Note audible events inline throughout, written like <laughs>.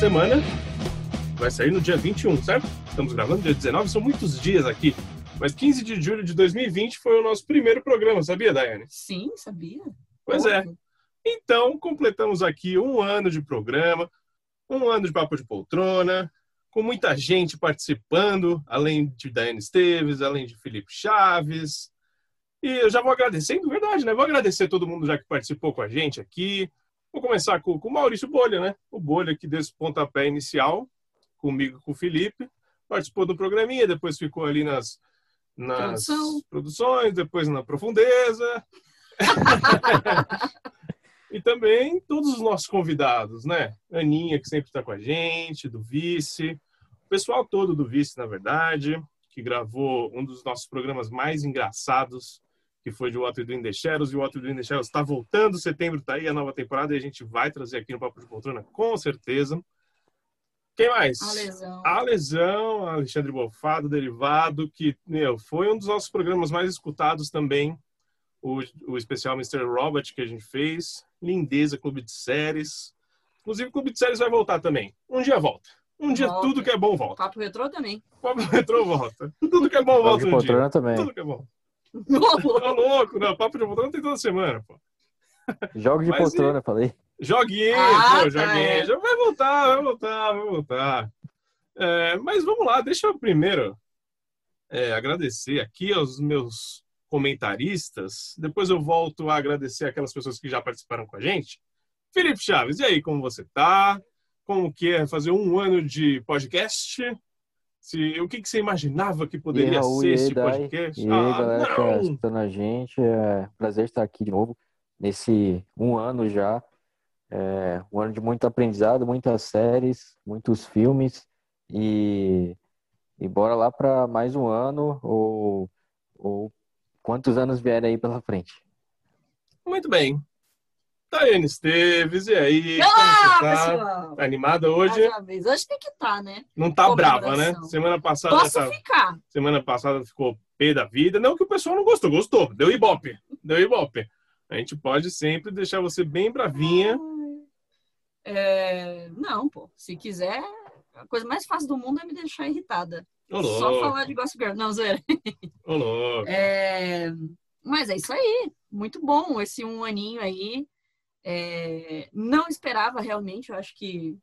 semana, vai sair no dia 21, certo? Estamos gravando dia 19, são muitos dias aqui. Mas 15 de julho de 2020 foi o nosso primeiro programa, sabia, Daiane? Sim, sabia. Pois é. Então, completamos aqui um ano de programa, um ano de Papo de Poltrona, com muita gente participando, além de Daiane Esteves, além de Felipe Chaves. E eu já vou agradecendo, verdade, né? Vou agradecer todo mundo já que participou com a gente aqui. Vou começar com, o Maurício Bolha, né? O Bolha que deu esse pontapé inicial, comigo com o Felipe. Participou do programinha, depois ficou ali nas, nas Produção. produções, depois na profundeza. <laughs> E também todos os nossos convidados, né? Aninha, que sempre está com a gente, do Vice, o pessoal todo do Vice, na verdade, que gravou um dos nossos programas mais engraçados, que foi de Water The Shadows, e o Water The Shadows está voltando, setembro tá aí a nova temporada, e a gente vai trazer aqui no Papo de Poltrona, com certeza. Quem mais? A lesão. A Lesão, Alexandre Bofado, Derivado, que, meu, foi um dos nossos programas mais escutados também, o, o especial Mr. Robert que a gente fez, Lindeza Clube de Séries. Inclusive, o Clube de Séries vai voltar também. Um dia volta. Um dia Volta. tudo que é bom volta. Papo retrô também. O Papo Retrô volta. Tudo que é bom volta um dia. também. Tudo que é bom. Tá louco, não. Papo de Poltrona tem toda semana, pô. Jogos de Mas poltrona, falei. Joguinho, Ah, pô, tá, joguinho. é. Já vai voltar, vai voltar, vai voltar. É, mas vamos lá, deixa eu primeiro é, agradecer aqui aos meus comentaristas. Depois eu volto a agradecer aquelas pessoas que já participaram com a gente. Felipe Chaves, e aí, como você tá? Como que é fazer um ano de podcast? Se, o que, que você imaginava que poderia Raul, ser aí, esse podcast? E aí, Ah, galera que tá não! escutando a gente. É um prazer estar aqui de novo, nesse um ano já. É um ano de muito aprendizado, muitas séries, muitos filmes. E, e bora lá para mais um ano, ou, ou quantos anos vierem aí pela frente. Muito bem. Tayane Esteves, e aí? Como Olá, você tá? pessoal! Tá animada hoje? Hoje tem que estar, né? Não tá brava, né? Semana passada, Posso essa- ficar. semana passada ficou pé da vida. Não que o pessoal não gostou, gostou. Deu ibope. Deu ibope. A gente pode sempre deixar você bem bravinha. É, Não, pô. Se quiser, a coisa mais fácil do mundo é me deixar irritada. Ô, Só falar de Gossip Girl. Não, zoeira. Ô. É, Mas é isso aí. Muito bom esse um aninho aí. É, Não esperava realmente, eu acho que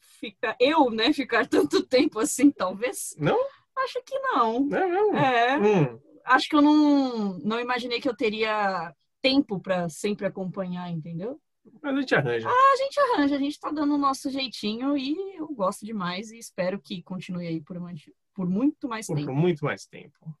fica... eu, né, ficar <laughs> tanto tempo assim, talvez. Não? Acho que não. É mesmo? É, Hum, acho que eu não, não imaginei que eu teria tempo para sempre acompanhar, entendeu? mas a gente arranja. A gente arranja, a gente tá dando o nosso jeitinho e eu gosto demais e espero que continue aí por, por muito mais por tempo. muito mais tempo.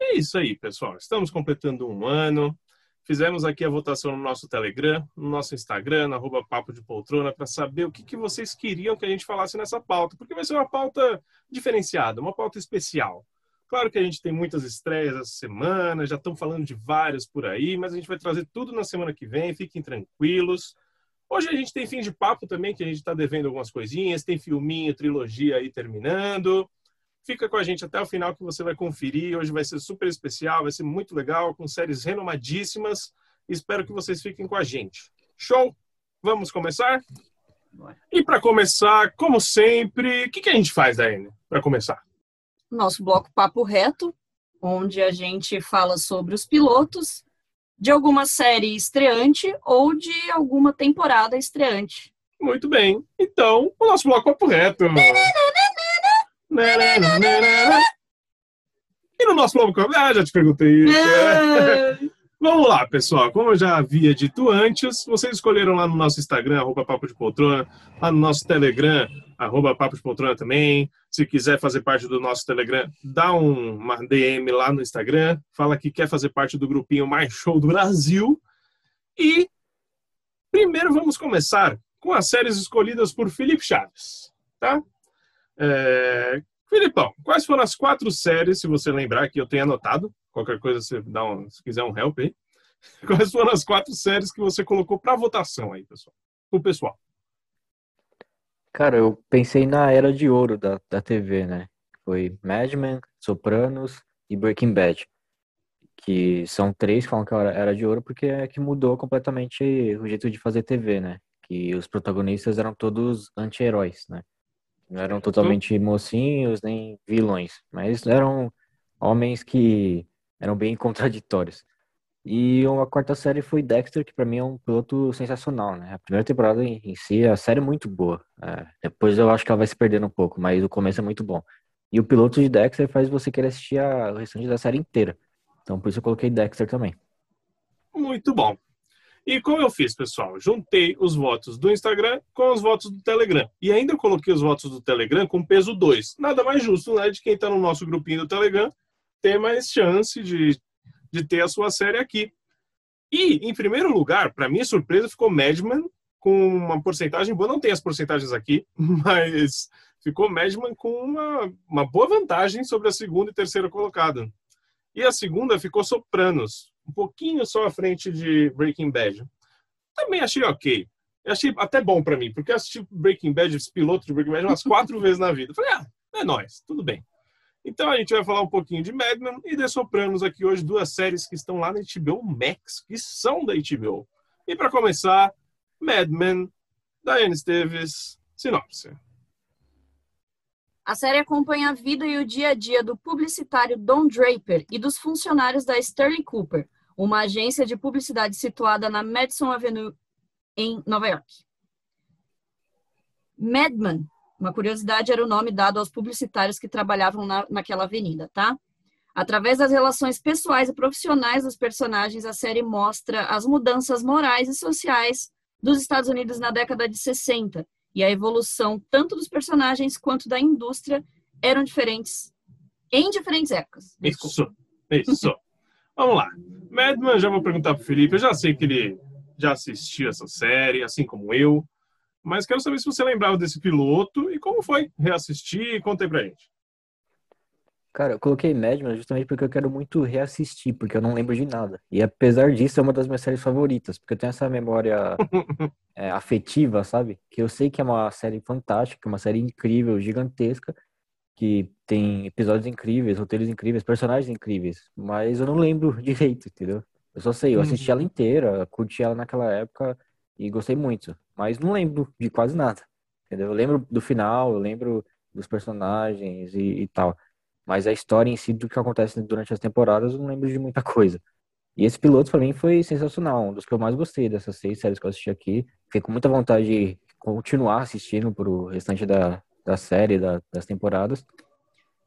É isso aí, pessoal. Estamos completando um ano. Fizemos aqui a votação no nosso Telegram, no nosso Instagram, na arroba Papo de Poltrona, para saber o que, que vocês queriam que a gente falasse nessa pauta, porque vai ser uma pauta diferenciada, uma pauta especial. Claro que a gente tem muitas estreias essa semana, já estão falando de várias por aí, mas a gente vai trazer tudo na semana que vem, fiquem tranquilos. Hoje a gente tem fim de papo também, que a gente está devendo algumas coisinhas, tem filminho, trilogia aí terminando. Fica com a gente até o final que você vai conferir. Hoje vai ser super especial, vai ser muito legal, com séries renomadíssimas. Espero que vocês fiquem com a gente. Show? Vamos começar? Bora. E para começar, como sempre, o que, que a gente faz, Daine, para começar? nosso bloco Papo Reto, onde a gente fala sobre os pilotos de alguma série estreante ou de alguma temporada estreante. Muito bem. Então, o nosso bloco papo reto. E no nosso bloco... Ah, já te perguntei isso. É. Vamos lá, pessoal. Como eu já havia dito antes, vocês escolheram lá no nosso Instagram, arroba Papo de Poltrona, lá no nosso Telegram, arroba Papo de Poltrona também. Se quiser fazer parte do nosso Telegram, dá um, uma DM lá no Instagram, fala que quer fazer parte do grupinho mais show do Brasil. E primeiro vamos começar com as séries escolhidas por Felipe Chaves, tá? É... Filipão, quais foram as quatro séries, se você lembrar, que eu tenho anotado? Qualquer coisa, você dá um, se quiser um help aí. <laughs> Quais foram as quatro séries que você colocou para votação aí, pessoal? O pessoal. Cara, eu pensei na era de ouro da, da TV, né? Foi Mad Men, Sopranos e Breaking Bad. Que são três que falam que era de ouro porque é que mudou completamente o jeito de fazer TV, né? Que os protagonistas eram todos anti-heróis, né? Não eram totalmente mocinhos nem vilões, mas eram homens que eram bem <laughs> contraditórios. E a quarta série foi Dexter, que para mim é um piloto sensacional, né? A primeira temporada em, em si, a série é muito boa. É, depois eu acho que ela vai se perdendo um pouco, mas o começo é muito bom. E o piloto de Dexter faz você querer assistir a, o restante da série inteira. Então por isso eu coloquei Dexter também. Muito bom. E como eu fiz, pessoal? Juntei os votos do Instagram com os votos do Telegram. E ainda coloquei os votos do Telegram com peso 2. Nada mais justo, né? De quem está no nosso grupinho do Telegram ter mais chance de, de ter a sua série aqui. E, em primeiro lugar, para minha surpresa, ficou Madman com uma porcentagem boa. Não tem as porcentagens aqui, <laughs> mas ficou Madman com uma, uma boa vantagem sobre a segunda e terceira colocada. E a segunda ficou Sopranos, um pouquinho só à frente de Breaking Bad. Também achei ok. Eu achei até bom para mim, porque eu assisti Breaking Bad, esse piloto de Breaking Bad, umas quatro <laughs> vezes na vida. falei, ah, é nóis, tudo bem. Então a gente vai falar um pouquinho de Mad Men e de Sopranos aqui hoje, duas séries que estão lá na HBO Max, que são da HBO. E para começar, Mad Men, Diane Esteves, sinopse. A série acompanha a vida e o dia a dia do publicitário Don Draper e dos funcionários da Sterling Cooper, uma agência de publicidade situada na Madison Avenue, em Nova York. Madman uma curiosidade era o nome dado aos publicitários que trabalhavam na, naquela avenida, tá? Através das relações pessoais e profissionais dos personagens, a série mostra as mudanças morais e sociais dos Estados Unidos na década de 60 e a evolução tanto dos personagens quanto da indústria eram diferentes em diferentes épocas. Isso, isso. <laughs> Vamos lá. Madman, já vou perguntar para o Felipe. Eu já sei que ele já assistiu essa série, assim como eu. Mas quero saber se você lembrava desse piloto e como foi reassistir. Conta aí pra gente. Cara, eu coloquei Madman justamente porque eu quero muito reassistir, porque eu não lembro de nada. E apesar disso, é uma das minhas séries favoritas, porque eu tenho essa memória <laughs> é, afetiva, sabe? Que eu sei que é uma série fantástica, uma série incrível, gigantesca, que tem episódios incríveis, roteiros incríveis, personagens incríveis, mas eu não lembro <laughs> direito, entendeu? Eu só sei, eu assisti ela uhum. inteira, curti ela naquela época e gostei muito mas não lembro de quase nada. Entendeu? Eu lembro do final, eu lembro dos personagens e, e tal. Mas a história em si do que acontece durante as temporadas, eu não lembro de muita coisa. E esse piloto para mim foi sensacional, um dos que eu mais gostei dessas seis séries que eu assisti aqui. Fiquei com muita vontade de continuar assistindo pro restante da, da série, da, das temporadas.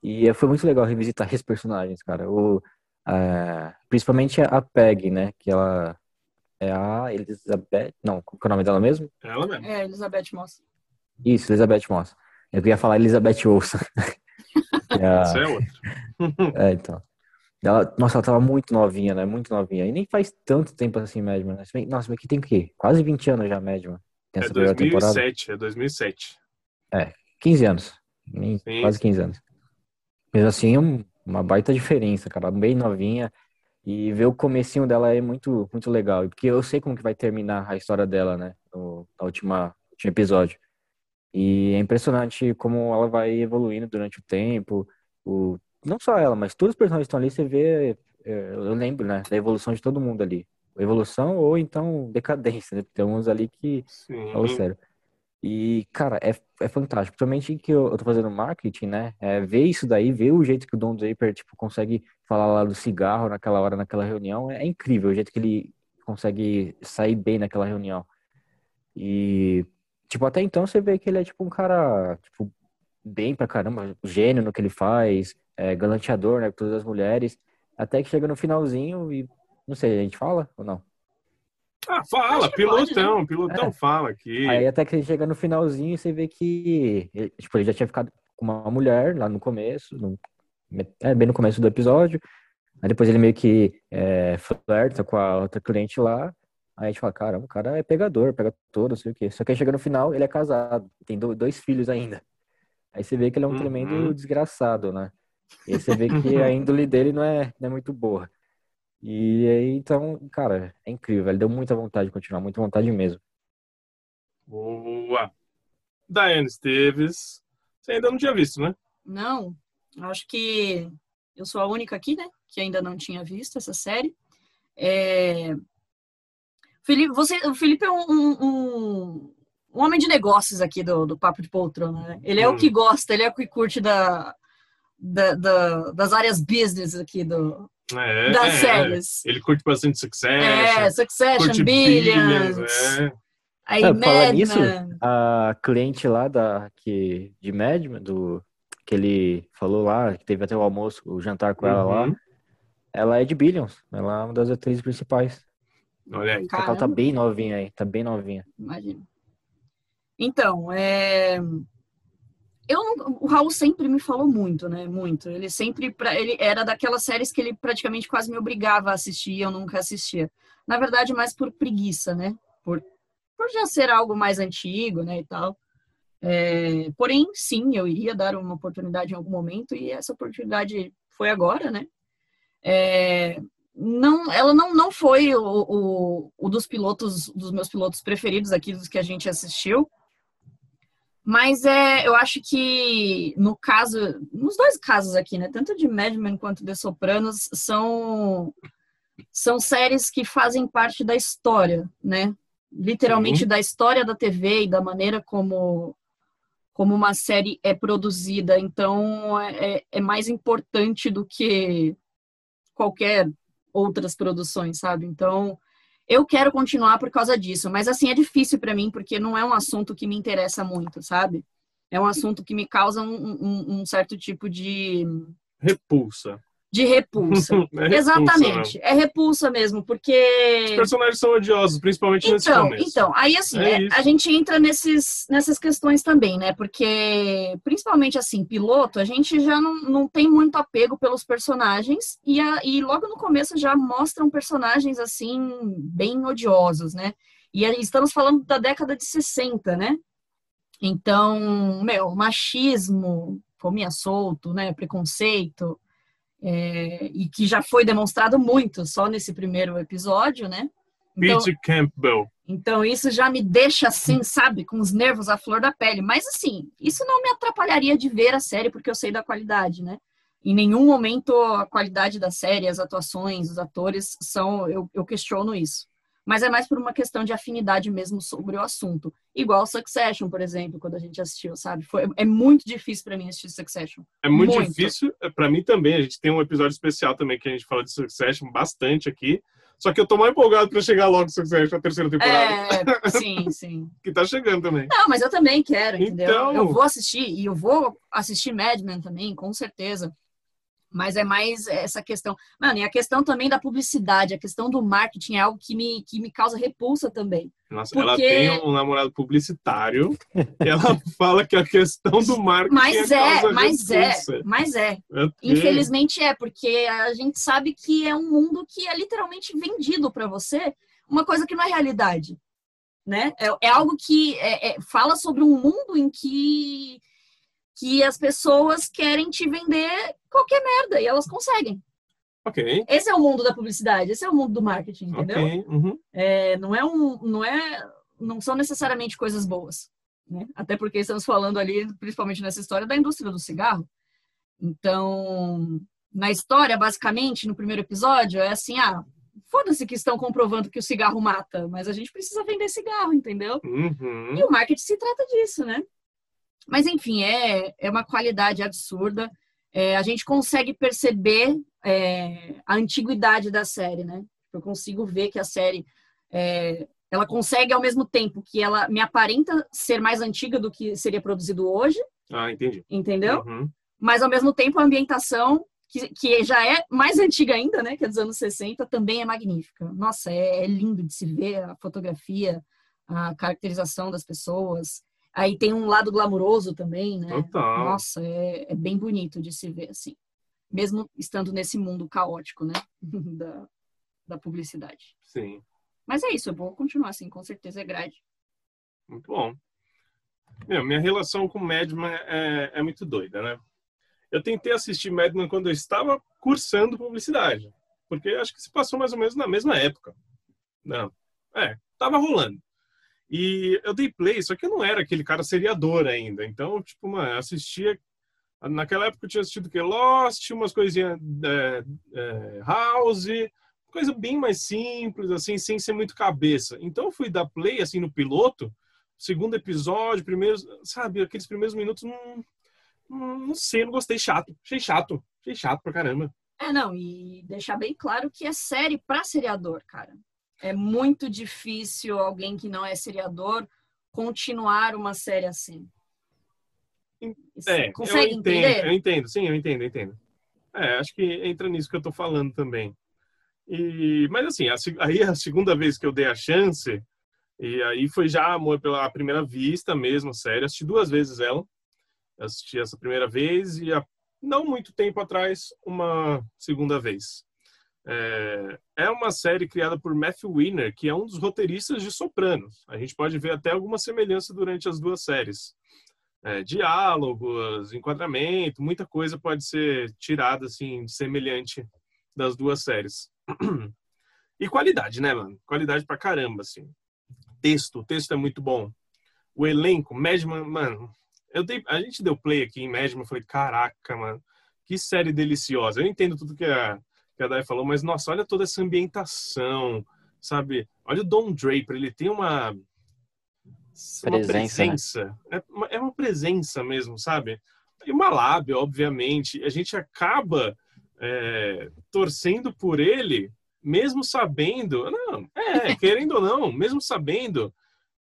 E foi muito legal revisitar <laughs> esses personagens, cara. O, é, principalmente a Peg, né? Que ela é a Elizabeth. Não, qual é o nome dela mesmo? Ela mesmo. É, Elizabeth Moss. Isso, Elizabeth Moss. Eu queria falar Elizabeth Olsen. <laughs> é <laughs> Isso é outro. <laughs> é, então. Ela, nossa, ela tava muito novinha, né? Muito novinha. E nem faz tanto tempo assim, Madman. Né? Nossa, mas aqui tem o quê? Quase 20 anos já, Madman. Tem é 2007, é 2007. É, 15 anos. Quase 15 anos. Mas assim, uma baita diferença, cara. Bem novinha. E ver o comecinho dela é muito, muito legal. Porque eu sei como que vai terminar a história dela, né? No, no última, último episódio. E é impressionante como ela vai evoluindo durante o tempo. O, não só ela, mas todos os personagens que estão ali, você vê. É, eu lembro, né? Da evolução de todo mundo ali. Evolução ou então decadência, né? Tem uns ali que. Sim. Falo sério. E, cara, é, é fantástico. Principalmente que eu, eu tô fazendo marketing, né? É, ver isso daí, ver o jeito que o Don Draper, tipo, consegue falar lá do cigarro naquela hora, naquela reunião, é, é incrível o jeito que ele consegue sair bem naquela reunião. E, tipo, até então você vê que ele é, tipo, um cara, tipo, bem pra caramba, gênio no que ele faz, é, galanteador, né, com todas as mulheres, até que chega no finalzinho e Não sei, a gente fala ou não? Ah, fala, pilotão, pode, pilotão É. fala aqui. Aí até que ele chega no finalzinho você vê que ele, tipo, ele já tinha ficado com uma mulher lá no começo, no- é, bem no começo do episódio. Aí depois ele meio que é, flerta com a outra cliente lá. Aí a gente fala, caramba, o cara é pegador, pega todo, não sei o quê. Só que aí chega no final, ele é casado, tem do- dois filhos ainda. Aí você vê que ele é um Uhum. tremendo desgraçado, né? E aí você vê que <laughs> a índole dele não é, não é muito boa. E aí, então, cara, é incrível. Ele deu muita vontade de continuar, muita vontade mesmo. Boa. Daiane Esteves. Você ainda não tinha visto, né? Não, acho que eu sou a única aqui, né, que ainda não tinha visto essa série. É... Felipe, você, o Felipe é um, um- um- homem de negócios aqui do, do Papo de Poltrona, né? Ele é Hum. o que gosta, ele é o que curte da, da- da- das áreas business aqui do, É, das é. séries. Ele curte bastante Succession. É, Succession, curte Billions, é. aí Ah, Mad nisso, Men. A cliente lá da, que, de Madman, do, que ele falou lá, que teve até o almoço, o jantar com ela lá, Uhum. ela é de Billions. Ela é uma das atrizes principais. Olha aí. Só que ela tá Caramba. bem novinha aí, tá bem novinha. Imagina. Então, é... eu o Raul sempre me falou muito, né? Muito. Ele sempre pra- ele era daquelas séries que ele praticamente quase me obrigava a assistir e eu nunca assistia. Na verdade, mais por preguiça, né? Por, por já ser algo mais antigo, né, e tal. É, porém, sim, eu iria dar uma oportunidade em algum momento e essa oportunidade foi agora, né? É, não, ela não, não foi o, o, o dos pilotos, dos meus pilotos preferidos aqui, dos que a gente assistiu. Mas é, eu acho que no caso, nos dois casos aqui, né, tanto de Mad Men quanto de Sopranos, são são séries que fazem parte da história, né? Literalmente da história da TV e da maneira como como uma série é produzida. Então é, é mais importante do que qualquer outras produções, sabe? Então eu quero continuar por causa disso, mas assim é difícil para mim porque não é um assunto que me interessa muito, sabe? É um assunto que me causa um, um- um certo tipo de, Repulsa. De repulsa. <laughs> É repulsa, Exatamente, é repulsa mesmo, porque Os personagens são odiosos, principalmente nesse então, começo. então, aí assim, É é, a gente entra nesses, nessas questões também, né? Porque, principalmente assim, piloto, a gente já não, não tem muito apego pelos personagens e, a- e logo no começo já mostram personagens, assim, bem odiosos, né? E aí estamos falando da década de 60, né? Então, meu, machismo, comia solto, né? Preconceito, é, e que já foi demonstrado muito só nesse primeiro episódio, né? Então, Campbell. então isso já me deixa assim, sabe, com os nervos à flor da pele. Mas assim, isso não me atrapalharia de ver a série porque eu sei da qualidade, né? Em nenhum momento a qualidade da série, as atuações, os atores são, eu, eu questiono isso. Mas é mais por uma questão de afinidade mesmo sobre o assunto. Igual Succession, por exemplo, quando a gente assistiu, sabe? Foi, é muito difícil para mim assistir Succession. É muito, Muito. difícil, é, pra mim também. A gente tem um episódio especial também que a gente fala de Succession bastante aqui. Só que eu tô mais empolgado pra chegar logo Succession, a terceira temporada, É, <laughs> sim, sim. que tá chegando também. Não, mas eu também quero, entendeu? Então- Eu vou assistir e eu vou assistir Mad Men também, com certeza. Mas é mais essa questão. Mano, e a questão também da publicidade, a questão do marketing é algo que me, que me causa repulsa também. Nossa, Porque- ela tem um namorado publicitário e <laughs> ela fala que a questão do marketing Mas é, é, causa mas é, repulsa. mas é. Tenho- Infelizmente é, porque a gente sabe que é um mundo que é literalmente vendido para você, uma coisa que não é realidade, né? É, é algo que é- é- fala sobre um mundo em que que as pessoas querem te vender qualquer merda e elas conseguem. Ok, Esse é o mundo da publicidade, esse é o mundo do marketing, entendeu? ok. uhum. É, não é um, não é, não são necessariamente coisas boas, né? Até porque estamos falando ali, principalmente nessa história da indústria do cigarro. Então, na história, basicamente, no primeiro episódio, é assim, ah, foda-se que estão comprovando que o cigarro mata, mas a gente precisa vender cigarro, entendeu? Uhum. E o marketing se trata disso, né? Mas, enfim, é, é uma qualidade absurda. É, a gente consegue perceber é, a antiguidade da série, né? Eu consigo ver que a série é, ela consegue, ao mesmo tempo que ela me aparenta ser mais antiga do que seria produzido hoje, Ah, entendi. entendeu? Uhum. Mas, ao mesmo tempo, a ambientação que, que já é mais <laughs> antiga ainda, né? Que é dos anos 60, também é magnífica. Nossa, é, é lindo de se ver a fotografia, a caracterização das pessoas. Aí tem um lado glamuroso também, né? Total. Nossa, é, é bem bonito de se ver, assim. Mesmo estando nesse mundo caótico, né? <laughs> da, da publicidade. Sim. Mas é isso, eu vou continuar assim, com certeza é grade. Muito bom. Meu, minha relação com Madman é, é muito doida, né? Eu tentei assistir Madman quando eu estava cursando publicidade, porque acho que se passou mais ou menos na mesma época. Não, é, tava rolando. E eu dei play, só que eu não era aquele cara seriador ainda. Então, tipo, mano, assistia. Naquela época eu tinha assistido que Lost, umas coisinhas é, é, House, coisa bem mais simples, assim, sem ser muito cabeça. Então eu fui dar play, assim, no piloto, segundo episódio, primeiros, sabe, aqueles primeiros minutos, não, não, não sei, não gostei, chato. Achei chato, achei chato pra caramba. É, não, e deixar bem claro que é série pra seriador, cara. É muito difícil alguém que não é seriador continuar uma série assim. É, Consegue eu entendo, entender? Eu entendo, sim, eu entendo, eu entendo. É, acho que entra nisso que eu tô falando também. E, mas assim, a, aí a segunda vez que eu dei a chance, e aí foi já amor pela primeira vista mesmo, sério. Assisti duas vezes ela. assisti essa primeira vez e há não muito tempo atrás uma segunda vez. É, é uma série criada por Matthew Weiner, que é um dos roteiristas de Sopranos. A gente pode ver até alguma semelhança durante as duas séries. É, diálogos, enquadramento, muita coisa pode ser tirada assim semelhante das duas séries. E qualidade, né, mano? Qualidade pra caramba, assim. Texto, o texto é muito bom. O elenco, Madman, mano. Eu dei, a gente deu play aqui em Madman, falei, caraca, mano, que série deliciosa. Eu entendo tudo que a, que a Dai falou, mas nossa, olha toda essa ambientação, sabe? Olha o Don Draper, ele tem uma uma presença, né? é, uma, é uma presença mesmo, sabe? E uma lábia, obviamente. A gente acaba é, torcendo por ele, mesmo sabendo, não, é, querendo ou não, mesmo sabendo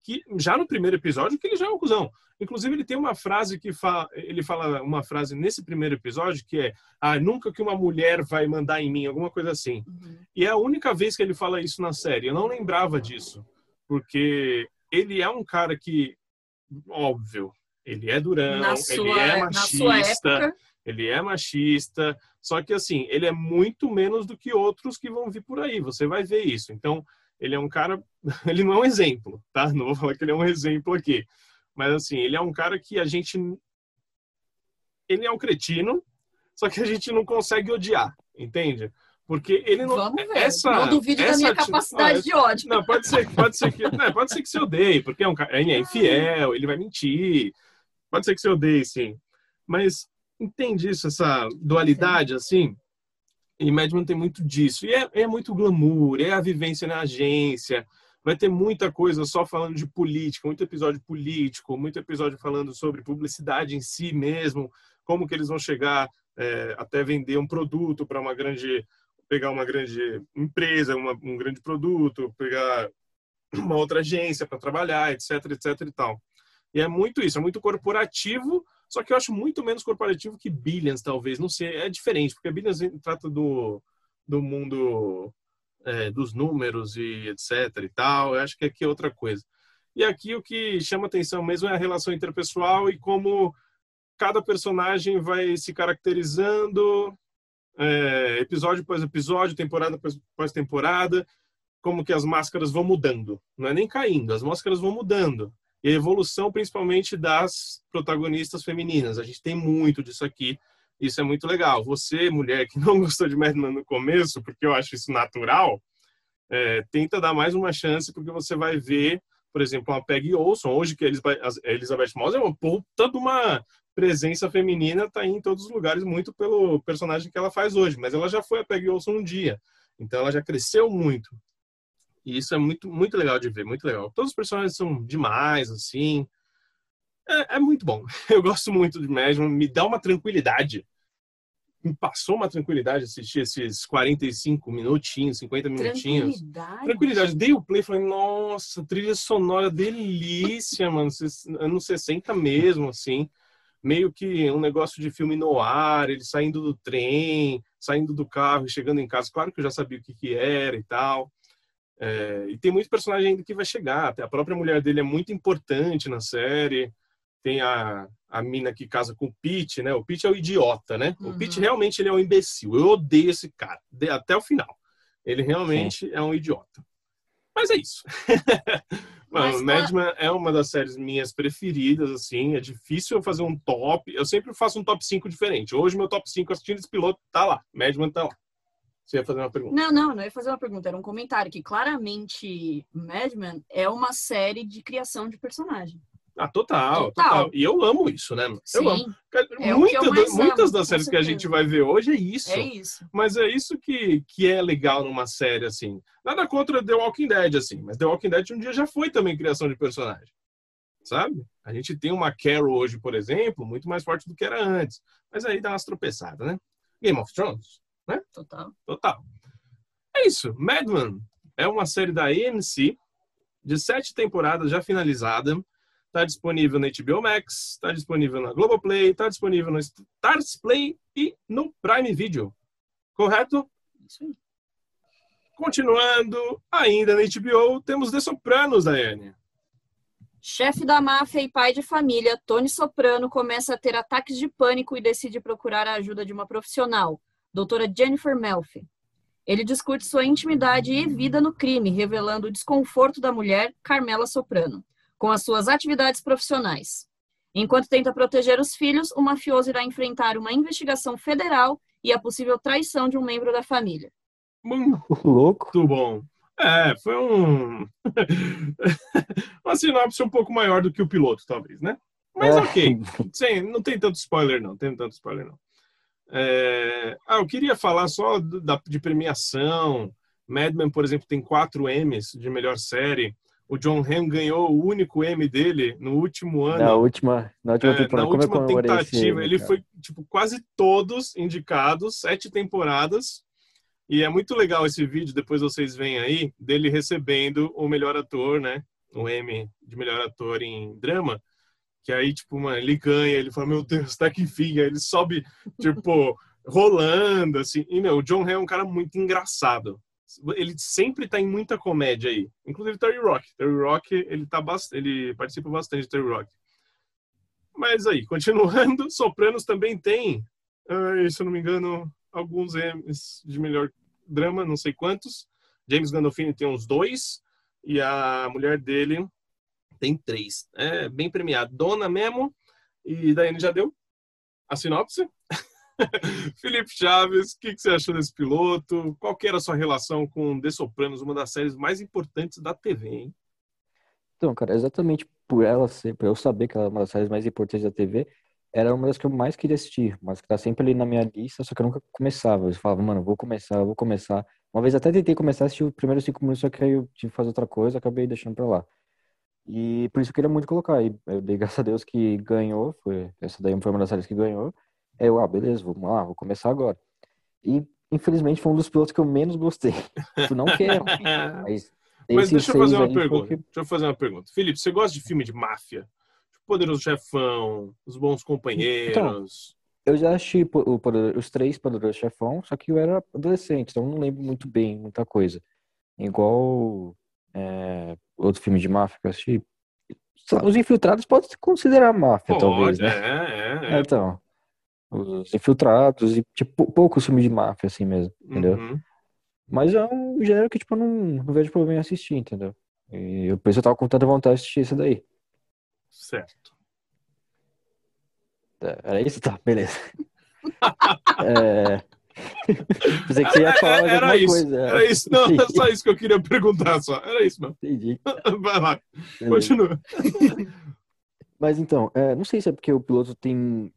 que já no primeiro episódio que ele já é um cuzão. Inclusive ele tem uma frase que fala, ele fala uma frase nesse primeiro episódio que é: "Ah, nunca que uma mulher vai mandar em mim", alguma coisa assim. Uhum. E é a única vez que ele fala isso na série. Eu não lembrava disso, porque ele é um cara que óbvio, ele é durão, sua, ele é machista, ele é machista, só que assim, ele é muito menos do que outros que vão vir por aí, você vai ver isso. Então, ele é um cara, <laughs> ele não é um exemplo, tá? Não vou falar que ele é um exemplo aqui, mas assim, ele é um cara que a gente ele é um cretino, só que a gente não consegue odiar, entende? Porque ele não. Vamos ver. Essa, não duvido essa, da minha capacidade de ódio. Não, pode ser, pode ser que. Não, pode ser que você odeie, porque é um cara. Ele é infiel, ele vai mentir. Pode ser que você odeie, sim. Mas entende isso, essa dualidade, assim? E Madman tem muito disso. E é, é muito glamour, é a vivência na agência. Vai ter muita coisa só falando de política, muito episódio político, muito episódio falando sobre publicidade em si mesmo, como que eles vão chegar é, até vender um produto para uma grande pegar uma grande empresa, uma, um grande produto, pegar uma outra agência para trabalhar, etc, etc e tal. E é muito isso, é muito corporativo, só que eu acho muito menos corporativo que Billions, talvez. Não sei, é diferente, porque Billions trata do, do mundo é, dos números e etc e tal. Eu acho que aqui é outra coisa. E aqui o que chama atenção mesmo é a relação interpessoal e como cada personagem vai se caracterizando é, episódio após episódio, temporada após temporada, como que as máscaras vão mudando. Não é nem caindo, as máscaras vão mudando. E a evolução, principalmente, das protagonistas femininas. A gente tem muito disso aqui. Isso é muito legal. Você, mulher, que <laughs> não gostou de Madman no começo, porque eu acho isso natural, é, tenta dar mais uma chance, porque você vai ver, por exemplo, a Peggy Olson, hoje que a Elizabeth Moss é uma puta de uma presença feminina tá em todos os lugares muito pelo personagem que ela faz hoje, mas ela já foi a Peggy Olson um dia, então ela já cresceu muito. E isso é muito muito legal de ver, muito legal. Todos os personagens são demais, assim. É, é muito bom. <laughs> Eu gosto muito de Madman, me dá uma tranquilidade. Me passou uma tranquilidade assistir esses 45 minutinhos, 50 minutinhos. Tranquilidade. Tranquilidade. Dei o play e falei, nossa, trilha sonora delícia, <laughs> mano. Anos 60 mesmo, assim meio que um negócio de filme no ar, ele saindo do trem, saindo do carro e chegando em casa. Claro que eu já sabia o que, que era e tal. É, e tem muito personagem ainda que vai chegar. Até a própria mulher dele é muito importante na série. Tem a, a mina que casa com o Pete, né? O Pete é o idiota, né? Uhum. O Pete realmente ele é um imbecil. Eu odeio esse cara, de, até o final. Ele realmente Sim. é um idiota. Mas é isso. Mano, Mad Men é uma das séries minhas preferidas, assim. É difícil eu fazer um top. Eu sempre faço um top 5 diferente. Hoje, meu top 5 assistindo esse piloto tá lá. Mad Men tá lá. Você ia fazer uma pergunta? Não, não, não ia fazer uma pergunta. Era um comentário que claramente Mad Men é uma série de criação de personagem. Ah, total, total, total. E eu amo isso, né? Sim. Eu amo. É Muita, muitas amo, das séries que a gente vai ver hoje é isso. É isso. Mas é isso que, que é legal numa série, assim. Nada contra The Walking Dead, assim. Mas The Walking Dead um dia já foi também criação de personagem. Sabe? A gente tem uma Carol hoje, por exemplo, muito mais forte do que era antes. Mas aí dá umas tropeçadas, né? Game of Thrones, né? Total. Total. É isso. Mad Men é uma série da AMC de sete temporadas já finalizada Está disponível na HBO Max, está disponível na Globoplay, está disponível no Stars Play e no Prime Video. Correto? Isso aí. Continuando, ainda na HBO, temos The Sopranos, Daiane. Chefe da máfia e pai de família, Tony Soprano começa a ter ataques de pânico e decide procurar a ajuda de uma profissional, doutora Jennifer Melfi. Ele discute sua intimidade e vida no crime, revelando o desconforto da mulher, Carmela Soprano com as suas atividades profissionais. Enquanto tenta proteger os filhos, o mafioso irá enfrentar uma investigação federal e a possível traição de um membro da família. Muito <laughs> louco. Muito bom. É, foi um. <laughs> uma sinopse um pouco maior do que o piloto, talvez, né? Mas é. ok. Sim, não tem tanto spoiler, não. Tem tanto spoiler, não. É... Ah, eu queria falar só da, de premiação. Mad Men, por exemplo, tem quatro M's de melhor série o John Hamm ganhou o único M dele no último ano. Na última, na última temporada. É, na última tentativa, ele foi tipo quase todos indicados, sete temporadas. E é muito legal esse vídeo, depois vocês veem aí, dele recebendo o melhor ator, né? O M de melhor ator em drama. Que aí, tipo, mano, ele ganha, ele fala, meu Deus, tá que fim. Aí ele sobe, tipo, rolando, assim. E, meu, o John Hamm é um cara muito engraçado ele sempre tá em muita comédia aí. Inclusive Terry Rock. Terry Rock, ele, tá bast... ele participa bastante de Terry Rock. Mas aí, continuando, <laughs> Sopranos também tem, se eu não me engano, alguns M's de melhor drama, não sei quantos. James Gandolfini tem uns dois, e a mulher dele tem três. É bem premiado. Dona Memo, e Daiane já deu a sinopse. <laughs> Felipe Chaves, o que, que, você achou desse piloto? Qual que era a sua relação com The Sopranos, uma das séries mais importantes da TV, hein? Então, cara, exatamente por ela ser, por eu saber que ela é uma das séries mais importantes da TV, era uma das que eu mais queria assistir, mas que tá sempre ali na minha lista, só que eu nunca começava. Eu falava, mano, vou começar, vou começar. Uma vez até tentei começar a assistir os primeiros cinco minutos, só que aí eu tive que fazer outra coisa, acabei deixando pra lá. E por isso eu queria muito colocar. E eu dei <laughs> graças a Deus que ganhou, foi, essa daí foi uma das séries que ganhou. Aí eu, ah, beleza, vamos lá, vou começar agora. E, infelizmente, foi um dos pilotos que eu menos gostei. <laughs> Tu não quer. Mas, mas deixa eu fazer uma pergunta. Porque... Deixa eu fazer uma pergunta. Felipe, você gosta de filme de máfia? Tipo, Poderoso Chefão, Os Bons Companheiros? Então, eu já o, os três Poderosos Chefão, só que eu era adolescente, então não lembro muito bem, muita coisa. Igual é, outro filme de máfia que eu assisti. Os Infiltrados pode se considerar máfia, pode, talvez, né? É, é, é. Então, os infiltrados e tipo poucos filmes de máfia assim mesmo, entendeu? Uhum. Mas é um gênero que tipo eu não, não vejo problema em assistir, entendeu? E eu penso eu tava com tanta vontade de assistir isso daí. Certo. É, era isso? Tá, beleza. <laughs> é... <laughs> Pensei que você ia falar era, era isso, coisa. Era isso. Não, era só isso que eu queria perguntar só. Era isso, mano. Entendi. <laughs> Vai lá. Continua. <laughs> Mas então, é, não sei se é porque o piloto tem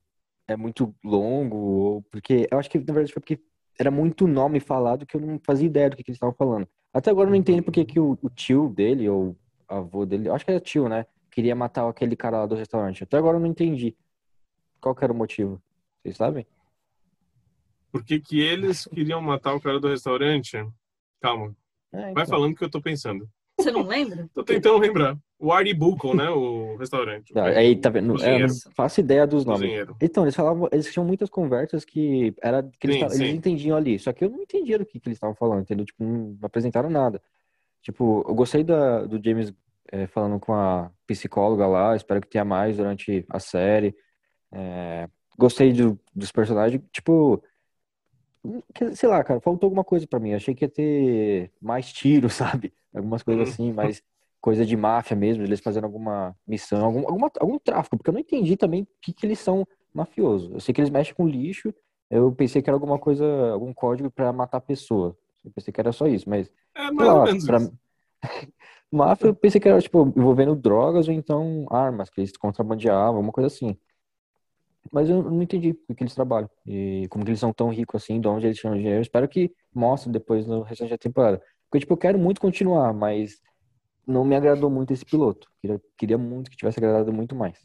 é muito longo, ou porque eu acho que na verdade foi porque era muito nome falado que eu não fazia ideia do que, que eles estavam falando. Até agora eu não entendo porque que o, o tio dele, ou avô dele, acho que era tio, né? Queria matar aquele cara lá do restaurante. Até agora eu não entendi. Qual que era o motivo? Vocês sabem? Por que, que eles queriam matar o cara do restaurante? Calma. É, então. Vai falando que eu tô pensando. Você não lembra? <laughs> Tô tentando lembrar. O Artibuco, né? O restaurante. Não, aí tá vendo? Eu não faço ideia dos nomes. Cozinheiro. Então, eles falavam, eles tinham muitas conversas que era que eles, Sim, tavam- eles sim. entendiam ali. Só que eu não entendia do que, que eles estavam falando, entendeu? Tipo, não apresentaram nada. Tipo, eu gostei da, do James eh, falando com a psicóloga lá, espero que tenha mais durante a série. É, gostei do- dos personagens, tipo, sei lá, cara, faltou alguma coisa pra mim. Achei que ia ter mais tiro, <laughs> sabe? Algumas coisas Uhum. assim, mais coisa de máfia mesmo, eles fazendo alguma missão, algum, alguma, algum tráfico, porque eu não entendi também o que, que eles são mafiosos. Eu sei que eles mexem com lixo, eu pensei que era alguma coisa, algum código pra matar pessoa. Eu pensei que era só isso, mas É mais ou lá, menos pra... <laughs> máfia eu pensei que era tipo envolvendo drogas ou então armas, que eles contrabandeavam, alguma coisa assim. Mas eu não entendi o que eles trabalham e como que eles são tão ricos assim, de onde eles tiram dinheiro. Eu espero que mostre depois no restante da temporada. Porque, tipo, eu quero muito continuar, mas não me agradou muito esse piloto. Queria, queria muito que tivesse agradado muito mais.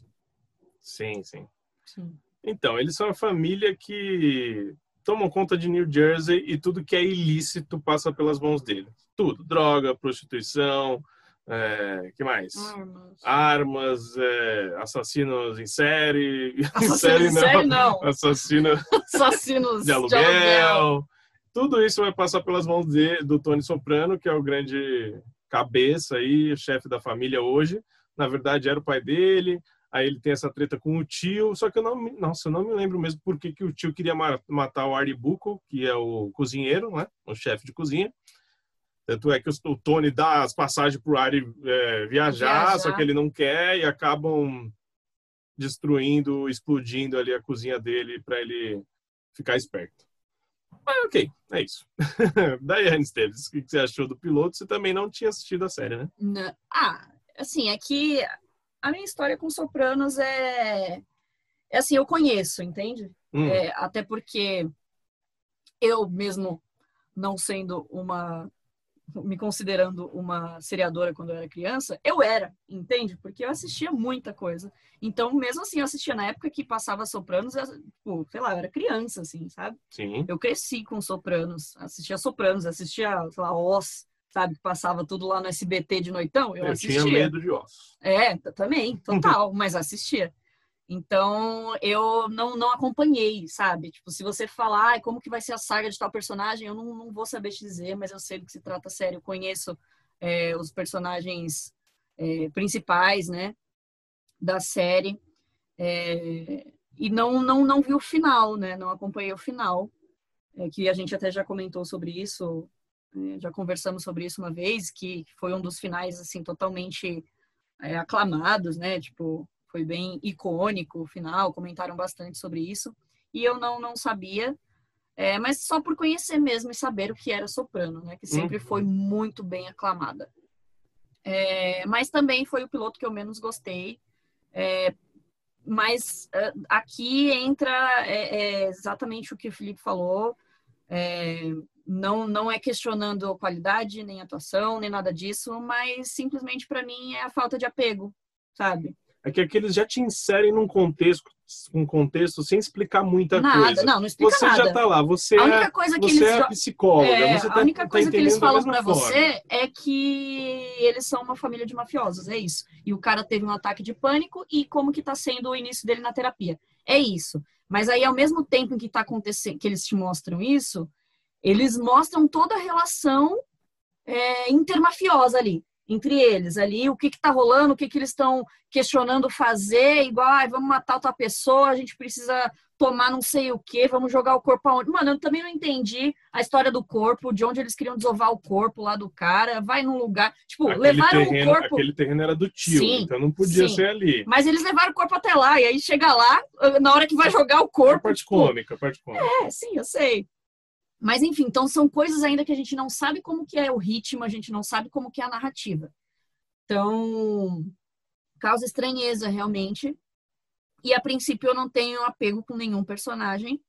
Sim, sim. Sim. Então, eles são a família que tomam conta de New Jersey e tudo que é ilícito passa pelas mãos deles. Tudo. Droga, prostituição, é, que mais? Armas. Armas, é, assassinos em série. <laughs> em Assassinos série não. série, não. Assassino <laughs> Assassinos <laughs> de aluguel. Tudo isso vai passar pelas mãos de, do Tony Soprano, que é o grande cabeça aí, chefe da família hoje. Na verdade, era o pai dele. Aí ele tem essa treta com o tio. Só que eu não, me- nossa, eu não me lembro mesmo por que, que o tio queria ma- matar o Artie Bucco, que é o cozinheiro, né? O chefe de cozinha. Tanto é que o Tony dá as passagens pro Artie é, viajar, Viajar. só que ele não quer e acabam destruindo, explodindo ali a cozinha dele para ele ficar esperto. Mas ok, é isso. <laughs> Daiane Esteves, o que que você achou do piloto? Você também não tinha assistido a série, né? Não. Ah, assim, é que a minha história com Sopranos é. É assim, eu conheço, entende? Hum, É, até porque eu mesmo não sendo uma me considerando uma seriadora quando eu era criança, eu era, entende? Porque eu assistia muita coisa. Então, mesmo assim, eu assistia na época que passava Sopranos, eu, tipo, sei lá, eu era criança, assim, sabe? sim. Eu cresci com Sopranos, assistia Sopranos, assistia, sei lá, Oz, sabe? Que passava tudo lá no SBT de noitão, eu, Eu, assistia. tinha medo de ossos. É, também, total, mas assistia. Então, eu não, não acompanhei, sabe? Tipo, se você falar "Ai, como que vai ser a saga de tal personagem, eu não, não vou saber te dizer, mas eu sei do que se trata sério. Eu conheço é, os personagens é, principais, né, da série. É, e não, não, não vi o final, né? Não acompanhei o final. Que a gente até já comentou sobre isso, já conversamos sobre isso uma vez, que foi um dos finais, assim, totalmente aclamados, né? Tipo, foi bem icônico o final, comentaram bastante sobre isso. E eu não, não sabia, é, mas só por conhecer mesmo e saber o que era Soprano, né? Que sempre foi muito bem aclamada. É, mas também foi o piloto que eu menos gostei. É, mas é, aqui entra é, é, exatamente o que o Felipe falou. Não, não é questionando a qualidade, nem atuação, nem nada disso, mas simplesmente para mim é a falta de apego, sabe? É que aqui eles já te inserem num contexto, um contexto sem explicar muita nada, coisa. não, não explica Você nada. já tá lá, você a é, única coisa que você eles é jo- a psicóloga, É, tá, a única tá coisa que eles falam forma. você é que eles são uma família de mafiosos, é isso. E o cara teve um ataque de pânico e como que tá sendo o início dele na terapia. É isso. Mas aí, ao mesmo tempo em que tá acontecendo, que eles te mostram isso, eles mostram toda a relação é, intermafiosa ali, entre eles ali, o que que tá rolando, o que que eles estão questionando fazer, igual, ah, vamos matar outra pessoa, a gente precisa tomar não sei o que, vamos jogar o corpo aonde. Mano, eu também não entendi a história do corpo, de onde eles queriam desovar o corpo lá do cara, vai num lugar. Tipo, Aquele levaram terreno, o corpo. aquele terreno era do tio, Sim, então não podia sim. ser ali. Mas eles levaram o corpo até lá, e aí chega lá, na hora que vai jogar o A corpo. parte tipo, cômica, a parte cômica. é, sim, eu sei. Mas enfim, então são coisas ainda que a gente não sabe como que é o ritmo, a gente não sabe como que é a narrativa. Então, causa estranheza realmente. E a princípio eu não tenho apego com nenhum personagem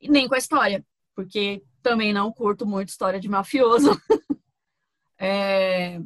e nem com a história, porque também não curto muito história de mafioso. <laughs> É,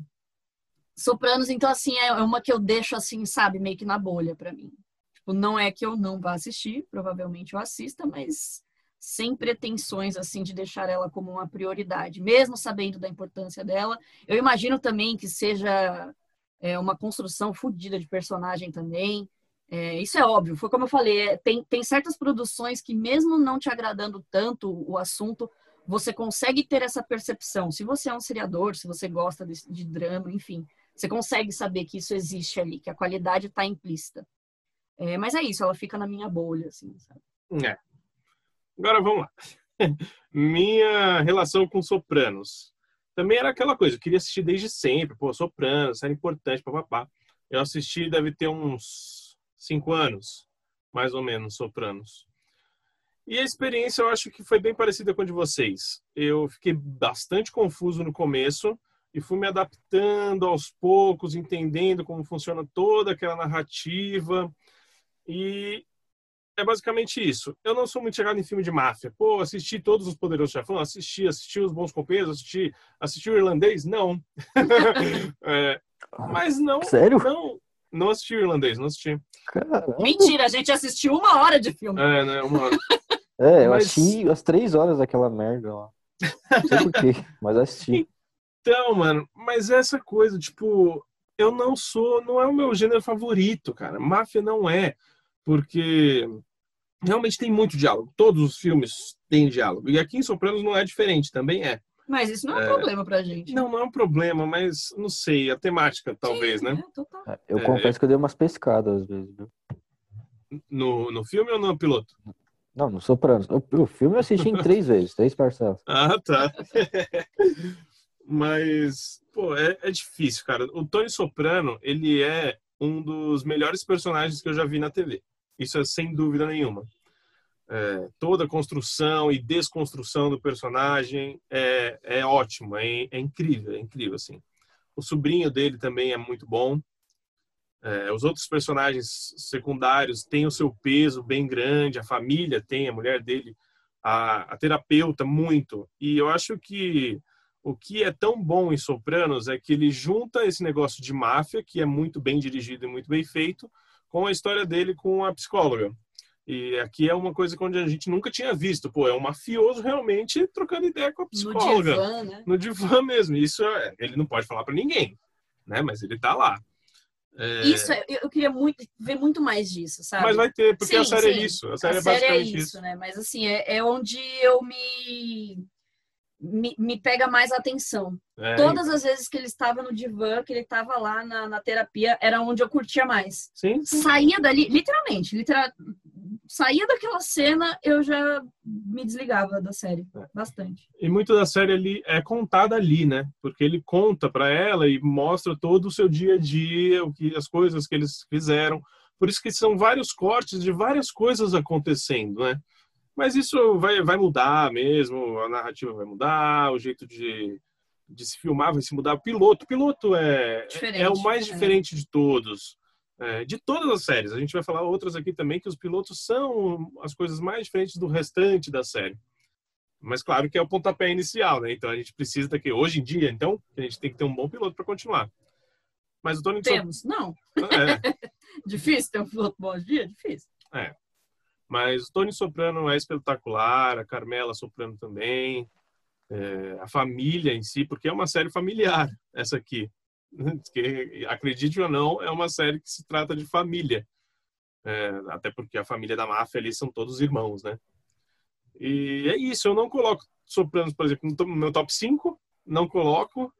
Sopranos, então, assim, é uma que eu deixo, assim, sabe, meio que na bolha pra mim. Tipo, não é que eu não vá assistir, provavelmente eu assista, mas sem pretensões assim de deixar ela como uma prioridade, mesmo sabendo da importância dela. Eu imagino também que seja é, uma construção fodida de personagem também. É, isso é óbvio, foi como eu falei, é, tem, tem certas produções que, mesmo não te agradando tanto o assunto, você consegue ter essa percepção. Se você é um seriador, se você gosta de, de drama, enfim, você consegue saber que isso existe ali, que a qualidade está implícita. É, mas é isso, ela fica na minha bolha, assim, sabe? É. Agora vamos lá. <laughs> Minha relação com Sopranos. Também era aquela coisa, eu queria assistir desde sempre, pô, Sopranos, era importante, papapá. Eu assisti, deve ter uns cinco anos, mais ou menos, Sopranos. E a experiência eu acho que foi bem parecida com a de vocês. Eu fiquei bastante confuso no começo e fui me adaptando aos poucos, entendendo como funciona toda aquela narrativa. E é basicamente isso. Eu não sou muito chegado em filme de máfia. Pô, assisti todos os Poderosos Chefão, assisti, assisti os Bons Companheiros, assisti, assisti o Irlandês? Não. <laughs> é, mas não. Sério? Não, não assisti o Irlandês, não assisti. Caramba. Mentira, a gente assistiu uma hora de filme. É, né, uma hora. É, eu Mas- assisti as três horas daquela merda lá. Não sei porquê, mas assisti. Então, mano, mas essa coisa, tipo, eu não sou, não é o meu gênero favorito, cara. Máfia não é, porque realmente tem muito diálogo. Todos os filmes têm diálogo. E aqui em Sopranos não é diferente, também é. Mas isso não é, É. um problema pra gente. Não, não é um problema, mas não sei, a temática talvez, Sim, né? é, total. É, Eu É. confesso que eu dei umas pescadas às vezes, viu? No, no filme ou no piloto? Não, no Sopranos. O, o filme eu assisti em três <laughs> vezes, três parcelas. Ah, tá. <laughs> Mas, pô, é, é difícil, cara. O Tony Soprano, ele é um dos melhores personagens que eu já vi na TV. Isso é sem dúvida nenhuma. É, toda a construção e desconstrução do personagem é, é ótimo, é, é incrível, é incrível, assim. O sobrinho dele também é muito bom. É, os outros personagens secundários têm o seu peso bem grande, a família tem, a mulher dele, a, a terapeuta, muito. E eu acho que o que é tão bom em Sopranos é que ele junta esse negócio de máfia, que é muito bem dirigido e muito bem feito, com a história dele com a psicóloga. E aqui é uma coisa que onde a gente nunca tinha visto. Pô, é um mafioso realmente trocando ideia com a No psicóloga divã, né? no divã mesmo. Isso é, ele não pode falar para ninguém, né? Mas ele tá lá. É, Isso, é- eu queria muito, ver muito mais disso, sabe? mas vai ter, porque Sim, a série sim. é isso. A série a é série é basicamente isso, isso. né? Mas assim, é, é onde eu me, me, me pega mais atenção. É, Todas as vezes que ele estava no divã, que ele estava lá na, na terapia, era onde eu curtia mais. Sim, sim. Saía dali, literalmente, literal, saía daquela cena, eu já me desligava da série. É. Bastante. E muito da série ali é contada ali, né? Porque ele conta para ela e mostra todo o seu dia a dia, o que as coisas que eles fizeram. Por isso que são vários cortes de várias coisas acontecendo, né? Mas isso vai, vai mudar mesmo, a narrativa vai mudar, o jeito de, de se filmar vai se mudar. O piloto, o piloto é, Diferente, é o mais é. diferente de todos. É, de todas as séries. A gente vai falar outras aqui também, que os pilotos são as coisas mais diferentes do restante da série. Mas claro que é o pontapé inicial, né? Então a gente precisa daqui hoje em dia, então a gente tem que ter um bom piloto para continuar. Mas o Tony Temos? Não. é, <laughs> Difícil ter um piloto bom hoje em dia? Difícil. Mas o Tony Soprano é espetacular, a Carmela Soprano também, é, a família em si, porque é uma série familiar <laughs> essa aqui. Que, acredite ou não, é uma série que se trata de família. É, até porque a família da máfia ali são todos irmãos, né? E é isso, eu não coloco Sopranos, por exemplo, no meu top 5, não coloco.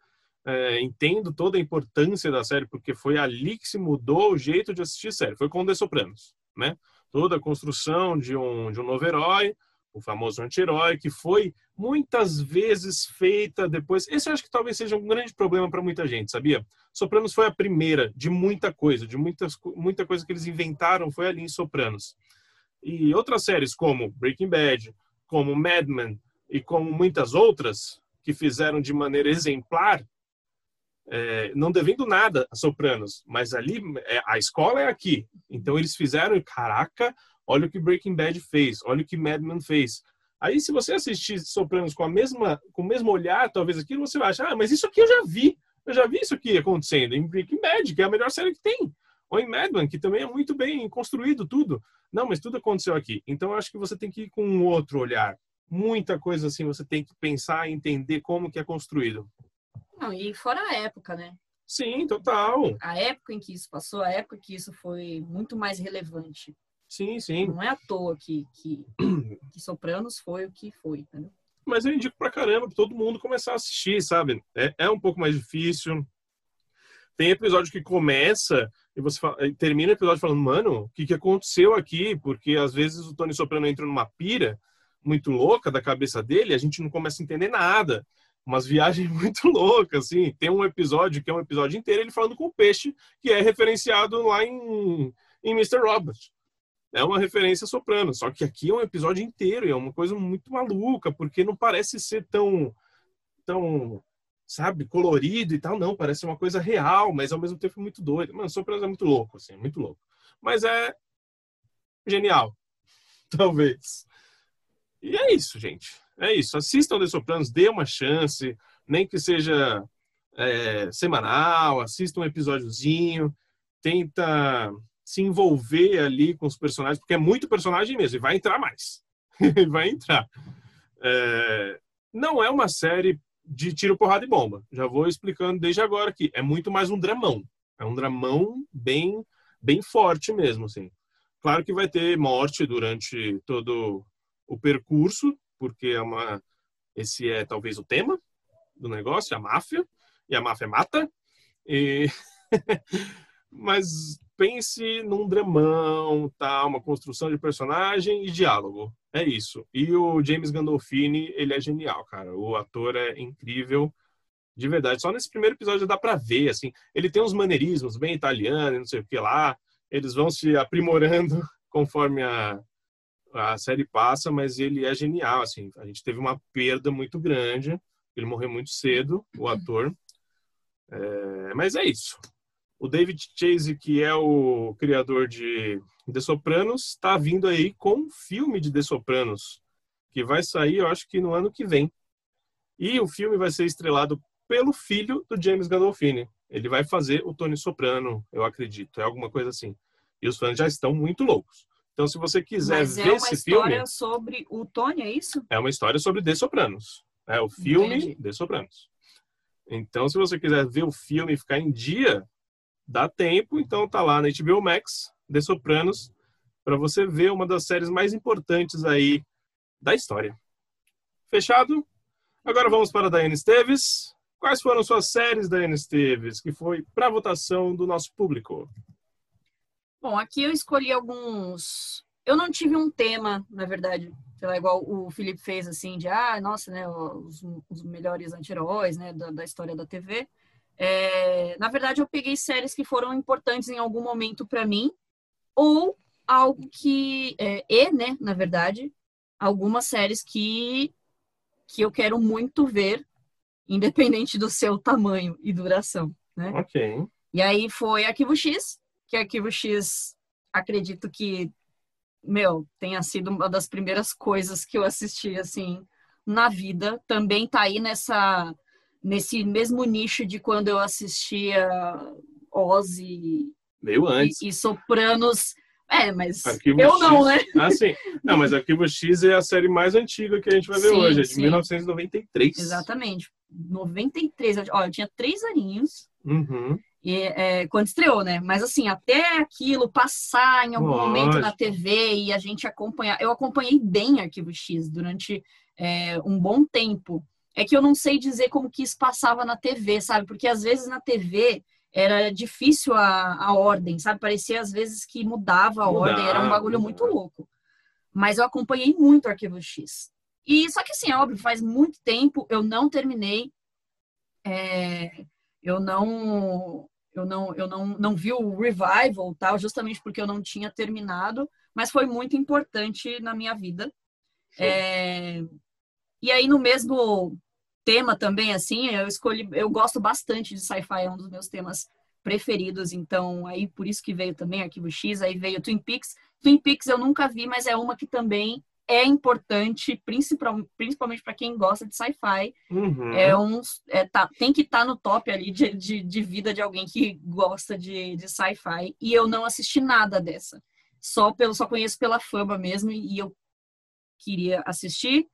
É, entendo toda a importância da série, porque foi ali que se mudou o jeito de assistir série, foi com The Sopranos, né? Toda a construção de um, de um novo herói, o famoso anti-herói, que foi muitas vezes feita depois. Esse eu acho que talvez seja um grande problema para muita gente, sabia? Sopranos foi a primeira de muita coisa, de muitas, muita coisa que eles inventaram foi ali em Sopranos. E outras séries como Breaking Bad, como Mad Men e como muitas outras que fizeram de maneira exemplar, é, não devendo nada a Sopranos, mas ali é, a escola é aqui. Então eles fizeram, caraca, olha o que Breaking Bad fez, olha o que Mad Men fez. Aí se você assistir Sopranos com a mesma, com o mesmo olhar, talvez aquilo você vai achar, ah, mas isso aqui eu já vi, eu já vi isso aqui acontecendo em Breaking Bad, que é a melhor série que tem. Ou em Madman, que também é muito bem construído tudo. Não, mas tudo aconteceu aqui. Então eu acho que você tem que ir com um outro olhar. Muita coisa assim, você tem que pensar e entender como que é construído. Não, e fora a época, né? Sim, total. A época em que isso passou, a época que isso foi muito mais relevante. Sim, sim. Não é à toa que, que, <clears throat> que Sopranos foi o que foi, entendeu? Mas eu indico pra caramba pra todo mundo começar a assistir, sabe? É, é um pouco mais difícil. Tem episódio que começa e você fala, termina o episódio falando, mano, o que, que aconteceu aqui? Porque às vezes o Tony Soprano entra numa pira muito louca da cabeça dele e a gente não começa a entender nada umas viagens <laughs> muito loucas, assim. Tem um episódio que é um episódio inteiro ele falando com o peixe, que é referenciado lá em, em Mr. Robert. É uma referência soprano, só que aqui é um episódio inteiro, e é uma coisa muito maluca, porque não parece ser tão, tão, sabe, colorido e tal, não, parece uma coisa real, mas ao mesmo tempo muito doido. Mano, Sopranos é muito louco, assim, muito louco. Mas é genial, <laughs> talvez. E é isso, gente. É isso. Assistam The Sopranos, dê uma chance, nem que seja é, semanal, assista um episódiozinho, tenta se envolver ali com os personagens, porque é muito personagem mesmo, e vai entrar mais. <laughs> vai entrar. É, não é uma série de tiro, porrada e bomba. Já vou explicando desde agora aqui. É muito mais um dramão. É um dramão bem, bem forte mesmo, assim. Claro que vai ter morte durante todo o percurso, porque é uma, esse é talvez o tema do negócio, a máfia, e a máfia mata. E... <laughs> Mas pense num dramão, tá? Uma construção de personagem e diálogo. É isso. E o James Gandolfini, ele é genial, cara. O ator é incrível, de verdade. Só nesse primeiro episódio dá para ver, assim. Ele tem uns maneirismos bem italianos, não sei o que lá. Eles vão se aprimorando <laughs> conforme a, a série passa, mas ele é genial, assim. A gente teve uma perda muito grande. Ele morreu muito cedo, o ator. É, mas é isso. O David Chase, que é o criador de The Sopranos, está vindo aí com um filme de The Sopranos, que vai sair, eu acho que no ano que vem. E o filme vai ser estrelado pelo filho do James Gandolfini. Ele vai fazer o Tony Soprano, eu acredito. É alguma coisa assim. E os fãs já estão muito loucos. Então, se você quiser Mas ver esse filme. É uma história sobre o Tony, é isso? É uma história sobre The Sopranos. É o filme Entendi. The Sopranos. Então, se você quiser ver o filme e ficar em dia, dá tempo. Então, tá lá na HBO Max, The Sopranos, para você ver uma das séries mais importantes aí da história. Fechado? Agora vamos para a Daiane Esteves. Quais foram suas séries, Daiane Esteves, que foi para votação do nosso público? Bom, aqui eu escolhi alguns. Eu não tive um tema, na verdade, sei lá, igual o Felipe fez, assim, de, ah, nossa, né, os, os melhores anti-heróis, né, da, da, história da TV. É, na verdade, eu peguei séries que foram importantes em algum momento para mim, ou algo que. É, e, né, na verdade, algumas séries que, que eu quero muito ver, independente do seu tamanho e duração, né? Ok. E aí foi Arquivo X, que Arquivo X, acredito que, meu, tenha sido uma das primeiras coisas que eu assisti, assim, na vida. Também tá aí nessa, nesse mesmo nicho de quando eu assistia Ozzy Meio antes. e, e Sopranos. É, mas Arquivo eu X. não, né? Ah, sim. Não, mas Arquivo X é a série mais antiga que a gente vai ver Sim, hoje, é de sim. 1993. Exatamente. 93. Ó, eu tinha três aninhos. Uhum. E, é, quando estreou, né? Mas assim, até aquilo passar em algum Lógico. momento na TV e a gente acompanhar. Eu acompanhei bem Arquivo X durante é, um bom tempo. É que eu não sei dizer como que isso passava na TV, sabe? Porque às vezes na TV era difícil a, a ordem, sabe? Parecia às vezes que mudava a ordem, era um Mudava, bagulho muito mudava. louco. Mas eu acompanhei muito Arquivo X. E só que assim, é óbvio, faz muito tempo eu não terminei. é, eu não eu não eu não, não vi o revival tal justamente porque eu não tinha terminado mas foi muito importante na minha vida. É, e aí no mesmo tema também assim eu escolhi eu gosto bastante de sci-fi é um dos meus temas preferidos então aí por isso que veio também Arquivo X aí veio Twin Peaks. Twin Peaks eu nunca vi mas é uma que também é importante, principal- principalmente para quem gosta de sci-fi. Uhum. É um, é, tá, tem que estar no top ali de, de, de vida de alguém que gosta de, de sci-fi. E eu não assisti nada dessa. Só, pelo, só conheço pela fama mesmo e eu queria assistir.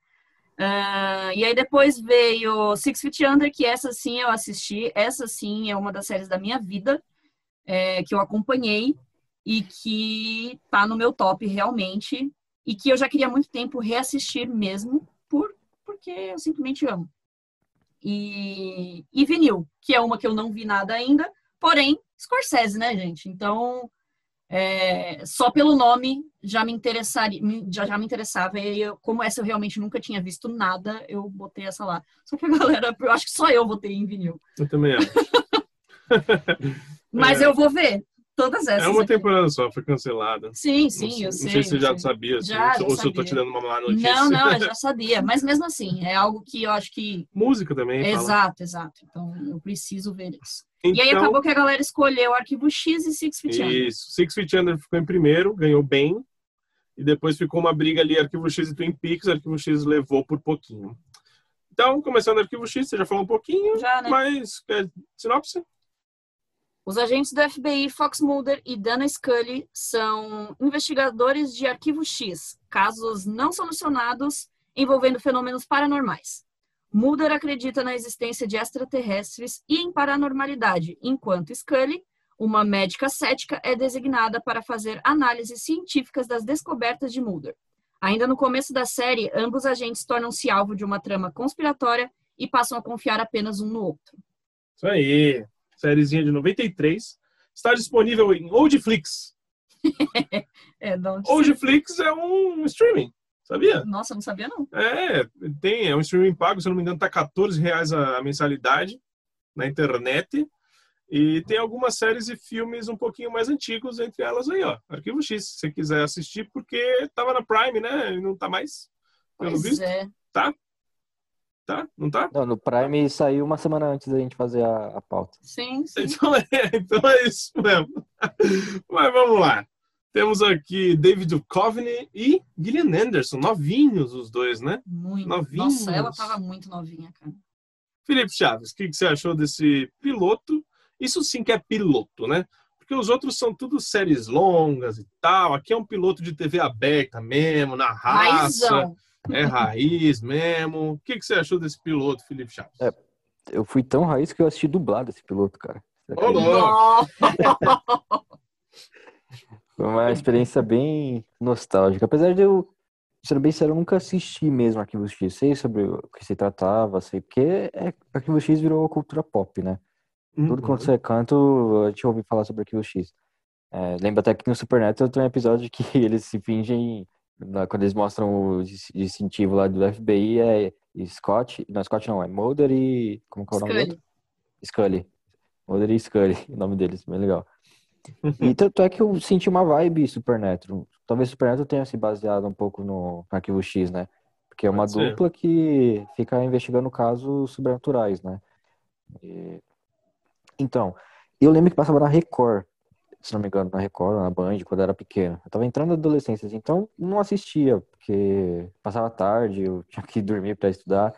Ah, e aí depois veio Six Feet Under, que essa sim eu assisti. Essa sim é uma das séries da minha vida é, que eu acompanhei e que tá no meu top realmente. E que eu já queria há muito tempo reassistir mesmo, por, porque eu simplesmente amo e, e vinil, que é uma que eu não vi nada ainda, porém, Scorsese, né, gente? Então, é, só pelo nome já me interessaria, já, já me interessava. E eu, como essa eu realmente nunca tinha visto nada, eu botei essa lá. Só que a <laughs> galera, eu acho que só eu botei em vinil. Eu também acho. <laughs> Mas É. eu vou ver todas essas. É uma aqui. temporada só, foi cancelada. Sim, Não sim, sei- eu sei. Não sei se você já sabia, assim, Já, já ou se eu tô te dando uma má notícia. Não, não, eu <laughs> já sabia. Mas mesmo assim, é algo que eu acho que Música também. fala. Exato, exato. Então eu preciso ver isso. Então, E aí acabou que a galera escolheu Arquivo X e Six Feet Under. Isso. Six Feet Under ficou em primeiro, ganhou bem. E depois ficou uma briga ali, Arquivo X e Twin Peaks. Arquivo X levou por pouquinho. Então, começando Arquivo X, você já falou um pouquinho, Já, né? mas quer sinopse? Os agentes do FBI, Fox Mulder e Dana Scully, são investigadores de Arquivo X, casos não solucionados envolvendo fenômenos paranormais. Mulder acredita na existência de extraterrestres e em paranormalidade, enquanto Scully, uma médica cética, é designada para fazer análises científicas das descobertas de Mulder. Ainda no começo da série, ambos agentes tornam-se alvo de uma trama conspiratória e passam a confiar apenas um no outro. Isso aí. Sériezinha de 93. Está disponível em Oldflix. <laughs> É, onde Oldflix é um streaming, sabia? Nossa, não sabia não. É, tem, é um streaming pago, se não me engano, tá 14 reais a, a mensalidade na internet. E tem algumas séries e filmes um pouquinho mais antigos, entre elas aí, ó. Arquivo X, se você quiser assistir, porque tava na Prime, né? E não tá mais. Pelo Pois visto, é. tá? Não tá? Não, no Prime saiu uma semana antes da gente fazer a, a pauta. Sim, sim. Então <laughs> é, então é isso mesmo. <laughs> Mas vamos lá. Temos aqui David Duchovny e Gillian Anderson, novinhos os dois, né? Muito. Novinhos. Nossa, ela tava muito novinha, cara. Felipe Chaves, o que, que você achou desse piloto? Isso sim que é piloto, né? Porque os outros são tudo séries longas e tal. Aqui é um piloto de TV aberta mesmo, na raça. Raizão. É raiz mesmo. O que, que você achou desse piloto, Felipe Chaves? É. Eu fui tão raiz que eu assisti dublado esse piloto, cara. Louco. Foi uma experiência bem nostálgica. Apesar de eu, ser bem sério, eu nunca assisti mesmo Arquivo X. Sei sobre o que se tratava, sei porque é, Arquivo X virou cultura pop, né? Tudo Uhum. quanto você canto, a gente ouve falar sobre Arquivo X. É, lembra até que no Supernatural tem um episódio que <laughs> eles se fingem, na- quando eles mostram o dis- distintivo lá do FBI, é Scott, não, Scott não, é Mulder e, como que é o nome do Scully. Mulder e Scully, <laughs> o nome deles, bem legal. <laughs> E tanto é que eu senti uma vibe Supernatural. Talvez Supernatural tenha se baseado um pouco no Arquivo X, né? Porque é uma Pode ser. dupla que fica investigando casos sobrenaturais, né? E- Então, eu lembro que passava na Record, se não me engano, na Record, na Band, quando eu era pequeno. Eu tava entrando na adolescência, então não assistia, porque passava tarde, eu <laughs> tinha que dormir para estudar.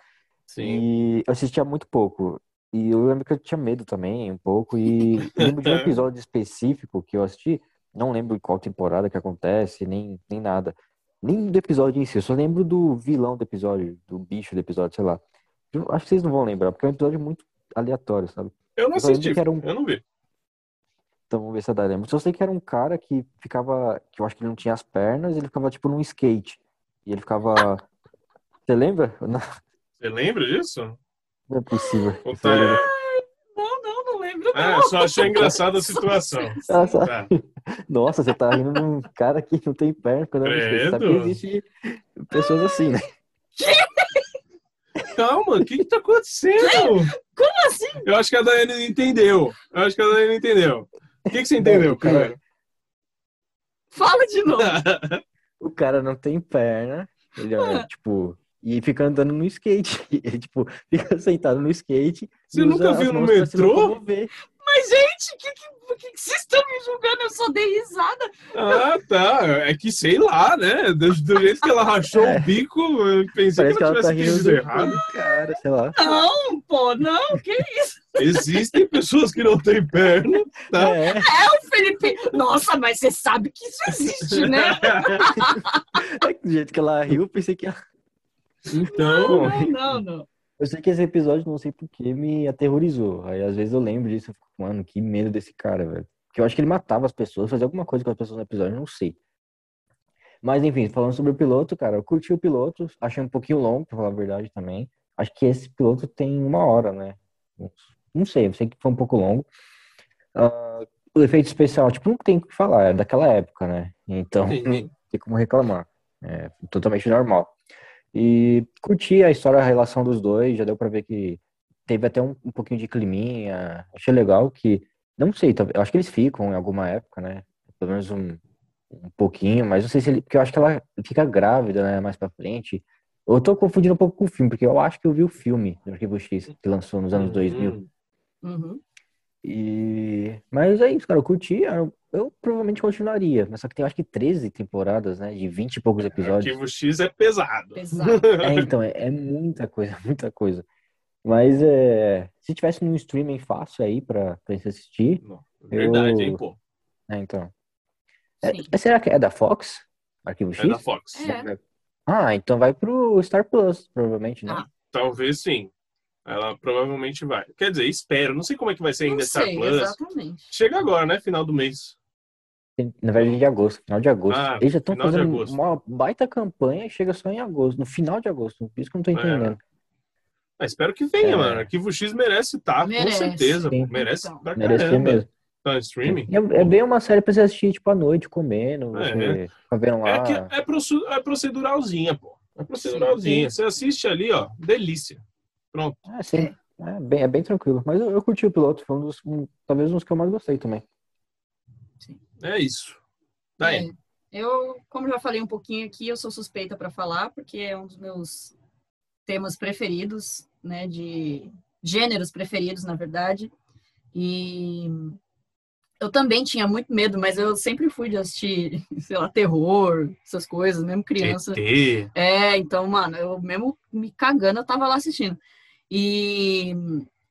Sim. E eu assistia muito pouco. E eu lembro que eu tinha medo também, um pouco. E <laughs> eu lembro de um episódio específico que eu assisti. Não lembro em qual temporada que acontece, nem, nem nada. Nem do episódio em si. Eu só lembro do vilão do episódio, do bicho do episódio, sei lá. Eu acho que vocês não vão lembrar, porque é um episódio muito aleatório, sabe? Eu não Eu assisti, um- eu não vi. Então vamos ver se a Dai lembra. Só sei que era um cara que ficava. Que eu acho que ele não tinha as pernas, ele ficava tipo num skate. E ele ficava. Você lembra? <laughs> Não, Você lembra disso? não é possível. Tá-? Não, não, não lembro. É, só achei engraçada a situação. <laughs> Ah, Tá. Nossa, você tá rindo num cara que não tem perna quando é sabe que existe pessoas assim, né? <laughs> Calma, o que que tá acontecendo? Como assim? Eu acho que a Daiane não entendeu. Eu acho que a Daiane não entendeu. O que, que você entendeu, cara-? <laughs> Fala de novo. O cara não tem perna, ele é, <laughs> tipo, e fica andando no skate. <laughs> Ele, tipo, fica sentado no skate. Você nunca viu no metrô? Mas, gente, que, que, que, que vocês estão me julgando? Eu só dei risada. Ah, tá. É que sei lá, né? Do, do jeito que ela rachou é. o bico, eu pensei Parece que ela, que ela tivesse tá errado. Cara, sei lá. Não, pô, não, que isso? Existem pessoas que não têm perna. Tá? É. é, o Felipe. Nossa, mas você sabe que isso existe, né? <laughs> é do jeito que ela riu, eu pensei que. Então. Não, não, não. Eu sei que esse episódio, não sei porquê, me aterrorizou. Aí às vezes eu lembro disso e fico, mano, que medo desse cara, velho. Porque eu acho que ele matava as pessoas, fazia alguma coisa com as pessoas no episódio, não sei. Mas enfim, falando sobre o piloto, cara, eu curti o piloto, achei um pouquinho longo, pra falar a verdade também. Acho que esse piloto tem uma hora, né? Não sei, eu sei que foi um pouco longo. Uh, o efeito especial, tipo, não tem o que falar, é daquela época, né? Então, não tem como reclamar. É totalmente normal. E curti a história, a relação dos dois, já deu pra ver que teve até um, um pouquinho de climinha. Achei legal que, não sei, eu acho que eles ficam em alguma época, né? Pelo menos um, um pouquinho, mas não sei se ele, porque eu acho que ela fica grávida, né, mais pra frente. Eu tô confundindo um pouco com o filme, porque eu acho que eu vi o filme do Arquivo X, que lançou nos anos 2000. Uhum. E... Mas é isso, cara, eu curti, eu, eu provavelmente continuaria, mas só que tem acho que 13 temporadas, né, de 20 e poucos episódios. Arquivo X é pesado. Pesado. <laughs> É, então, é, é muita coisa, <laughs> muita coisa. Mas é, se tivesse num streaming fácil aí pra, pra gente assistir. Verdade, eu... hein, pô. É, então. É, será que é da Fox? Arquivo X? É da Fox. É. Ah, então vai pro Star Plus, provavelmente, né? Ah, talvez sim. Ela provavelmente vai. Quer dizer, espero. Não sei como é que vai ser ainda não Star sei, Plus. Exatamente. Chega agora, né? Final do mês. Na verdade, de agosto, final de agosto. Ah, Eles já estão fazendo uma baita campanha e chega só em agosto, no final de agosto. Por isso que eu não tô é. entendendo. É. espero que venha, é. mano. Arquivo X merece estar, merece. com certeza. Sim. Merece então. pra merece caramba. mesmo. Tá streaming? É, é, bem uma série pra você assistir, tipo, à noite, comendo, é, você vendo lá. É, que é, proceduralzinha, pô. É proceduralzinha. Sim, sim. Você assiste ali, ó, delícia. Pronto. É, sim. É bem, é bem tranquilo. Mas eu, eu curti o piloto, foi um dos, um, talvez um dos que eu mais gostei também. Sim. É isso. Tá é, eu, como já falei um pouquinho aqui, eu sou suspeita para falar, porque é um dos meus temas preferidos, né, de gêneros preferidos, na verdade. E eu também tinha muito medo, mas eu sempre fui de assistir, <laughs> sei lá, terror, essas coisas, mesmo criança. ET. É, então, mano, eu mesmo me cagando, eu tava lá assistindo. E,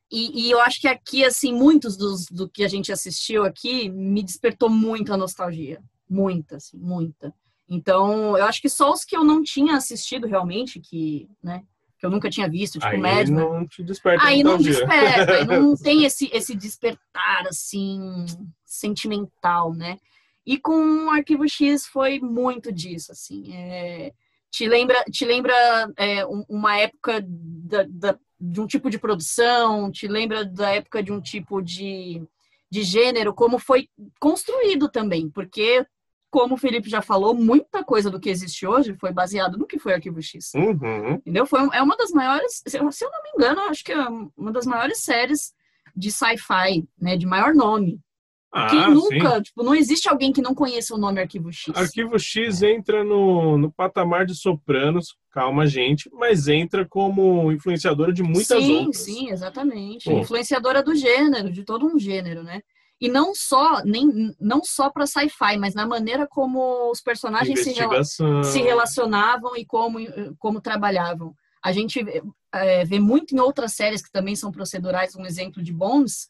e, e, eu acho que aqui, assim, muitos dos, do que a gente assistiu aqui me despertou muito a nostalgia. Muita, assim, muita. Então, eu acho que só os que eu não tinha assistido realmente, que, né, que eu nunca tinha visto, tipo aí não te desperta Aí não desperta, aí não <laughs> tem esse, esse despertar, assim, sentimental, né? E com o Arquivo X foi muito disso, assim. É, te lembra, te lembra é, uma época da, da, de um tipo de produção, te lembra da época de um tipo de, de gênero, como foi construído também, porque, como o Felipe já falou, muita coisa do que existe hoje foi baseado no que foi Arquivo X. Uhum. Entendeu? Foi, é uma das maiores, se eu não me engano, acho que é uma das maiores séries de sci-fi, né, de maior nome. Ah, que nunca, sim. tipo, não existe alguém que não conheça o nome Arquivo X. Arquivo X entra no, no patamar de Sopranos, calma, gente, mas entra como influenciadora de muitas sim, outras. Sim, exatamente. Pô. Influenciadora do gênero, de todo um gênero, né? E não só, nem, não só para sci-fi, mas na maneira como os personagens se, rela se, relacionavam e como, como trabalhavam. A gente é, vê muito em outras séries que também são procedurais, um exemplo de Bones,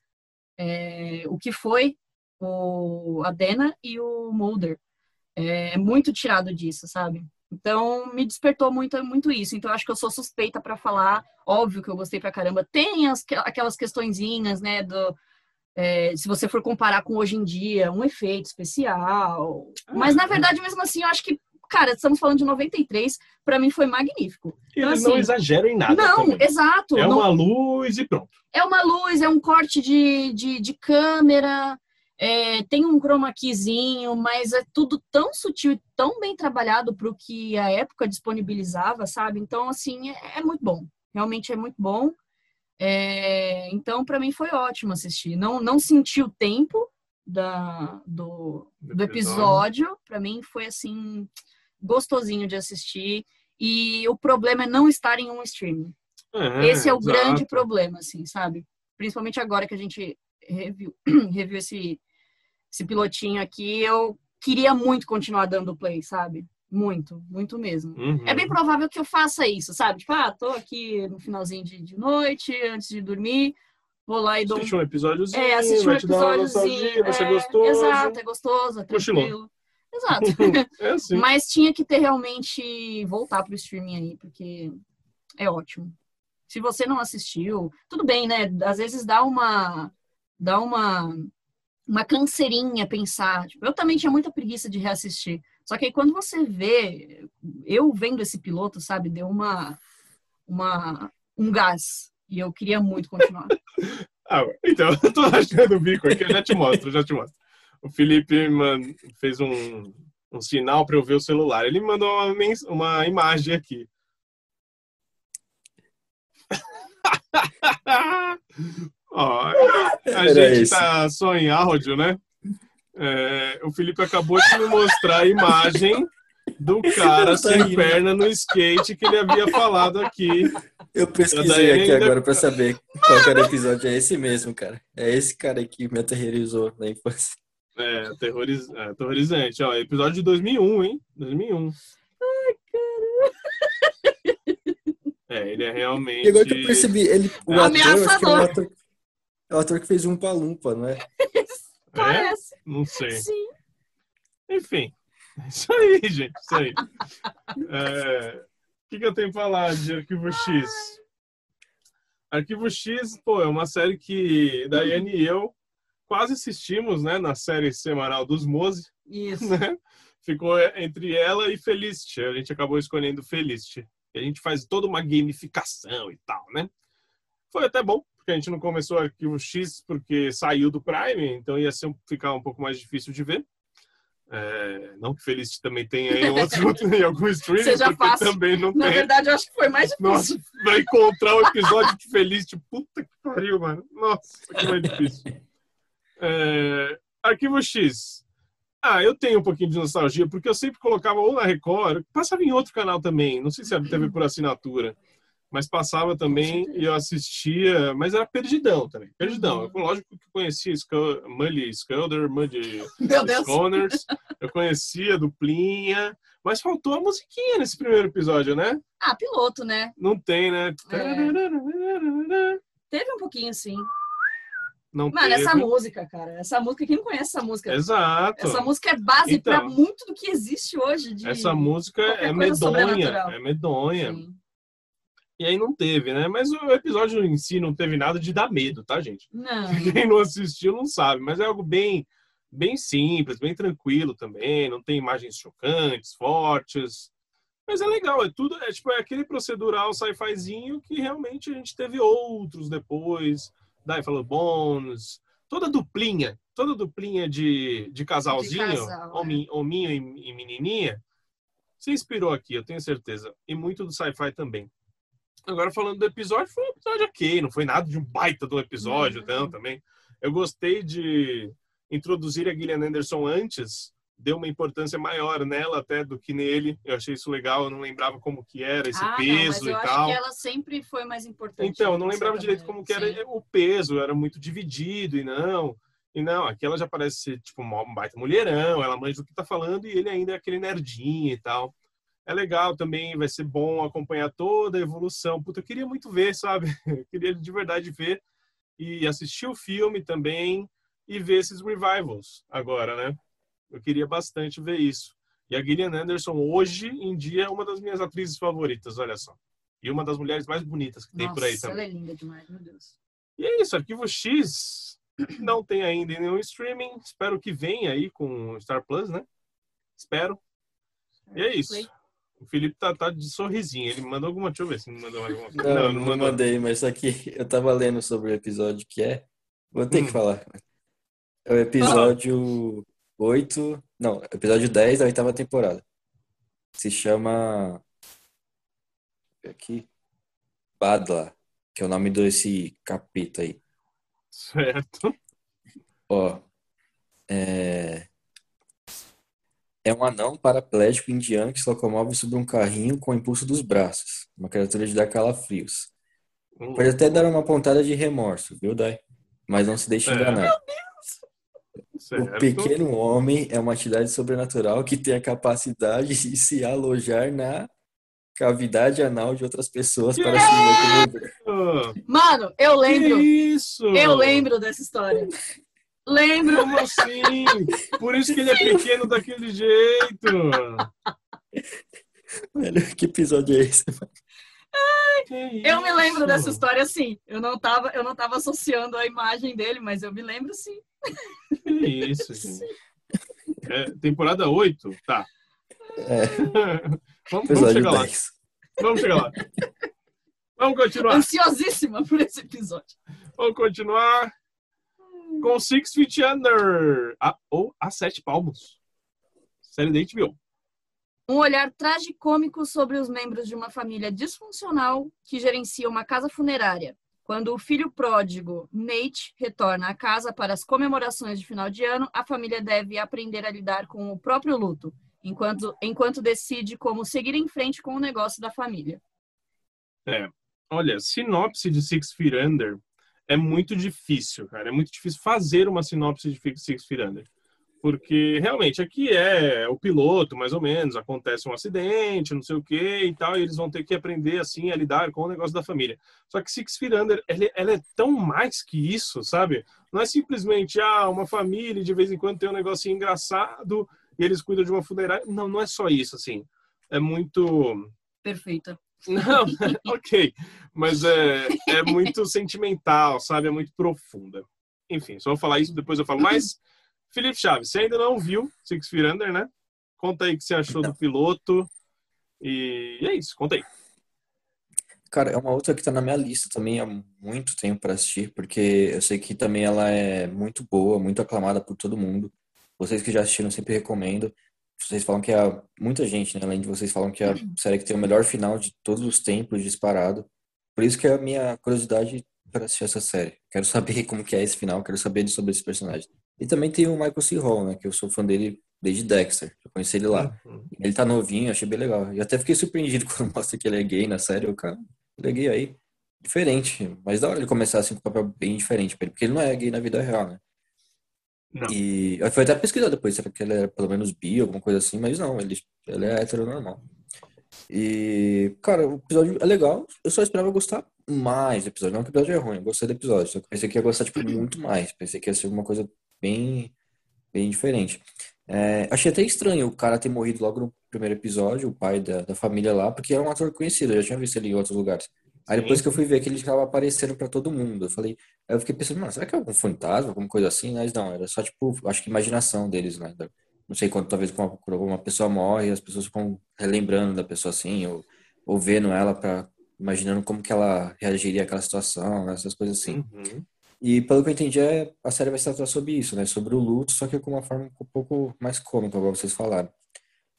é, o que foi o Adena e o Mulder. É, é muito tirado disso, sabe? Então, me despertou muito, muito isso. Então, acho que eu sou suspeita para falar. Óbvio que eu gostei pra caramba. Tem as, aquelas questõezinhas, né, do... É, se você for comparar com hoje em dia, um efeito especial. Mas, na verdade, mesmo assim, eu acho que, cara, estamos falando de 93, para mim foi magnífico. Então, eles assim, não exageram em nada. Não, também. exato. É não, uma luz e pronto. É uma luz, é um corte de, de, de câmera, é, tem um chroma keyzinho, mas é tudo tão sutil e tão bem trabalhado para o que a época disponibilizava, sabe? Então, assim, é, é muito bom. Realmente é muito bom. É, então, para mim foi ótimo assistir. Não, não senti o tempo da, do, do episódio. Para mim foi, assim, gostosinho de assistir. E o problema é não estar em um streaming. É, Esse é o exato. grande problema, assim, sabe? Principalmente agora que a gente reviu, <clears throat> reviu esse, esse pilotinho aqui, eu queria muito continuar dando play, sabe? Muito, muito mesmo. Uhum. É bem provável que eu faça isso, sabe? Tipo, ah, tô aqui no finalzinho de, de noite, antes de dormir, vou lá e dou Assiste um episódiozinho, é, assistir um episódiozinho. vai é, gostoso. Exato, é gostoso, é tranquilo. Exato. <laughs> É assim. Mas tinha que ter realmente voltar pro streaming aí, porque é ótimo. Se você não assistiu, tudo bem, né? Às vezes dá uma dá uma uma canseirinha pensar. Tipo, eu também tinha muita preguiça de reassistir. Só que aí quando você vê, eu vendo esse piloto, sabe, deu uma uma um gás e eu queria muito continuar. <laughs> Ah, então, <laughs> eu tô achando o bico aqui, eu já te mostro, já te mostro. O Felipe man, fez um, um sinal para eu ver o celular. Ele mandou uma, uma imagem aqui. <laughs> Ó, a gente esse. tá só em áudio, né? É, o Felipe acabou de me mostrar a imagem do <laughs> cara tô sem rindo. perna no skate que ele havia falado aqui. Eu pesquisei aqui ainda- agora pra saber qual era o episódio. É esse mesmo, cara. É esse cara que me aterrorizou na infância. É, aterroriz... é, aterrorizante. Ó, episódio de 2001, hein? 2001. Ai, cara. É, ele é realmente... E agora que eu percebi, ele, o ator, acho que é Ameaçador. ator, é o ator que fez um palumpa, não é? <laughs> É? Parece. Não sei. Sim. Enfim. É <laughs> Isso aí, gente. Isso aí. É, O que, que eu tenho pra falar de Arquivo X? Arquivo X, pô, é uma série que Daiane e eu quase assistimos, né? Na série semanal dos Mose. Isso. né? Ficou entre ela e Felicity. A gente acabou escolhendo Felicity. E a gente faz toda uma gamificação e tal, né? Foi até bom, porque a gente não começou arquivo X porque saiu do Prime, então ia ser, um- ficar um pouco mais difícil de ver. É, não que Felicity também tenha em, outro, <laughs> <laughs> em algum streaming, Seja fácil. também não Na tem. verdade, eu acho que foi mais <laughs> difícil. Nossa, vai encontrar o episódio de Felicity. Puta que pariu, mano. Nossa, que mais difícil. É, Arquivo X. Ah, eu tenho um pouquinho de nostalgia, porque eu sempre colocava ou na Record, passava em outro canal também, não sei se era TV por assinatura, mas passava também e eu assistia, mas era perdidão também, perdidão. Eu, lógico que eu conhecia Mully Sculder, Muddy <laughs> Deus. Sconers, eu conhecia Duplinha, mas faltou a musiquinha nesse primeiro episódio, né? Ah, piloto, né? Não tem, né? Teve um pouquinho, sim. Não Mano, teve. essa música, cara. Essa música, quem não conhece essa música? Exato. Essa música é base Então. pra muito do que existe hoje. Essa música é medonha. É medonha. Sim. E aí não teve, né? Mas o episódio em si não teve nada de dar medo, tá, gente? Não. <laughs> Quem não assistiu não sabe, mas é algo bem, bem simples, bem tranquilo também. Não tem imagens chocantes, fortes. Mas é legal, é tudo, é tipo é aquele procedural sci-fizinho que realmente a gente teve outros depois. Daí falou Bones, toda duplinha, toda duplinha de, de casalzinho, De casal, é. homi- hominho e, e menininha, se inspirou aqui, eu tenho certeza. E muito do sci-fi também. Agora, falando do episódio, foi um episódio ok, não foi nada de um baita do episódio, Uhum. não, também. Eu gostei de introduzir a Gillian Anderson antes, deu uma importância maior nela até do que nele. Eu achei isso legal, eu não lembrava como que era esse ah, não, peso eu e tal. ela sempre foi mais importante. Então, eu não lembrava direito como que era Sim. o peso, era muito dividido e não. E não, aqui ela já parece ser tipo uma um baita mulherão, ela manja do que tá falando e ele ainda é aquele nerdinho e tal. É legal também, vai ser bom acompanhar toda a evolução. Puta, eu queria muito ver, sabe? <laughs> Eu queria de verdade ver e assistir o filme também e ver esses revivals agora, né? Eu queria bastante ver isso. E a Gillian Anderson, hoje em dia, é uma das minhas atrizes favoritas, olha só. E uma das mulheres mais bonitas que tem por aí Nossa, também. ela é linda demais, meu Deus. E é isso, Arquivo X <clears throat> não tem ainda nenhum streaming. Espero que venha aí com Star Plus, né? Espero. E é isso. O Felipe tá, tá de sorrisinho. Ele mandou alguma. Deixa eu ver se me mandou alguma Não, não, mandei, mas só que <laughs> eu tava lendo sobre o episódio que é. Vou ter Hum. que falar. É o episódio 8. Não, episódio 10 da oitava temporada. Se chama. Aqui. Badla, que é o nome desse capeta aí. Certo. Ó. É. É um anão paraplégico indiano que se locomove sobre um carrinho com o impulso dos braços. Uma criatura de dar calafrios. Pode até dar uma pontada de remorso, viu, Dai? mas não se deixe É. enganar. O Certo. pequeno homem é uma entidade sobrenatural que tem a capacidade de se alojar na cavidade anal de outras pessoas para se locomover. Mano, eu lembro. Que isso? Eu lembro dessa história. Lembro. Como assim? Por isso que ele é pequeno daquele jeito. Velho, que episódio é esse? Que Eu me lembro dessa história, sim. Eu não tava, eu não tava associando a imagem dele, mas eu me lembro, sim. Que isso, gente. É, temporada 8? Tá. É, vamos, vamos chegar lá. 10. Vamos chegar lá. Vamos continuar. Ansiosíssima por esse episódio. Vamos continuar com Six Feet Under. A, ou A Sete Palmos. Série da HBO. Um olhar tragicômico sobre os membros de uma família disfuncional que gerencia uma casa funerária. Quando o filho pródigo, Nate, retorna à casa para as comemorações de final de ano, a família deve aprender a lidar com o próprio luto, enquanto, enquanto decide como seguir em frente com o negócio da família. Olha, sinopse de Six Feet Under é muito difícil, cara. É muito difícil fazer uma sinopse de Six Feet Under. Porque realmente aqui é o piloto, mais ou menos, acontece um acidente, não sei o que e tal, e eles vão ter que aprender assim a lidar com o negócio da família. Só que Six Feet Under, ela, ela é tão mais que isso, sabe? Não é simplesmente ah, uma família de vez em quando tem um negocinho engraçado e eles cuidam de uma funerária. Não, não é só isso, assim. É muito Perfeita. Não, <laughs> ok. Mas é, é muito sentimental, sabe? É muito profunda. Enfim, só vou falar isso, depois eu falo. Mas, Felipe Chaves, você ainda não viu Six Feet Under, né? Conta aí o que você achou do piloto. E é isso, conta aí. Cara, é uma outra que tá na minha lista também há muito tempo para assistir, porque eu sei que também ela é muito boa, muito aclamada por todo mundo. Vocês que já assistiram, sempre recomendo. Vocês falam que é muita gente, né? Além de vocês falam que é a série que tem o melhor final de todos os tempos disparado. Por isso que é a minha curiosidade para assistir essa série. Quero saber <laughs> como que é esse final, quero saber sobre esse personagem. E também tem o Michael C. Hall, né? Que eu sou fã dele desde Dexter. Eu conheci ele lá. Uhum. Ele tá novinho, achei bem legal. E até fiquei surpreendido <laughs> quando mostra que ele é gay na série. O cara, ele é gay aí. Diferente. Mas da hora ele começar assim com um papel bem diferente pra ele. Porque ele não é gay na vida real, né? Não. E fui até pesquisar depois, será que ele era pelo menos bi, alguma coisa assim, mas não, ele, ele é heteronormal. E, cara, o episódio é legal, eu só esperava gostar mais do episódio. Não que o episódio é ruim, eu gostei do episódio, só que pensei que ia gostar, tipo, muito mais. Pensei que ia ser uma coisa bem, bem diferente. É, achei até estranho o cara ter morrido logo no primeiro episódio, o pai da, da família lá, porque era um ator conhecido, eu já tinha visto ele em outros lugares. Aí Sim. depois que eu fui ver que ele estava aparecendo pra todo mundo, eu falei, aí eu fiquei pensando, mano, será que é algum fantasma, alguma coisa assim? Mas não, era só tipo, acho que imaginação deles, né? Não sei quando talvez quando uma pessoa morre, as pessoas ficam relembrando da pessoa assim, ou, ou vendo ela para imaginando como que ela reagiria àquela situação, né? essas coisas assim. Uhum. E pelo que eu entendi, é, a série vai se tratar sobre isso, né? Sobre o luto, só que com uma forma um pouco mais cômica, como vocês falaram.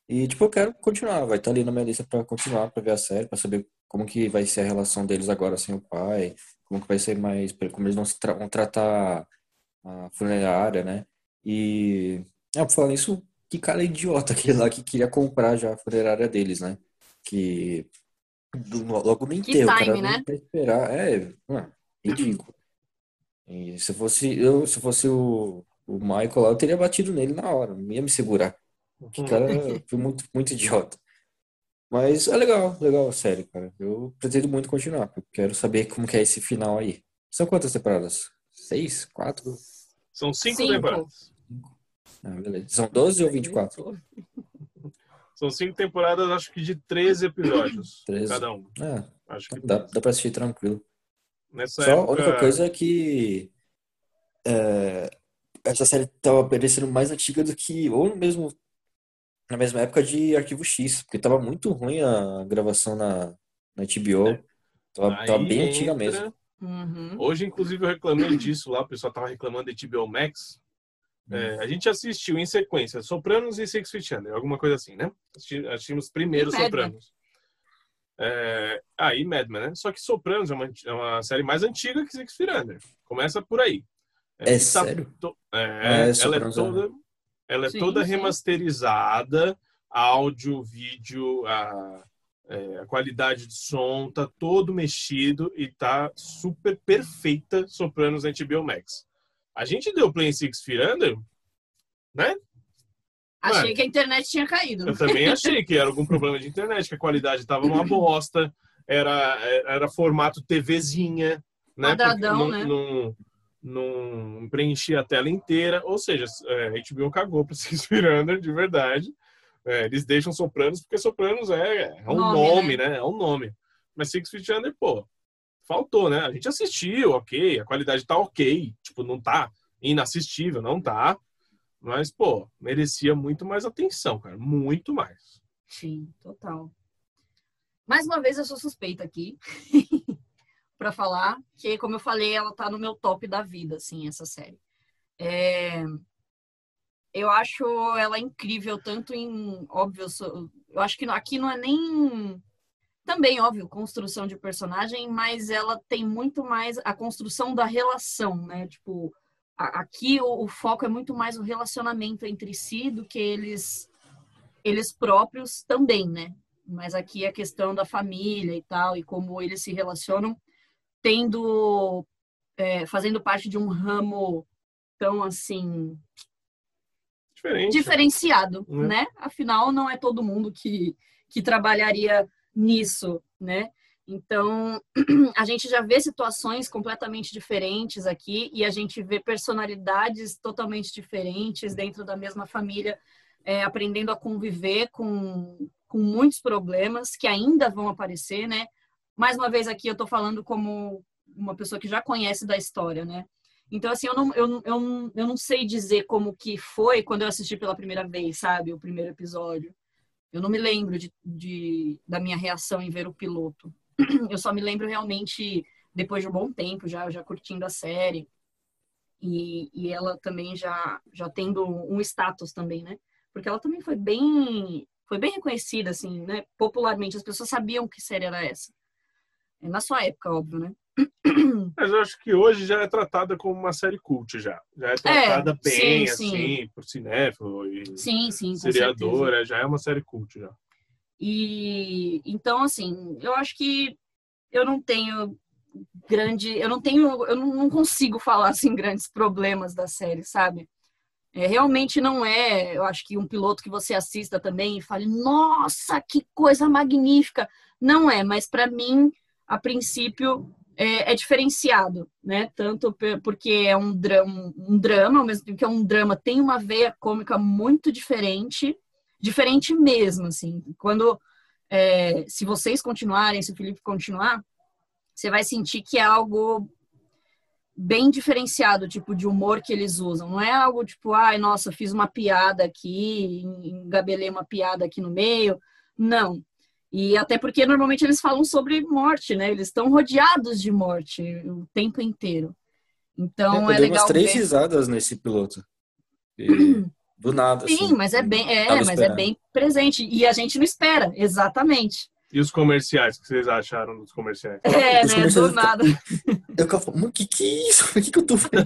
E, tipo, eu quero continuar, vai estar ali na minha lista pra continuar, pra ver a série, pra saber como que vai ser a relação deles agora sem o pai, como que vai ser mais, como eles vão, se tra- vão tratar a funerária, né? E, é, por falar nisso, que cara idiota aquele lá que queria comprar já a funerária deles, né? Que logo no enterro, o cara time, nem né? esperar, é, mano, ridículo. E se fosse eu, se fosse o, o Michael lá, eu teria batido nele na hora, não ia me segurar. Que cara foi muito, muito idiota. Mas é legal, legal a série, cara. Eu pretendo muito continuar, porque eu quero saber como que é esse final aí. São quantas temporadas? Seis? Quatro? São cinco, Cinco. temporadas. Ah, beleza. São 12 ou 24? São cinco temporadas, acho que de 13 episódios. <coughs> 13. Cada um. Ah, Acho que dá, dá pra assistir tranquilo. nessa Só a época. única coisa é que é, essa série tava parecendo mais antiga do que, ou no mesmo, na mesma época de Arquivo X, porque tava muito ruim a gravação na, na HBO. Tava, Aí tava bem antiga entra- mesmo. Uhum. Hoje, inclusive, eu reclamei disso lá, o pessoal tava reclamando de HBO Max. Hum. É, a gente assistiu em sequência Sopranos e Six Feet Under, alguma coisa assim, né? Assisti- Assistimos primeiro E. Sopranos. É, ah, e Mad Men, né? Só que Sopranos é uma, é uma série mais antiga que Six Feet Under. Começa por aí. É e tá sério? to- é, É, ela é Sopranos é- toda, ela é Sim, toda sim. remasterizada, áudio, vídeo, a, É, a qualidade de som tá todo mexido e tá super perfeita Sopranos na HBO Max. A gente deu play em Six Feet Under, né? Achei Ué. que a internet tinha caído. Eu também achei que era algum problema de internet, que a qualidade tava uma bosta, era, era formato TVzinha, né? Quadradão, Porque né? não, não, preenchia a tela inteira, ou seja, é, HBO cagou pra Six Feet Under, de verdade. É, eles deixam Sopranos porque Sopranos é, é um Nome, nome, né? É um nome. Mas Six Feet Under, pô, faltou, né? A gente assistiu, ok, a qualidade tá ok, tipo, não tá inassistível, não tá. Mas, pô, merecia muito mais atenção, cara, muito mais. Sim, total. Mais uma vez eu sou suspeita aqui <laughs> para falar que, como eu falei, ela tá no meu top da vida, assim, essa série. É, Eu acho ela incrível, tanto em, óbvio, eu sou- eu acho que aqui não é nem também, óbvio, construção de personagem, mas ela tem muito mais a construção da relação, né? Tipo, aqui o, o foco é muito mais o relacionamento entre si do que eles eles próprios também, né? Mas aqui a questão da família e tal e como eles se relacionam, tendo é, fazendo parte de um ramo tão assim Diferente. diferenciado, Né? né? Afinal, não é todo mundo que, que trabalharia nisso, né? Então, <clears throat> a gente já vê situações completamente diferentes aqui e a gente vê personalidades totalmente diferentes dentro da mesma família, é, aprendendo a conviver com, com muitos problemas que ainda vão aparecer, né? Mais uma vez aqui eu tô falando como uma pessoa que já conhece da história, né? Então, assim, eu não, eu, eu, eu não sei dizer como que foi quando eu assisti pela primeira vez, sabe? O primeiro episódio. Eu não me lembro de, de- da minha reação em ver o piloto. <clears throat> Eu só me lembro realmente depois de um bom tempo, já, já curtindo a série. E, e ela também já, já tendo um status também, né? Porque ela também foi bem, foi bem reconhecida, assim, né? Popularmente, as pessoas sabiam que série era essa. É Na sua época, óbvio, né? Mas eu acho que hoje já é tratada como uma série cult já. Já é tratada bem, sim, sim. assim, por cinéfilo e Sim, sim, seriadora. Já é uma série cult já. E então, assim, eu acho que eu não tenho grande, eu não tenho, eu não não consigo falar assim grandes problemas da série, sabe? É, realmente não é, eu acho que um piloto que você assista também e fale, nossa, que coisa magnífica. Não é, mas para mim, a princípio, é, é diferenciado, né? Tanto porque é um, um, um drama, ao mesmo tempo que é um drama, tem uma veia cômica muito diferente, diferente mesmo, assim. Quando, é, se vocês continuarem, se o Felipe continuar, você vai sentir que é algo bem diferenciado, tipo, de humor que eles usam. Não é algo tipo, ai, nossa, fiz uma piada aqui, engabelei uma piada aqui no meio. Não. E até porque normalmente eles falam sobre morte, né? Eles estão rodeados de morte o tempo inteiro. Então eu é dei umas legal três ver. risadas nesse piloto. E, <clears throat> do nada, Sim, assim. mas é bem, é, mas é esperando. bem presente e a gente não espera, exatamente. E os comerciais, o que vocês acharam dos comerciais? É, Os né? comerciais Do ficam- nada, <laughs> Eu ficava falando, "Mano, que que é isso? <laughs> O que que eu tô vendo?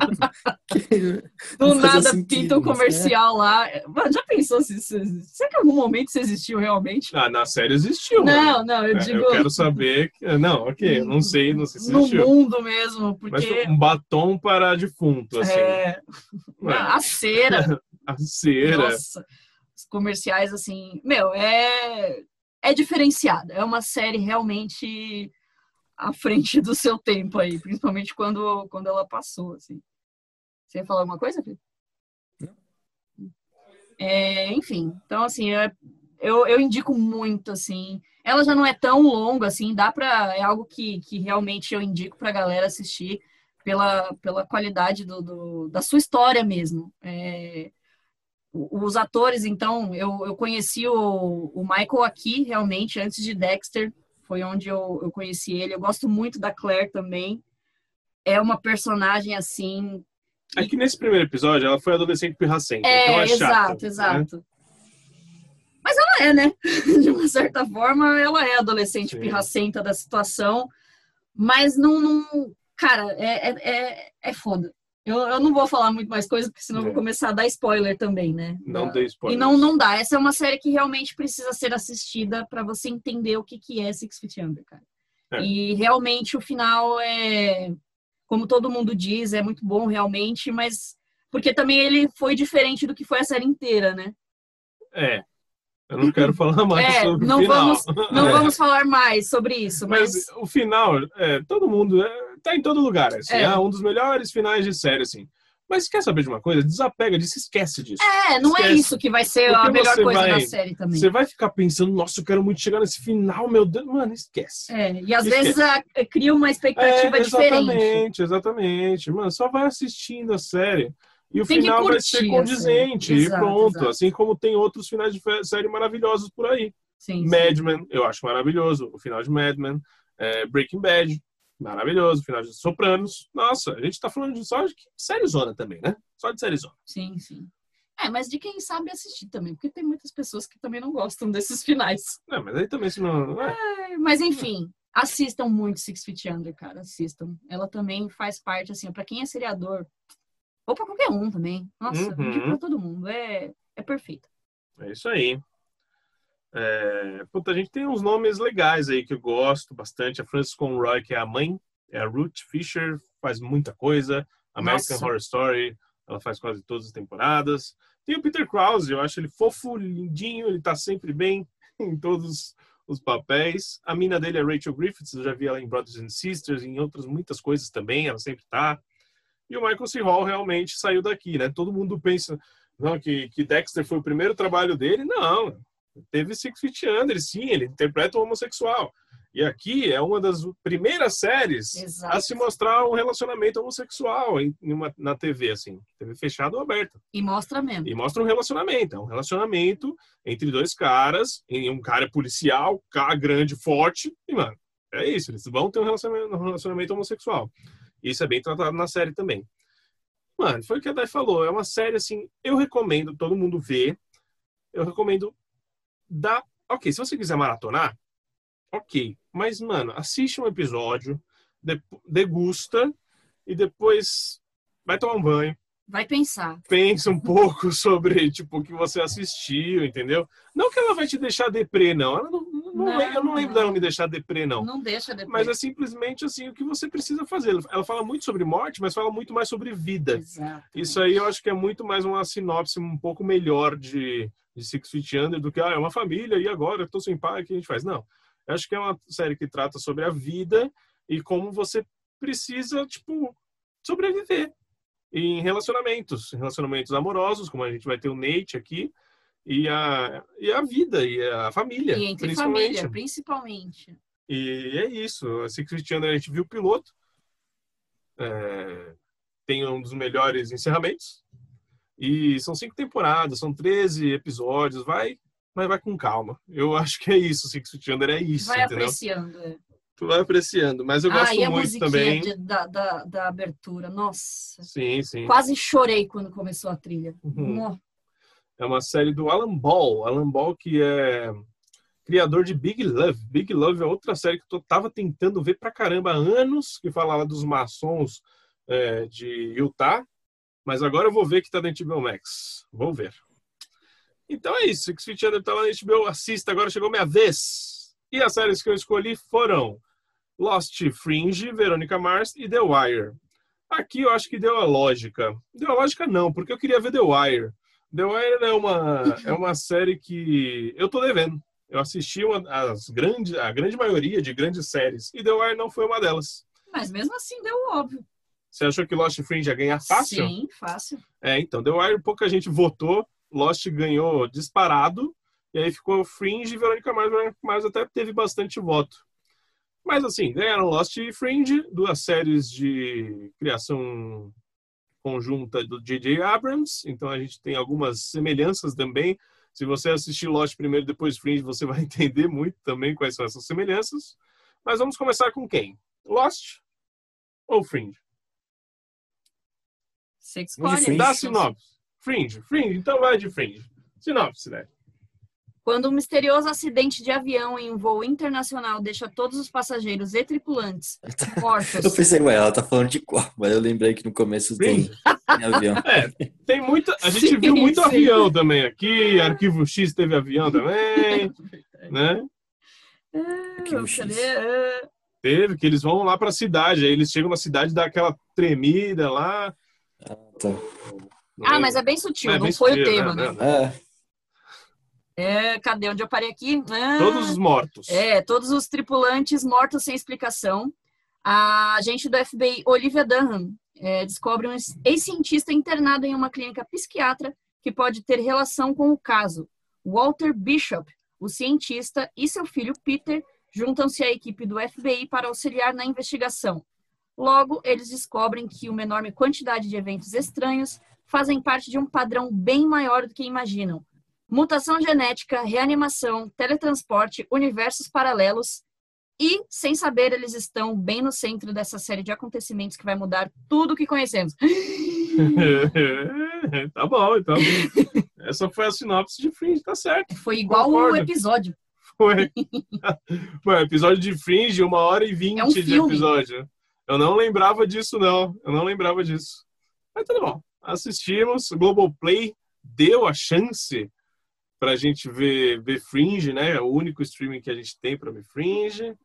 <laughs> Do nada sentido pinta um né? comercial lá. Mano, já pensou se, se, será que em algum momento isso existiu realmente? Ah, na série existiu. Não, né? não, eu É, digo Eu quero saber. que- Não, ok, não sei, não sei se no existiu. mundo mesmo, Mas porque um batom para defunto, assim. é, Ué, a cera, a cera. nossa, os comerciais assim, meu, é é diferenciada, é uma série realmente à frente do seu tempo aí, principalmente quando quando ela passou, assim. Você ia falar alguma coisa, Felipe? É, enfim, então assim, eu, eu indico muito, assim. Ela já não é tão longa, assim, dá pra. É algo que, que realmente eu indico pra galera assistir pela, pela qualidade do, do- da sua história mesmo. É, os atores, então, eu, eu conheci o, o Michael aqui, realmente, antes de Dexter, foi onde eu, eu conheci ele. Eu gosto muito da Claire também. É uma personagem, assim, É que nesse primeiro episódio ela foi adolescente pirracenta. é, então é exato, chata, né? exato. Mas ela é, né? <laughs> De uma certa forma, ela é adolescente Sim. pirracenta da situação, mas não. não cara, é, é, é, é foda. Eu, eu não vou falar muito mais coisas, porque senão eu É. vou começar a dar spoiler também, né? Não dei spoiler. E não, não dá. Essa é uma série que realmente precisa ser assistida para você entender o que, que é Six Feet Under, cara. É. E realmente o final é, como todo mundo diz, é muito bom realmente, mas porque também ele foi diferente do que foi a série inteira, né? É. Eu não quero falar <laughs> mais É, sobre não o final. vamos- Não <laughs> É. vamos falar mais sobre isso, mas, Mas o final, é, todo mundo, é, tá em todo lugar, assim, É. é um dos melhores finais de série, assim. Mas quer saber de uma coisa? Desapega disso, esquece disso. é, não é Esquece. isso que vai ser Porque a melhor coisa da vai- série também. Você vai ficar pensando, nossa, eu quero muito chegar nesse final, meu Deus. Mano, esquece. É, e às Esquece. vezes a- cria uma expectativa É, diferente. exatamente, exatamente. Mano, só vai assistindo a série. E o Tem final vai curtir ser a condizente e Exato, pronto. exato. Assim como tem outros finais de série maravilhosos por aí. Sim, sim. Mad Men, eu acho maravilhoso. O final de Mad Men. É, Breaking Bad, maravilhoso. Final de Sopranos. Nossa, a gente tá falando de só de série zona também, né? Só de série zona. Sim, sim. É, mas de quem sabe assistir também, porque tem muitas pessoas que também não gostam desses finais. Não, mas aí também se não. é. É, Mas enfim, assistam muito Six Feet Under, cara, assistam. Ela também faz parte, assim, pra quem é seriador, ou pra qualquer um também. Nossa, Uhum. pra todo mundo. É, é perfeito. É isso aí. É, puta, a gente tem uns nomes legais aí que eu gosto bastante. A Frances Conroy, que é a mãe, é a Ruth Fisher, faz muita coisa. American Nossa. Horror Story, ela faz quase todas as temporadas. Tem o Peter Krause, eu acho ele fofo, lindinho, ele tá sempre bem <laughs> em todos os papéis. A mina dele é Rachel Griffiths, eu já vi ela em Brothers and Sisters, em outras muitas coisas também, ela sempre tá. E o Michael C. Hall realmente saiu daqui, né? Todo mundo pensa não, que, que Dexter foi o primeiro trabalho dele. Não, teve Six Feet Under, sim, ele interpreta um homossexual. E aqui é uma das primeiras séries Exato. a se mostrar um relacionamento homossexual em, em uma, na TV, assim. TV fechada ou aberta. E mostra mesmo. E mostra um relacionamento. É um relacionamento entre dois caras. Um cara é policial, cara grande, forte. E, mano, é isso. Eles vão ter um relacionamento, um relacionamento homossexual. Isso é bem tratado na série também. Mano, foi o que a Dai falou. É uma série, assim, eu recomendo todo mundo ver. Eu recomendo dar... Ok, se você quiser maratonar, ok. Mas, mano, assiste um episódio, de- degusta e depois vai tomar um banho Vai pensar. pensa um pouco <laughs> sobre tipo o que você assistiu, entendeu? Não que ela vai te deixar deprê, não. Ela não, não, Não, eu não lembro dela me deixar deprê, não. Não deixa depois. Mas é simplesmente assim o que você precisa fazer. Ela fala muito sobre morte, mas fala muito mais sobre vida. Exato. Isso aí eu acho que é muito mais uma sinopse um pouco melhor de, de Six Feet Under do que ah, é uma família e agora eu tô sem pai, o que a gente faz? Não. Eu acho que é uma série que trata sobre a vida e como você precisa, tipo, sobreviver em relacionamentos, relacionamentos amorosos, como a gente vai ter o Nate aqui, e a, e a vida, e a família, E entre principalmente. família, principalmente. E é isso. A Six Feet Under a gente viu o piloto. É, tem um dos melhores encerramentos. E são cinco temporadas, são 13 episódios. Vai, mas vai com calma. Eu acho que é isso. Six Feet Under é isso, Vai entendeu? apreciando. é. Tu vai apreciando. Mas eu gosto ah, e a muito também. de- da, da, da abertura. Nossa. Sim, sim. Quase chorei quando começou a trilha. Uhum. É uma série do Alan Ball. Alan Ball que é criador de Big Love. Big Love é outra série que eu tava tentando ver pra caramba há anos, que falava dos maçons é, de Utah. Mas agora eu vou ver que tá na HBO Max. Vou ver. Então é isso. Six Feet Under tá lá na HBO. Assista, agora chegou minha vez. E as séries que eu escolhi foram Lost Fringe, Veronica Mars e The Wire. Aqui eu acho que deu a lógica. Deu a lógica não, porque eu queria ver The Wire. The Wire é uma, é uma série que eu tô devendo. Eu assisti uma, as grandes, a grande maioria de grandes séries e The Wire não foi uma delas. Mas mesmo assim deu óbvio. Você achou que Lost Fringe ia ganhar fácil? Sim, fácil. É, então, The Wire pouca gente votou, Lost ganhou disparado, e aí ficou Fringe e Verônica Mars. Verônica Mars até teve bastante voto. Mas assim, ganharam Lost e Fringe, duas séries de criação conjunta do J.J. Abrams, então a gente tem algumas semelhanças também. Se você assistir Lost primeiro e depois Fringe, você vai <laughs> entender muito também quais são essas semelhanças. Mas vamos começar com quem? Lost ou Fringe? Você escolhe. Fringe. Dá sinopse. Fringe, Fringe, então vai de Fringe. Sinopse, né? Quando um misterioso acidente de avião em um voo internacional deixa todos os passageiros e tripulantes <laughs> mortos. Eu pensei, ué, ela tá falando de qual? Mas eu lembrei que no começo tem, <laughs> tem avião. É, tem muita. A gente Sim, viu muito sim. avião também aqui. Arquivo X teve avião também, né? Arquivo Eu X. É, Teve, que eles vão lá pra cidade. Aí eles chegam na cidade, dá aquela tremida lá. Tá. Ah, mas é bem sutil, É não bem foi sutil, o tema, né? né? É, É, cadê onde eu parei aqui? Ah, Todos os mortos. É, todos os tripulantes mortos sem explicação. A agente do FBI, Olivia Dunham, é, descobre um ex-cientista internado em uma clínica psiquiatra que pode ter relação com o caso. Walter Bishop, o cientista, e seu filho Peter juntam-se à equipe do FBI para auxiliar na investigação. Logo, eles descobrem que uma enorme quantidade de eventos estranhos fazem parte de um padrão bem maior do que imaginam. Mutação genética, reanimação, teletransporte, universos paralelos. E, sem saber, eles estão bem no centro dessa série de acontecimentos que vai mudar tudo o que conhecemos. <laughs> tá bom, então. Essa foi a sinopse de Fringe, tá certo. Foi igual o episódio. Foi. <laughs> Foi episódio de Fringe, uma hora e vinte É um de episódio. Eu não lembrava disso, não. Eu não lembrava disso. Mas tudo bom. Assistimos. Globoplay deu a chance pra gente ver, ver Fringe, né? É o único streaming que a gente tem pra ver Fringe.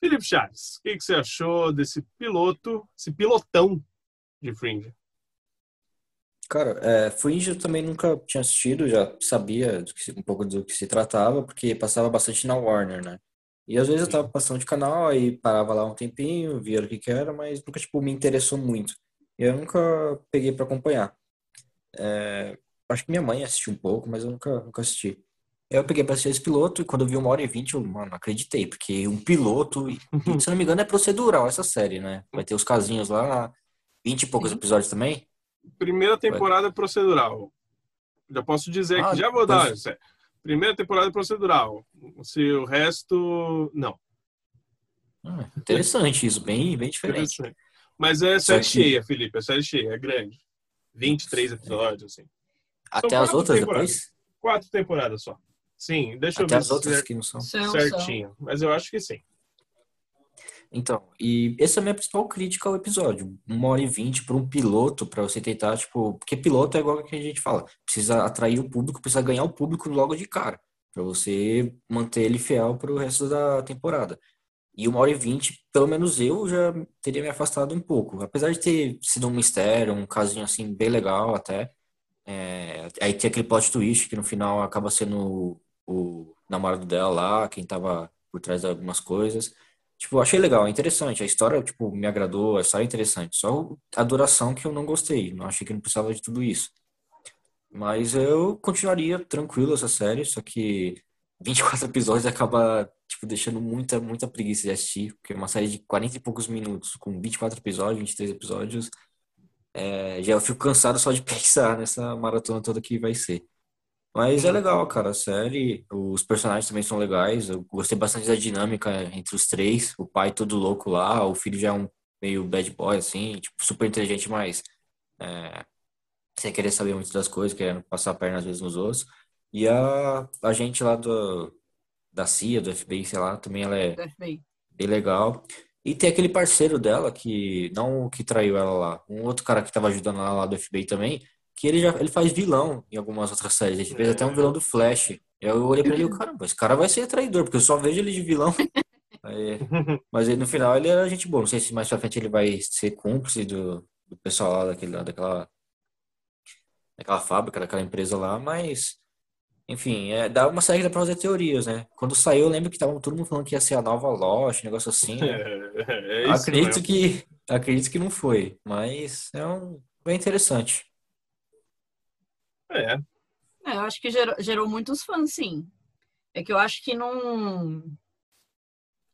Felipe Chaves, o que, que você achou desse piloto, esse pilotão de Fringe? Cara, é, Fringe eu também nunca tinha assistido, já sabia que um pouco do que se tratava, porque passava bastante na Warner, né? E às vezes eu tava passando de canal, aí parava lá um tempinho, via o que que era, mas nunca, tipo, me interessou muito. E eu nunca peguei pra acompanhar. É, acho que minha mãe assistiu um pouco, mas eu nunca, nunca assisti. Eu peguei pra assistir esse piloto e quando eu vi uma hora e vinte, eu, mano, acreditei, porque um piloto, e, se não me engano, é procedural essa série, né? Vai ter os casinhos lá, vinte e poucos episódios também. Primeira temporada procedural. Já posso dizer Ah, que já vou dar. pois- é, Primeira temporada procedural. Se o resto, não. Ah, interessante isso, bem, bem diferente. Mas é série que- cheia, Felipe. É série cheia, é grande. 23 episódios, assim. Até as quatro outras temporadas. depois? Quatro temporadas só. Sim, deixa eu Até ver as outras que não são. São, são. certinho. Mas eu acho que sim. Então, e essa é a minha principal crítica ao episódio. Uma hora e vinte para um piloto, para você tentar, tipo, porque piloto é igual que a gente fala, precisa atrair o público, precisa ganhar o público logo de cara, para você manter ele fiel para o resto da temporada. E uma hora e vinte, pelo menos eu já teria me afastado um pouco. Apesar de ter sido um mistério, um casinho assim bem legal até. É, aí tem aquele plot twist que no final acaba sendo o, o namorado dela lá, quem tava por trás de algumas coisas. Tipo, achei legal, é interessante. A história, tipo, me agradou, a história é interessante. Só a duração que eu não gostei. Não achei que não precisava de tudo isso. Mas eu continuaria tranquilo essa série, só que 24 <laughs> episódios acaba, tipo, deixando muita, muita preguiça de assistir, porque é uma série de 40 e poucos minutos, com 24 episódios, 23 episódios, é, já eu fico cansado só de <laughs> pensar nessa maratona toda que vai ser. Mas é legal, cara, a série, os personagens também são legais, eu gostei bastante da dinâmica entre os três, o pai todo louco lá, o filho já é um meio bad boy, assim, tipo, super inteligente, mas é, sem querer saber muito das coisas, querendo passar a perna às vezes nos outros. E a, a gente lá do, da CIA, do FBI, sei lá, também ela é bem legal. E tem aquele parceiro dela que, não o que traiu ela lá, um outro cara que tava ajudando ela lá do FBI também, que ele já ele faz vilão em algumas outras séries. Ele fez até um vilão do Flash. Eu olhei pra ele e caramba, esse cara vai ser traidor, porque eu só vejo ele de vilão. <laughs> Aí, mas aí, no final ele era gente boa. Não sei se mais pra frente ele vai ser cúmplice do, do pessoal lá daquele, daquela, daquela fábrica, daquela empresa lá, mas enfim, é, dá uma série que dá pra fazer teorias, né? Quando saiu, eu lembro que tava todo mundo falando que ia ser a nova Lost, um negócio assim, né? É, <laughs> é isso Acredito mesmo. que acredito que não foi, mas é um bem interessante. É. É, eu acho que gerou, gerou muitos fãs, sim. É que eu acho que não.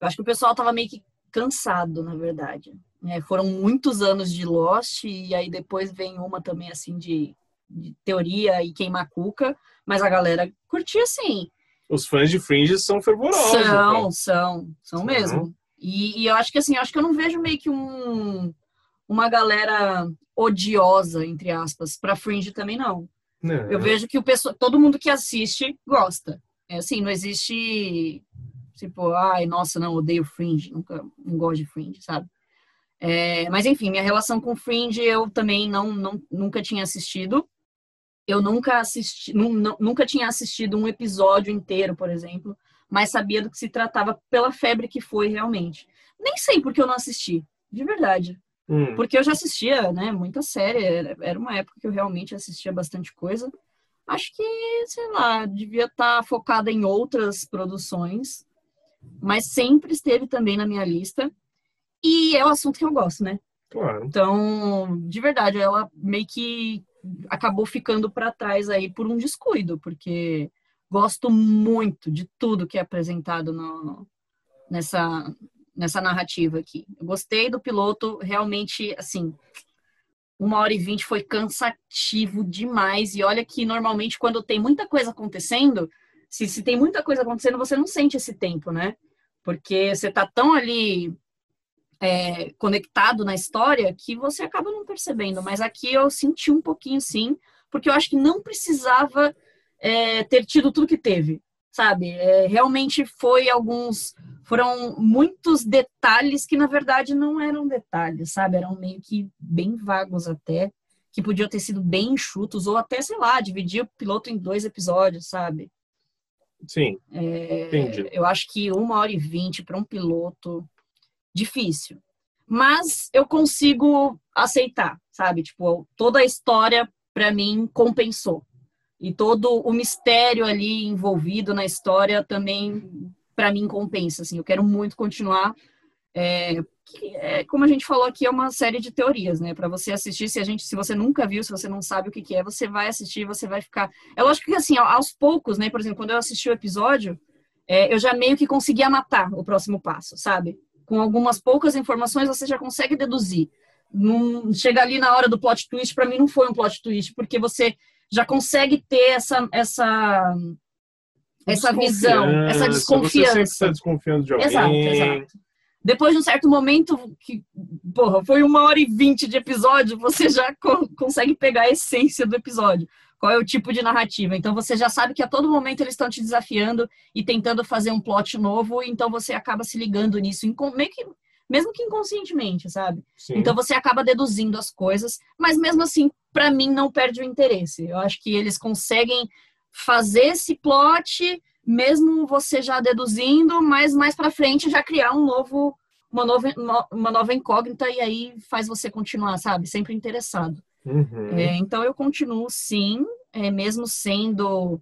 Eu acho que o pessoal tava meio que cansado, na verdade. É, foram muitos anos de Lost, e aí depois vem uma também, assim, de, de teoria e queimar cuca, mas a galera curtia, sim. Os fãs de Fringe são fervorosos. São, pô. são, são São. mesmo. E, e eu acho que assim, eu acho que eu não vejo meio que um, uma galera odiosa, entre aspas, pra Fringe também não. Não. Eu vejo que o pessoal, todo mundo que assiste gosta. É assim, não existe tipo, ai, nossa, não, odeio Fringe, nunca não gosto de Fringe, sabe? É, mas enfim, minha relação com Fringe eu também não, não nunca tinha assistido. Eu nunca assisti, nu- nunca tinha assistido um episódio inteiro, por exemplo, mas sabia do que se tratava pela febre que foi realmente. Nem sei porque eu não assisti, de verdade. Hum, Porque eu já assistia, né, muita série, era era uma época que eu realmente assistia bastante coisa. Acho que, sei lá, devia estar focada em outras produções, mas sempre esteve também na minha lista. E é o assunto que eu gosto, né? claro. Então, de verdade, ela meio que acabou ficando para trás aí por um descuido, porque gosto muito de tudo que é apresentado no- nessa, nessa narrativa aqui. Eu gostei do piloto, realmente, assim, uma hora e vinte foi cansativo demais. E olha que normalmente quando tem muita coisa acontecendo, se, se tem muita coisa acontecendo, você não sente esse tempo, né? Porque você tá tão ali é, conectado na história que você acaba não percebendo. Mas aqui eu senti um pouquinho sim, porque eu acho que não precisava é, ter tido tudo que teve, sabe? É, realmente foi alguns. Foram muitos detalhes que na verdade não eram detalhes, sabe? Eram meio que bem vagos até, que podiam ter sido bem enxutos, ou até, sei lá, dividir o piloto em dois episódios, sabe? Sim, É, Entendi. Eu acho que uma hora e vinte para um piloto, difícil. Mas eu consigo aceitar, sabe? Tipo, toda a história, para mim, compensou. E todo o mistério ali envolvido na história também, para mim, compensa. Assim, eu quero muito continuar. É, é, como a gente falou aqui, é uma série de teorias, né? Para você assistir, se a gente, se você nunca viu, se você não sabe o que, que é, você vai assistir, você vai ficar. É lógico que assim, aos poucos, né? Por exemplo, quando eu assisti o episódio, é, eu já meio que conseguia matar o próximo passo, sabe? Com algumas poucas informações, você já consegue deduzir. Não, chega ali na hora do plot twist, para mim não foi um plot twist, porque você já consegue ter essa essa essa visão, essa Você sempre desconfiança. está desconfiando de alguém. Exato, exato. Depois de um certo momento, que, porra, foi uma hora e vinte de episódio, você já co consegue pegar a essência do episódio. Qual é o tipo de narrativa. Então você já sabe que a todo momento eles estão te desafiando e tentando fazer um plot novo, então você acaba se ligando nisso, meio que, mesmo que inconscientemente, sabe? Sim. Então você acaba deduzindo as coisas, mas mesmo assim, para mim, não perde o interesse. Eu acho que eles conseguem fazer esse plot, mesmo você já deduzindo, mas mais para frente já criar um novo, uma nova, uma nova incógnita e aí faz você continuar, sabe? Sempre interessado. Uhum. É, então eu continuo sim, é, mesmo sendo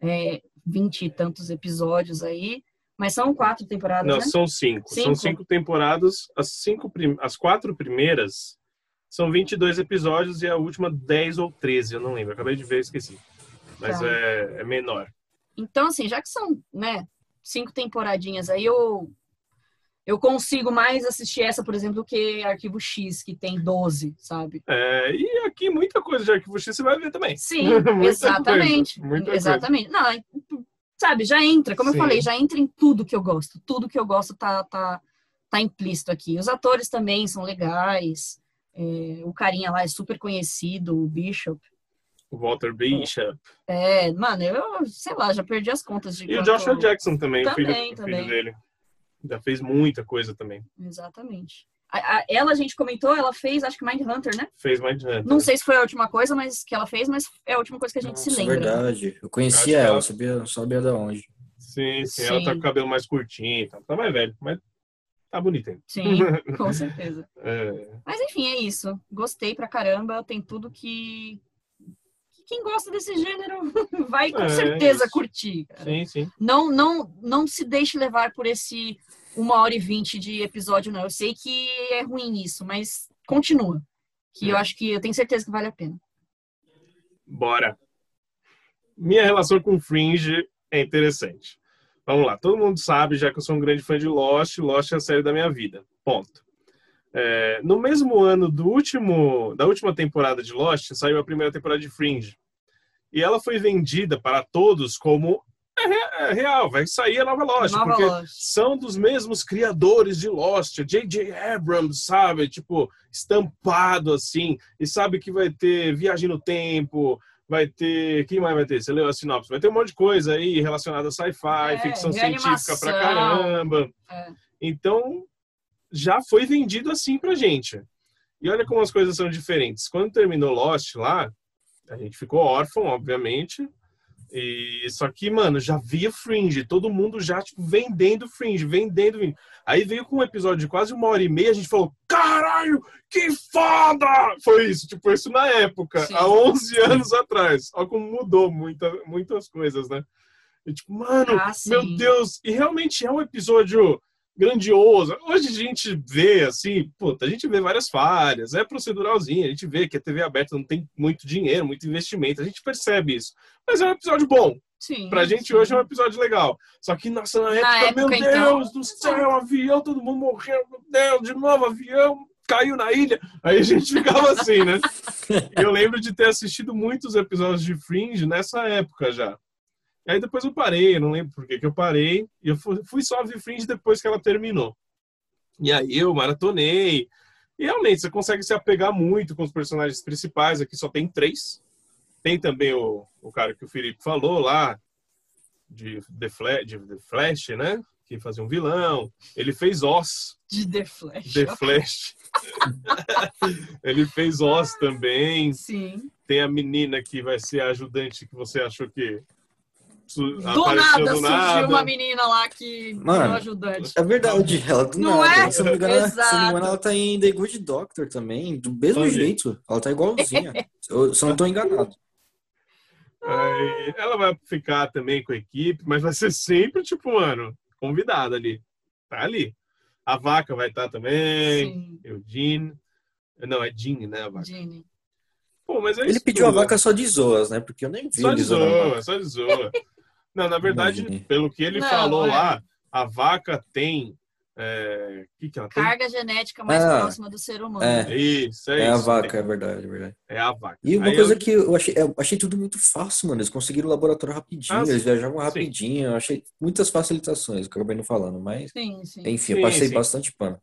é, vinte e tantos episódios aí, mas são quatro temporadas, Não, né? são cinco. São Cinco? cinco temporadas. As, cinco prim... as quatro primeiras são 22 episódios e a última 10 ou 13, eu não lembro. Acabei de ver, esqueci. Mas Tá. é, é menor. Então, assim, já que são, né, cinco temporadinhas aí, eu, eu consigo mais assistir essa, por exemplo, do que Arquivo X, que tem 12, sabe? É, e aqui muita coisa de Arquivo X você vai ver também. Sim, <laughs> exatamente. coisa, muita coisa. exatamente. Não, é- sabe, já entra, como Sim. eu falei, já entra em tudo que eu gosto. Tudo que eu gosto tá, tá, tá implícito aqui. Os atores também são legais. é, o carinha lá é super conhecido, o Bishop. O Walter Bishop. É, mano, eu, sei lá, já perdi as contas de E o Joshua Jackson também, o filho, Também, o também. filho dele. Já fez muita coisa também. Exatamente. A- a- ela, a gente comentou, ela fez, acho que Mindhunter, né? Fez mais de Não sei se foi a última coisa, mas que ela fez, mas é a última coisa que a gente se Nossa, lembra. verdade. Eu conhecia ela, ela- sabia, não sabia de onde. Sim, sim, Ela Sim. tá com o cabelo mais curtinho. Tá, tá mais velho, mas tá bonita ainda. Sim, <laughs> com certeza. É, Mas enfim, é isso. Gostei pra caramba. Tem tudo que. Que Quem gosta desse gênero <laughs> vai com É, certeza curtir. cara. sim, sim. Não, não, não se deixe levar por esse uma hora e vinte de episódio, não. Eu sei que é ruim isso, mas continua. Que eu É. acho que eu tenho certeza que vale a pena. Bora. Minha relação com Fringe é interessante. Vamos lá, todo mundo sabe, já que eu sou um grande fã de Lost, Lost é a série da minha vida. Ponto. É, no mesmo ano do último, da última temporada de Lost, saiu a primeira temporada de Fringe. E ela foi vendida para todos como é, re- é real, vai sair a nova Lost, Nova porque são dos mesmos criadores de Lost, J.J. Abrams, sabe? Tipo, estampado assim, e sabe que vai ter viagem no tempo, vai ter. Quem mais vai ter? Você leu a sinopse? Vai ter um monte de coisa aí relacionada a sci-fi, É, ficção científica pra caramba. É. Então, já foi vendido assim pra gente. E olha como as coisas são diferentes. Quando terminou Lost lá, a gente ficou órfão, obviamente. E só que, mano, já via Fringe, todo mundo já tipo, vendendo Fringe, vendendo. Fringe. Aí veio com um episódio de quase uma hora e meia, a gente falou: "Caralho, que foda!" Foi isso, tipo, isso na época, Sim. há 11 anos atrás. Olha como mudou muita, muitas coisas, né? E, tipo, mano, Ah, meu Deus, e realmente é um episódio grandioso. Hoje a gente vê, assim, puta, a gente vê várias falhas, é proceduralzinho, a gente vê que a TV aberta não tem muito dinheiro, muito investimento, a gente percebe isso. Mas é um episódio bom. Sim. Pra gente sim. hoje é um episódio legal. Só que, nossa, na época, época, meu então, Deus do céu, avião, todo mundo morreu, meu Deus, de novo avião, caiu na ilha. Aí a gente ficava assim, né? <laughs> Eu lembro de ter assistido muitos episódios de Fringe nessa época já. Aí depois eu parei, eu não lembro por que que eu parei. E eu fui, só ver Fringe depois que ela terminou. E aí eu maratonei. E realmente, você consegue se apegar muito com os personagens principais. Aqui só tem três. Tem também o, o cara que o Felipe falou lá, de The, Flash, de The Flash, né? Que fazia um vilão. Ele fez Oz, De The Flash. The Flash. <laughs> Ele fez Oz também. Sim. Tem a menina que vai ser a ajudante que você achou que Do nada do surgiu nada. uma menina lá que Mano, ajudante. É verdade, ela do Não nada. é? Se não me engano, se eu não me engano, Exato. ela tá em The Good Doctor também, do mesmo jeito. Ela tá igualzinha. <laughs> eu, se eu não tô enganado. Aí, ela vai ficar também com a equipe, mas vai ser sempre, tipo, mano, convidada ali. Tá ali. A vaca vai estar também. Sim. Eugene. Não, é Jean, né? A vaca. Pô, mas é Ele isso pediu a tudo, né? vaca só de zoas, né? Porque eu nem vi Só de a zoa, só de zoa. <laughs> Não, na verdade, Imagine. pelo que ele Não, falou é. lá, a vaca tem. É... O que, que ela tem? Carga genética mais Ah, próxima do ser humano. é. Isso, é, É a isso. vaca, é verdade, é verdade. É a vaca. E uma Aí coisa eu- que eu achei, eu achei tudo muito fácil, mano. Eles conseguiram o laboratório rapidinho, Ah, eles sim. viajavam Sim. rapidinho. Eu achei muitas facilitações, que eu acabei não falando, mas Sim, sim. enfim, Sim, eu passei sim. bastante pano.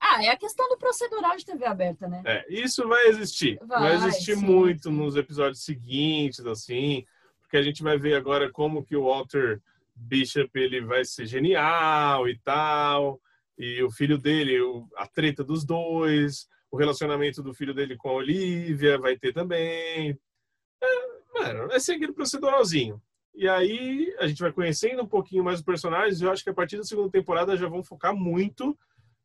Ah, é a questão do procedural de TV aberta, né? É, isso vai existir. Vai, Vai, existir sim, muito nos episódios seguintes, assim, porque a gente vai ver agora como que o Walter Bishop ele vai ser genial e tal, e o filho dele, o- a treta dos dois, o relacionamento do filho dele com a Olivia vai ter também. É, mano, é proceduralzinho. E aí a gente vai conhecendo um pouquinho mais os personagens. Eu acho que a partir da segunda temporada já vão focar muito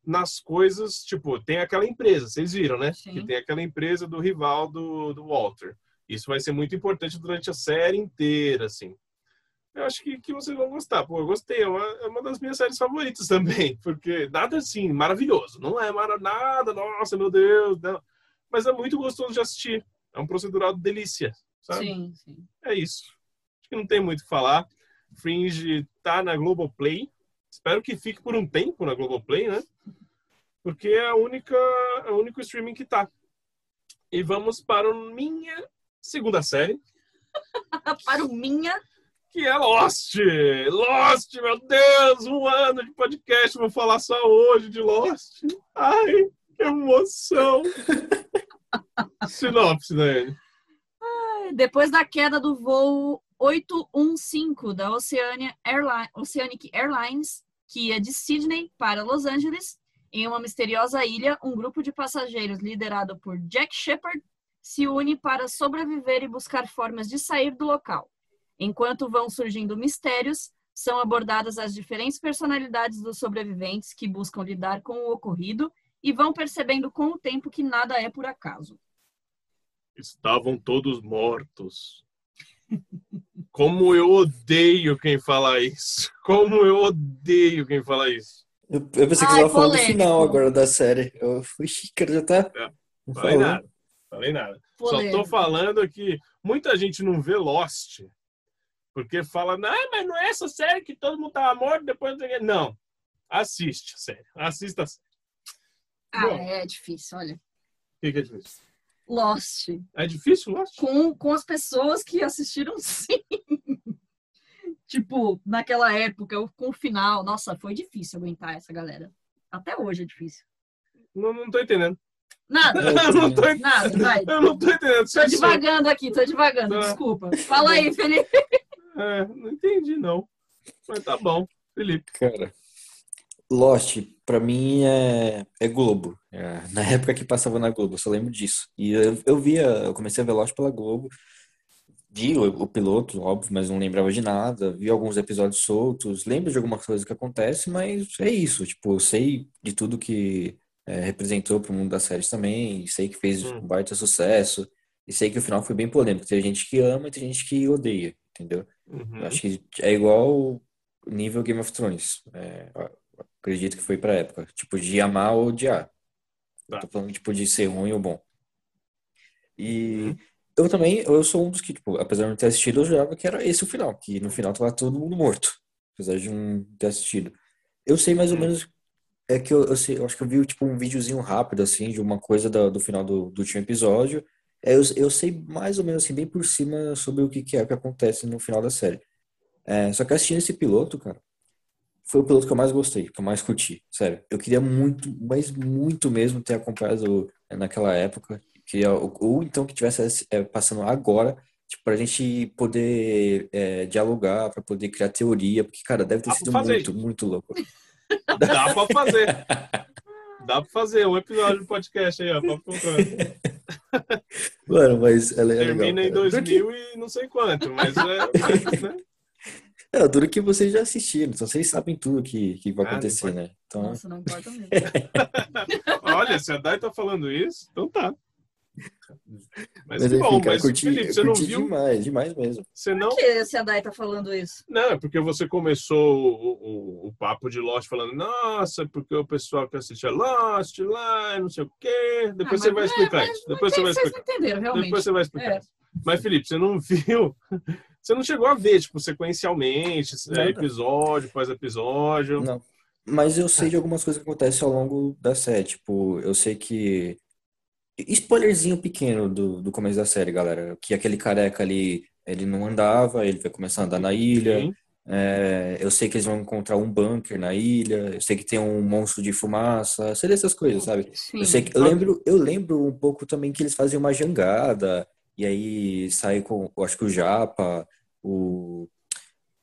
nas coisas, tipo, tem aquela empresa, vocês viram, né? Sim. Que tem aquela empresa do rival do, do Walter. Isso vai ser muito importante durante a série inteira, assim. Eu acho que, que vocês vão gostar. Pô, eu gostei. É uma, é uma das minhas séries favoritas <laughs> também. Porque nada assim, maravilhoso. Não é mara- nada, nossa, meu Deus. Não. Mas é muito gostoso de assistir. É um procedural de delícia, sabe? Sim, sim. É isso. Acho que não tem muito o que falar. Fringe tá na Globoplay. Espero que fique por um tempo na Globoplay, né? Porque é a única, é o único streaming que tá. E vamos para minha segunda série, <laughs> Para o minha, que é Lost. Lost, meu Deus, um ano de podcast. Vou falar só hoje de Lost. Ai, que emoção. <laughs> Sinopse, né? depois da queda do voo 815 da Oceania Airline, Oceanic Airlines, que ia de Sydney para Los Angeles, em uma misteriosa ilha, um grupo de passageiros liderado por Jack Shepard se une para sobreviver e buscar formas de sair do local. Enquanto vão surgindo mistérios, são abordadas as diferentes personalidades dos sobreviventes que buscam lidar com o ocorrido e vão percebendo com o tempo que nada é por acaso. Estavam todos mortos. Como eu odeio quem fala isso. Como eu odeio quem fala isso. Eu, eu pensei que Ai, você tava falando do final agora da série. Eu fui <laughs> cara já tá. Falei falando. nada. Falei nada. Só tô falando que muita gente não vê Lost. Porque fala, não, mas não é essa série que todo mundo tava morto depois. Não. Não. Assiste a série. Assista a série. Ah, Bom. é difícil, olha. O que, que é difícil? Lost. É difícil, Lost? Com, com as pessoas que assistiram <laughs> sim. tipo, naquela época, com o final. Nossa, foi difícil aguentar essa galera. Até hoje é difícil. Não, não tô entendendo. Nada. Eu não tô, Nada, vai. eu não tô entendendo. Tô Você divagando aqui, tô divagando, Tá. desculpa. Fala aí, Felipe. É, não entendi, não. Mas tá bom. Felipe. Cara, Lost, pra mim, é, é Globo. É, na <laughs> época que passava na Globo, eu só lembro disso. E eu, eu via, eu comecei a ver Lost pela Globo. Vi o, o piloto, óbvio, mas não lembrava de nada. Vi alguns episódios soltos. Lembro de algumas coisas que acontecem, mas é isso. Tipo, eu sei de tudo que é, representou pro mundo das séries também. Sei que fez Hum. um baita sucesso. E sei que o final foi bem polêmico. Tem gente que ama e tem gente que odeia, entendeu? Uhum. Acho que é igual nível Game of Thrones. É, acredito que foi pra época. Tipo, de amar ou odiar. Tá. Tô falando, tipo, de ser ruim ou bom. E Uhum. eu também, eu sou um dos que, tipo, apesar de não ter assistido, eu jurava que era esse o final. Que no final tava todo mundo morto. Apesar de não ter assistido. Eu sei mais ou Hum. menos. É que eu, eu, sei, eu acho que eu vi, tipo, um videozinho rápido, assim, de uma coisa do, do final do, do último episódio. É, eu, eu sei mais ou menos, assim, bem por cima sobre o que, que é que acontece no final da série. É, só que assistindo esse piloto, cara, foi o piloto que eu mais gostei, que eu mais curti, sério. Eu queria muito, mas muito mesmo ter acompanhado é, naquela época, que, ou, ou então que tivesse é, passando agora, tipo, pra gente poder é, dialogar, pra poder criar teoria, porque, cara, deve ter pra sido muito, muito louco. <laughs> Dá pra fazer. Dá pra fazer um episódio de podcast aí, ó. <laughs> Mano, mas ela é legal, Termina em. Dura que- 2000 e não sei quanto, mas é. né? É, dura que vocês já assistiram, então vocês sabem tudo que, que vai Ah, não acontecer, né? Então, Nossa, não importa <laughs> mesmo. Olha, se a Dai tá falando isso, então tá. <laughs> Mas, mas enfim, bom, cara, mas curti, Felipe, você não curti viu? demais, demais mesmo. Você não. Por que se a Dai tá falando isso? Não, é porque você começou o, o, o papo de Lost falando, nossa, porque o pessoal que assiste a Lost lá, não sei o quê. Depois Ah, você vai é, explicar mas- isso. Depois você vai Vocês explicar. entenderam, realmente. Depois você vai explicar É. isso. Mas, Felipe, você não viu. <laughs> Você não chegou a ver, tipo, sequencialmente, é, Nada. episódio após episódio. Não. Mas eu sei de algumas coisas que acontecem ao longo da série. Tipo, eu sei que. Spoilerzinho pequeno do, do começo da série, galera. Que aquele careca ali, ele não andava, ele vai começar a andar na ilha. É, eu sei que eles vão encontrar um bunker na ilha. Eu sei que tem um monstro de fumaça. Sei dessas coisas, sabe? Sim. Eu sei que eu lembro, eu lembro um pouco também que eles faziam uma jangada e aí sai com, acho que o Japa, o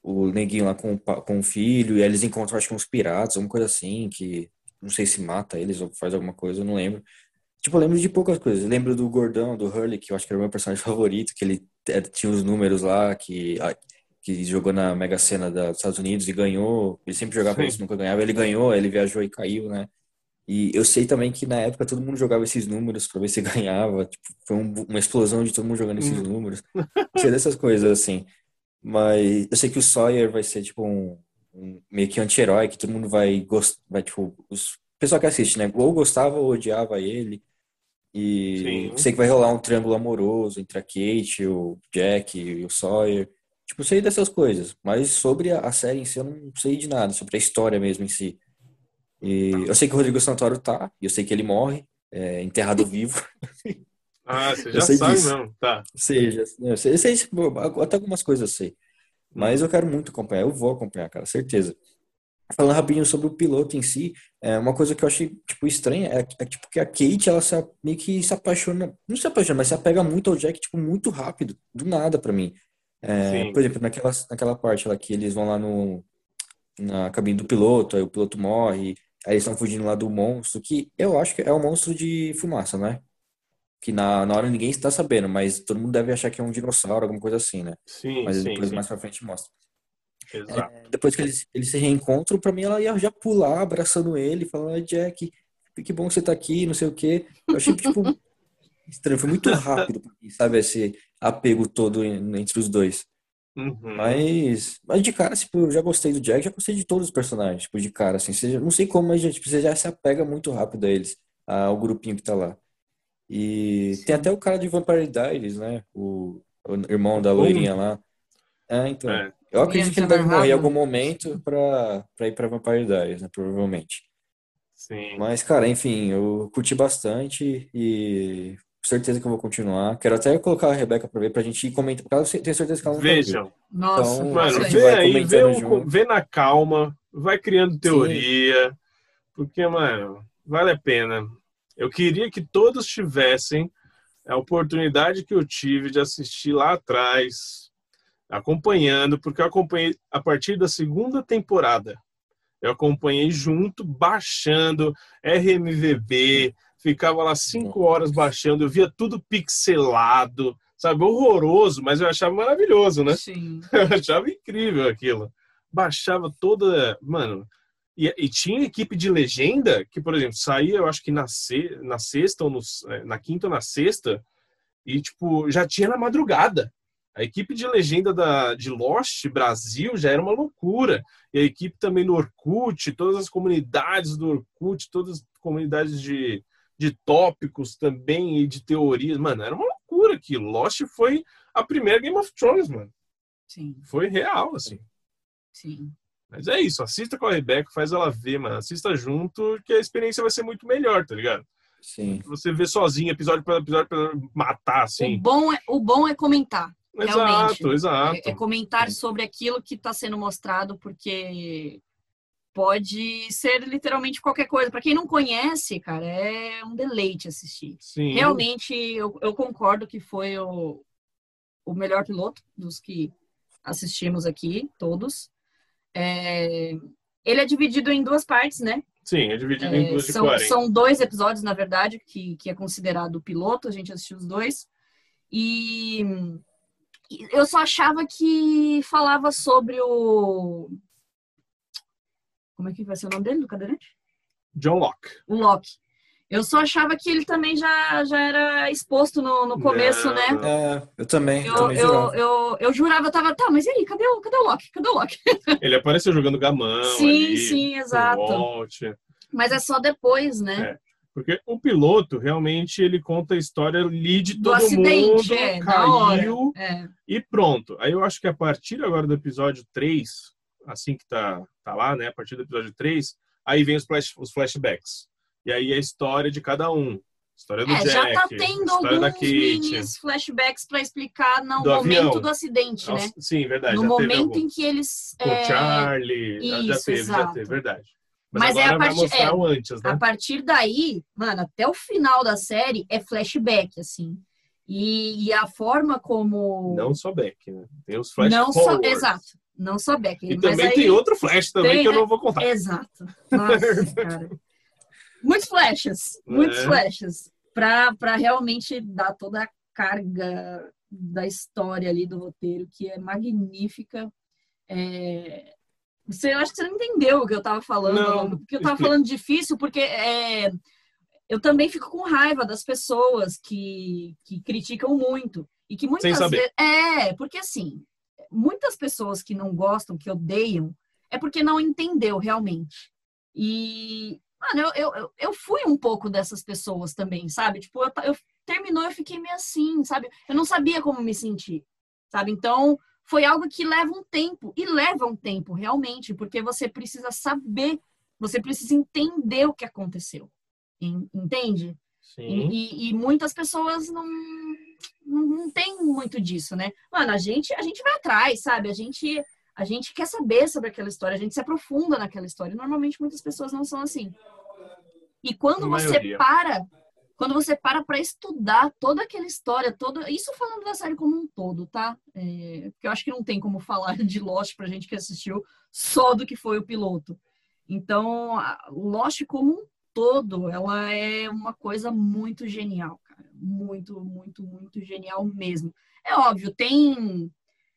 o neguinho lá com, com o filho, e aí eles encontram acho que uns piratas, alguma coisa assim, que não sei se mata eles ou faz alguma coisa, eu não lembro. Tipo, eu lembro de poucas coisas. Eu lembro do Gordão, do Hurley, que eu acho que era o meu personagem favorito, que ele eh, tinha os números lá, que, que jogou na Mega Sena dos Estados Unidos e ganhou. Ele sempre jogava Sim. isso, nunca ganhava. Ele ganhou, ele viajou e caiu, né? E eu sei também que na época todo mundo jogava esses números pra ver se <laughs> ganhava. Tipo, foi um- uma explosão de todo mundo jogando esses Hum. números. Sei dessas coisas, assim. Mas eu sei que o Sawyer vai ser, tipo, um, um meio que anti-herói, que todo mundo vai gostar, vai, tipo, os pessoal que assiste, né? Ou gostava ou odiava ele. E Sim. sei que vai rolar um triângulo amoroso entre a Kate, o Jack e o Sawyer. Tipo, sei dessas coisas. Mas sobre a, série em si, eu não sei de nada, sobre a história mesmo em si. E eu sei que o Rodrigo Santoro tá, e eu sei que ele morre, é, enterrado <laughs> vivo. Ah, você já sabe disso. mesmo. Tá. Seja, eu sei, eu sei, tipo, até algumas coisas eu sei. Mas eu quero muito acompanhar, eu vou acompanhar, cara, certeza. Falando rapidinho sobre o piloto em si, é uma coisa que eu achei, tipo, estranha é, é tipo que a Kate, ela se, meio que se apaixona, não se apaixona, mas se apega muito ao Jack, tipo, muito rápido, do nada pra mim. É, por exemplo, naquela, naquela parte lá que eles vão lá no, na cabine do piloto, aí o piloto morre, aí eles estão fugindo lá do monstro, que eu acho que é um monstro de fumaça, né? Que na, na hora ninguém está sabendo, mas todo mundo deve achar que é um dinossauro, alguma coisa assim, né? Sim, Mas sim, depois sim. mais pra frente mostra. Exato. É, depois que eles, eles se reencontram, pra mim ela ia já pular, abraçando ele, falando, "Ai, Jack, que bom que você tá aqui, não sei o quê. Eu achei, tipo, <laughs> estranho, foi muito rápido, sabe, esse apego todo en- entre os dois. Uhum. Mas, mas de cara, tipo, eu já gostei do Jack, já gostei de todos os personagens, tipo, de cara, assim, você, não sei como, mas tipo, você já se apega muito rápido a eles, ao grupinho que tá lá. E tem até o cara de Vampire Diaries, né, o, o irmão da loirinha lá. É, então, É. eu acredito que ele deve morrer em algum momento pra, pra ir pra Vampire Diaries, né, provavelmente. Sim. Mas, cara, enfim, eu curti bastante e certeza que eu vou continuar. Quero até colocar a Rebeca pra ver, pra gente ir comentar, porque eu tenho certeza que ela viu. Vejam. Nossa, Então, Mano, a nossa, gente vê vai aí, vê, junto. vê na calma, vai criando teoria, porque, mano, vale a pena. Eu queria que todos tivessem a oportunidade que eu tive de assistir lá atrás, acompanhando, porque eu acompanhei a partir da segunda temporada. Eu acompanhei junto, baixando RMVB, ficava lá cinco horas baixando, eu via tudo pixelado, sabe, horroroso, mas eu achava maravilhoso, né? Sim. <laughs> Eu achava incrível aquilo. Baixava toda, mano, e, e, tinha equipe de legenda que, por exemplo, saía, eu acho que na, se, na sexta ou no, é, na quinta ou na sexta, e tipo, já tinha na madrugada. A equipe de legenda da, de Lost Brasil já era uma loucura. E a equipe também do Orkut, todas as comunidades do Orkut, todas as comunidades de, de tópicos também e de teorias. Mano, era uma loucura aquilo. Lost foi a primeira Game of Thrones, mano. Sim. Foi real, assim. Sim. Mas é isso, assista com a Rebeca, faz ela ver, mano. Assista junto, que a experiência vai ser muito melhor, tá ligado? Sim. Você vê sozinho, episódio por episódio, pra matar, assim. O bom é, o bom é comentar. Realmente. Exato, exato. É, é comentar sobre aquilo que está sendo mostrado, porque pode ser literalmente qualquer coisa. Para quem não conhece, cara, é um deleite assistir. Sim. Realmente, eu, eu concordo que foi o, o melhor piloto dos que assistimos aqui, todos. É, ele é dividido em duas partes, né? Sim, é dividido em É, duas de são, 40. são dois episódios, na verdade, que, que é considerado o piloto, a gente assistiu os dois. E eu só achava que falava sobre o. Como é que vai ser o nome dele, do cadeirante? John Locke. O Loki. Eu só achava que ele também já, já era exposto no, no começo, Não. né? É, eu também, eu, Eu, também eu, jurava. eu, eu jurava, eu tava, tá, mas e aí, cadê o, cadê o Loki? Cadê o Loki? <laughs> Ele apareceu jogando gamão sim, ali, sim, exato. Mas é só depois, né? É. Porque o piloto, realmente, ele conta a história ali de Do todo acidente, mundo, é, caiu É, e pronto. Aí eu acho que a partir agora do episódio 3, assim que tá, tá lá, né? A partir do episódio 3, aí vem os, flash, os flashbacks. E aí é a história de cada um. História do É, Jack, já tá tendo alguns minis flashbacks para explicar no Do momento avião. do acidente, né? Nossa, Sim, verdade. No já momento em que eles. Com é, o Charlie, já- já isso, teve, já exato. teve, verdade. Mas é agora a partir- é, antes, né? A partir daí, mano, até o final da série é flashback, assim. E, e a forma como. Não só Beck, né? Tem os flash Não só. Exato. Não só Beck. E mas também aí, tem outro flash também tem, que eu né? não vou contar. Exato. Nossa, <laughs> cara. Muitos flashes. Muitos É. flashes. Pra, pra realmente dar toda a carga da história ali do roteiro, que é magnífica. É, Você, eu acho que você não entendeu o que eu tava falando. Não, porque eu tava explica. falando difícil, porque é, eu também fico com raiva das pessoas que, que criticam muito. E que muitas vezes. É, porque assim, muitas pessoas que não gostam, que odeiam, é porque não entendeu realmente. E, mano, eu, eu, eu- fui um pouco dessas pessoas também, sabe? Tipo, eu, eu terminou, eu fiquei meio assim, sabe? Eu não sabia como me sentir, sabe? Então, foi algo que leva um tempo, e leva um tempo, realmente, porque você precisa saber, você precisa entender o que aconteceu. En- Entende? Sim. E, e- e muitas pessoas não, não, não tem muito disso, né? Mano, a gente, a gente vai atrás, sabe? A gente, a gente quer saber sobre aquela história, a gente se aprofunda naquela história. Normalmente muitas pessoas não são assim. E quando você para, quando você para para estudar toda aquela história, toda, isso falando da série como um todo, tá? É, porque eu acho que não tem como <laughs> falar de Lost pra gente que assistiu só do que foi o piloto. Então, Lost como um todo, ela é uma coisa muito genial, cara. Muito, muito, muito genial mesmo. É óbvio, tem.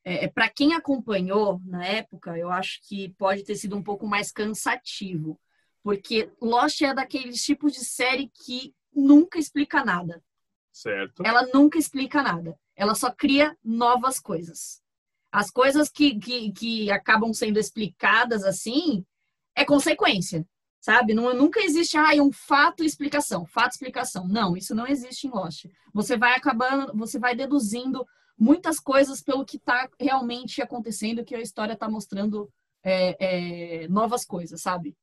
É, para quem acompanhou na época, eu acho que pode ter sido um pouco mais cansativo. Porque Lost é daqueles tipos de série que nunca explica nada. Certo. Ela nunca explica nada. Ela só cria novas coisas. As coisas que, que, que acabam sendo explicadas assim é consequência, sabe? Não, nunca existe ah, um fato e explicação, fato e explicação. Não, isso não existe em Lost. Você vai acabando, você vai deduzindo muitas coisas pelo que está realmente acontecendo, que a história está mostrando é, é, novas coisas, sabe?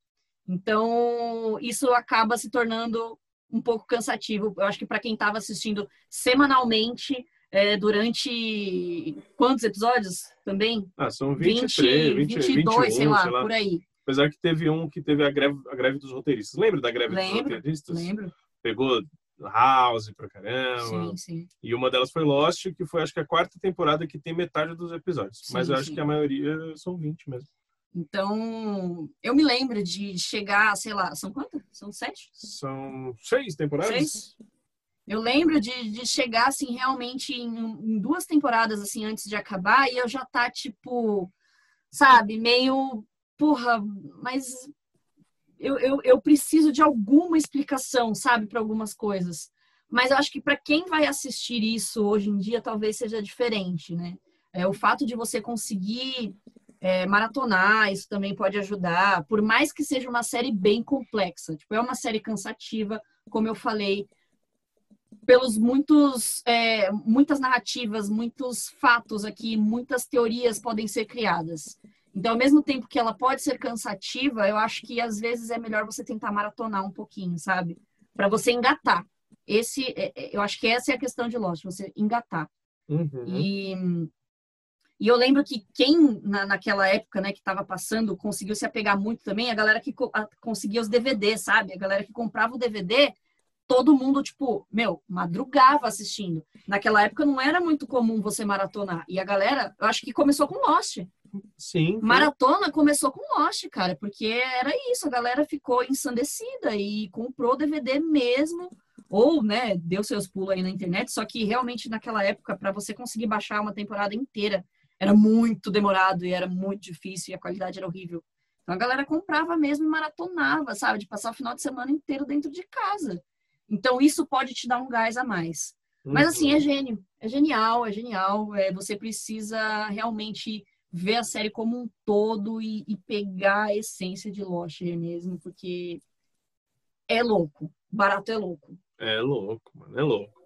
Então, isso acaba se tornando um pouco cansativo. Eu acho que para quem estava assistindo semanalmente é, durante quantos episódios também? Ah, são 23, 20, 22, 21, sei lá, por aí. Apesar que teve um que teve a greve, a greve dos roteiristas. Lembra da greve dos Lembro, roteiristas? Lembro? pegou House pra caramba. Sim, sim. E uma delas foi Lost, que foi acho que a quarta temporada que tem metade dos episódios. Sim, Mas eu acho que a maioria são 20 mesmo. Então, eu me lembro de chegar, sei lá, são quantas? São sete? São seis temporadas? Seis? Eu lembro de, de chegar, assim, realmente em, em duas temporadas, assim, antes de acabar, e eu já tá, tipo, sabe, meio, porra, mas eu, eu, eu preciso de alguma explicação, sabe, para algumas coisas. Mas eu acho que para quem vai assistir isso hoje em dia, talvez seja diferente, né? É, o fato de você conseguir é, maratonar, isso também pode ajudar, por mais que seja uma série bem complexa. Tipo, é uma série cansativa, como eu falei, pelos muitos, é, muitas narrativas, muitos fatos aqui, muitas teorias podem ser criadas. Então, ao mesmo tempo que ela pode ser cansativa, eu acho que às vezes é melhor você tentar maratonar um pouquinho, sabe? Para você engatar. Esse, é, é, eu acho que essa é a questão de Lost, você engatar. Uhum. E, e eu lembro que quem na, naquela época, né, que estava passando, conseguiu se apegar muito também, a galera que co a, conseguia os DVDs, sabe? A galera que comprava o DVD, todo mundo, tipo, meu, madrugava assistindo. Naquela época não era muito comum você maratonar. E a galera, eu acho que começou com Lost. Sim. Maratona começou com Lost, cara, porque era isso, a galera ficou ensandecida e comprou DVD mesmo, ou, né, deu seus pulos aí na internet, só que realmente naquela época, para você conseguir baixar uma temporada inteira, era muito demorado e era muito difícil e a qualidade era horrível. Então a galera comprava mesmo e maratonava, sabe, de passar o final de semana inteiro dentro de casa. Então isso pode te dar um gás a mais. Mas assim, Uhum. é gênio, é genial, é genial. É, você precisa realmente ver a série como um todo e, e pegar a essência de Lost mesmo, porque é louco. Barato é louco. É louco, mano, é louco.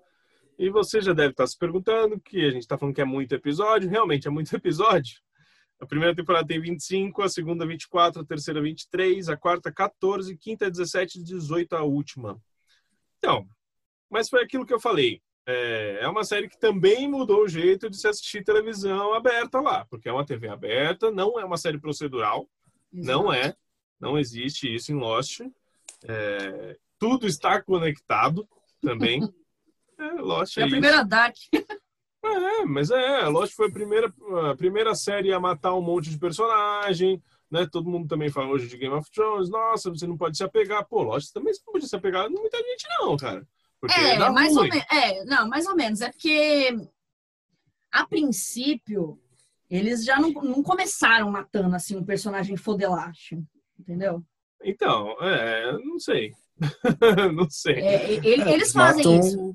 E você já deve estar se perguntando que a gente está falando que é muito episódio. Realmente é muito <laughs> episódio. A primeira temporada tem 25, a segunda 24, a terceira 23, a quarta 14, quinta 17 e 18 a última. Então, mas foi aquilo que eu falei. É, é uma série que também mudou o jeito de se assistir televisão aberta lá, porque é uma TV aberta, não é uma série procedural, não é, não existe isso em Lost. É, tudo está conectado também. <laughs> É, Lost Foi é a isso. primeira Dark. É, mas é, Lost foi a primeira, a primeira série a matar um monte de personagem, né? Todo mundo também fala hoje de Game of Thrones, nossa, você não pode se apegar. Pô, Lost também você não podia se apegar a muita gente não, cara. Porque É, dá mais ou menos. É, não, mais ou menos. É porque, a princípio, eles já não, não começaram matando assim um personagem fodelacho, entendeu? Então, é, não sei. <laughs> não sei. É, ele- É, eles fazem matam isso.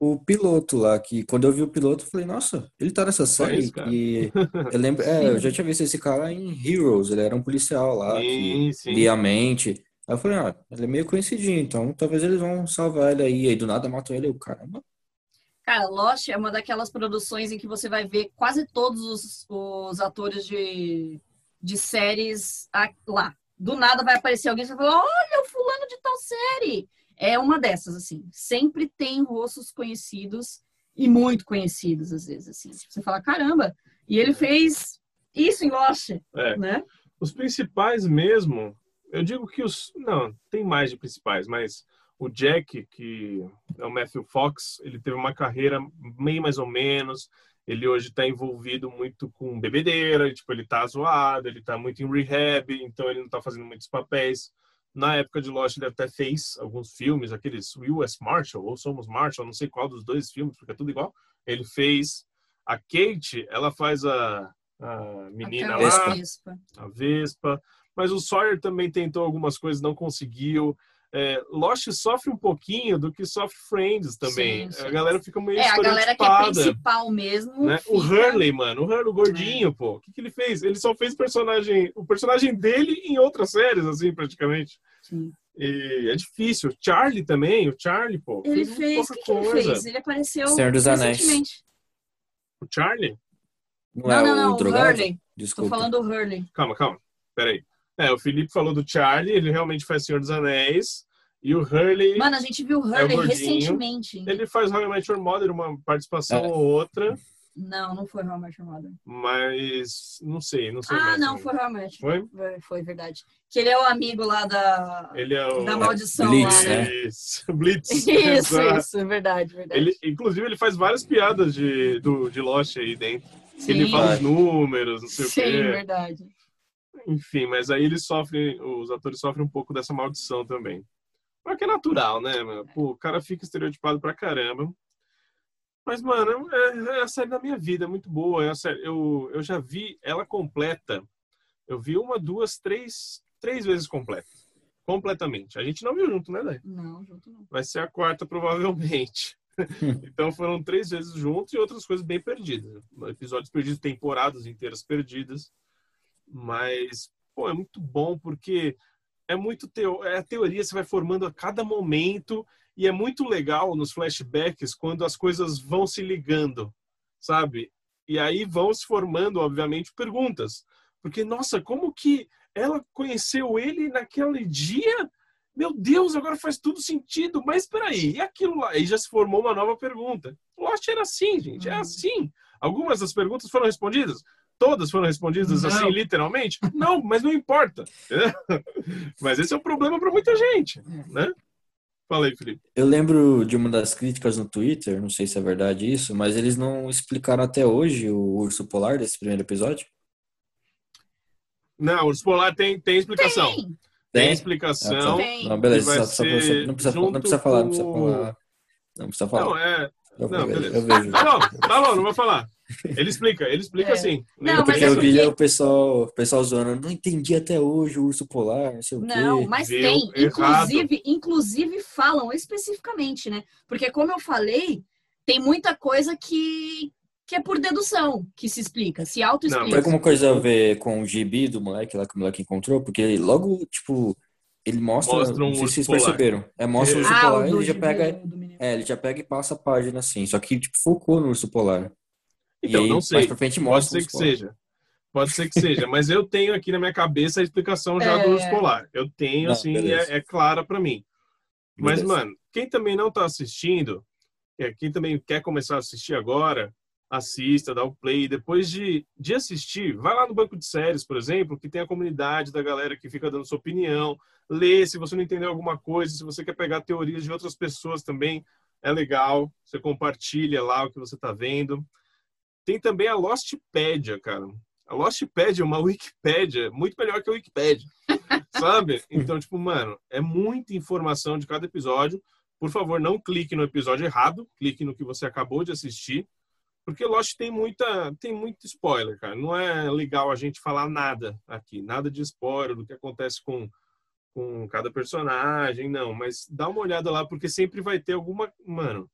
O piloto lá, que quando eu vi o piloto, eu falei, nossa, ele tá nessa série. isso, cara. e eu lembro, é, eu já tinha visto esse cara em Heroes, ele era um policial lá que Sim, sim. lia a mente. Aí eu falei, ah, ele é meio conhecidinho, então talvez eles vão salvar ele aí. Aí do nada matam ele, eu, caramba. Cara, Lost é uma daquelas produções em que você vai ver quase todos os, os atores de, de séries lá. Do nada vai aparecer alguém e você vai falar: Olha, o fulano de tal série. É uma dessas, assim. Sempre tem rostos conhecidos e muito conhecidos, às vezes, assim. Você fala: Caramba, e ele fez isso em Lost, É. né? Os principais mesmo, eu digo que os. Não, tem mais de principais, mas o Jack, que é o Matthew Fox, ele teve uma carreira meio mais ou menos. Ele hoje está envolvido muito com bebedeira, tipo, ele tá zoado, ele tá muito em rehab, então ele não tá fazendo muitos papéis. Na época de Lost, ele até fez alguns filmes, aqueles U.S. Marshall ou Somos Marshall, não sei qual dos dois filmes, porque é tudo igual. Ele fez. A Kate, ela faz a, a menina Aquela lá, Vespa. a Vespa. Mas o Sawyer também tentou algumas coisas, não conseguiu. É, Lost sofre um pouquinho do que sofre Friends também. Sim, sim. A galera fica meio É, a galera que é principal mesmo. né? O fica- Hurley, mano, o Hurley, o gordinho, pô. O que, que ele fez? Ele só fez personagem, o personagem dele em outras séries, assim, praticamente. Sim. E é difícil. O Charlie também, o Charlie, pô. Ele fez. O que, que ele fez? Ele apareceu Senhor dos Anéis. recentemente. O Charlie? Não, Não, é não, não. o O drogado? Hurley. Tô Desculpa. falando do Hurley. Calma, calma. Peraí. É, o Felipe falou do Charlie, ele realmente faz Senhor dos Anéis. E o Hurley. Mano, a gente viu o É o Hurley gordinho. recentemente. Ele faz How I Met Your Mother, uma participação É. ou outra. Não, não foi How I Met Your Mother. Mas não sei, não sei Ah, mais não, também. foi How I Met. Foi? Foi, foi verdade. Que ele é o amigo lá da, Ele é o da maldição Blitz, lá, né? né? Isso, <laughs> Blitz. <laughs> Isso, Exato. isso, é verdade, verdade. Ele, inclusive, ele faz várias piadas de, do, de Lost aí dentro. Sim, Ele fala os números, não sei sim, o quê. verdade. Enfim, mas aí eles sofrem, os atores sofrem um pouco dessa maldição também. Mas que é natural, né? mano? Pô, o cara fica estereotipado pra caramba. Mas, mano, é, é a série da minha vida, é muito boa. É a série, eu, eu já vi ela completa. Eu vi uma, duas, três, três vezes completa. Completamente. A gente não viu junto, né, Dai? Não, junto não. Vai ser a quarta, provavelmente. <laughs> então foram três vezes juntos e outras coisas bem perdidas. Episódios perdidos, temporadas inteiras perdidas. Mas, pô, é muito bom porque é muito teo... é a teoria você vai formando a cada momento e é muito legal nos flashbacks quando as coisas vão se ligando, sabe? E aí vão se formando, obviamente, perguntas. Porque, nossa, como que ela conheceu ele naquele dia? Meu Deus, agora faz tudo sentido. Mas peraí, e aquilo lá? Aí já se formou uma nova pergunta. Lost era assim, gente, é Uhum. assim. Algumas das perguntas foram respondidas? Todas foram respondidas Não. assim, literalmente? Não, mas não importa. <laughs> mas esse é o problema para muita gente, né? Fala aí, Felipe. Eu lembro de uma das críticas no Twitter, não sei se é verdade isso, mas eles não explicaram até hoje o urso polar desse primeiro episódio. Não, o urso polar tem, tem explicação. Tem. Tem, explicação. Tem. Não, beleza, só, só você- não, precisa, não precisa falar, não precisa falar. Não precisa falar. Não, é. eu, Não, vejo, beleza. eu vejo. Tá bom, tá bom, não vou falar. Ele explica, ele explica É. assim. Não, Ele mas Porque é eu explica- vi porque- o pessoal, o pessoal zoando, não entendi até hoje o urso polar, não sei o quê. Não, mas Viu? tem. Errado. Inclusive, inclusive falam especificamente, né? Porque, como eu falei, tem muita coisa que, que é por dedução que se explica, se Não, auto-explica. Tem alguma coisa a ver com o gibi do moleque lá que o moleque encontrou? Porque logo, tipo, ele mostra, Mostra um não sei se vocês polar. perceberam. É, mostra o urso Ah, polar e ele já pega, é, ele já pega e passa a página assim, só que, tipo, focou no urso polar. Então, e aí, não mais sei. pra frente Pode mostra o ser que polar. seja. Pode ser que seja, mas eu tenho aqui na minha cabeça a explicação já É. do urso polar. Eu tenho, Não, assim, é, é clara pra mim. Mas, Beleza. mano, quem também não tá assistindo, é, quem também quer começar a assistir agora, assista, dá o play. Depois de, de assistir, vai lá no banco de séries, por exemplo, que tem a comunidade da galera que fica dando sua opinião. Lê se você não entendeu alguma coisa, se você quer pegar teorias de outras pessoas também, é legal. Você compartilha lá o que você tá vendo. Tem também a Lostpedia, cara. A Lostpedia é uma Wikipédia muito melhor que a Wikipédia, sabe? <laughs> Então, tipo, mano, é muita informação de cada episódio. Por favor, não clique no episódio errado, clique no que você acabou de assistir, porque Lost tem muita, tem muito spoiler, cara. Não é legal a gente falar nada aqui, nada de spoiler do que acontece com com cada personagem, não, mas dá uma olhada lá porque sempre vai ter alguma, mano,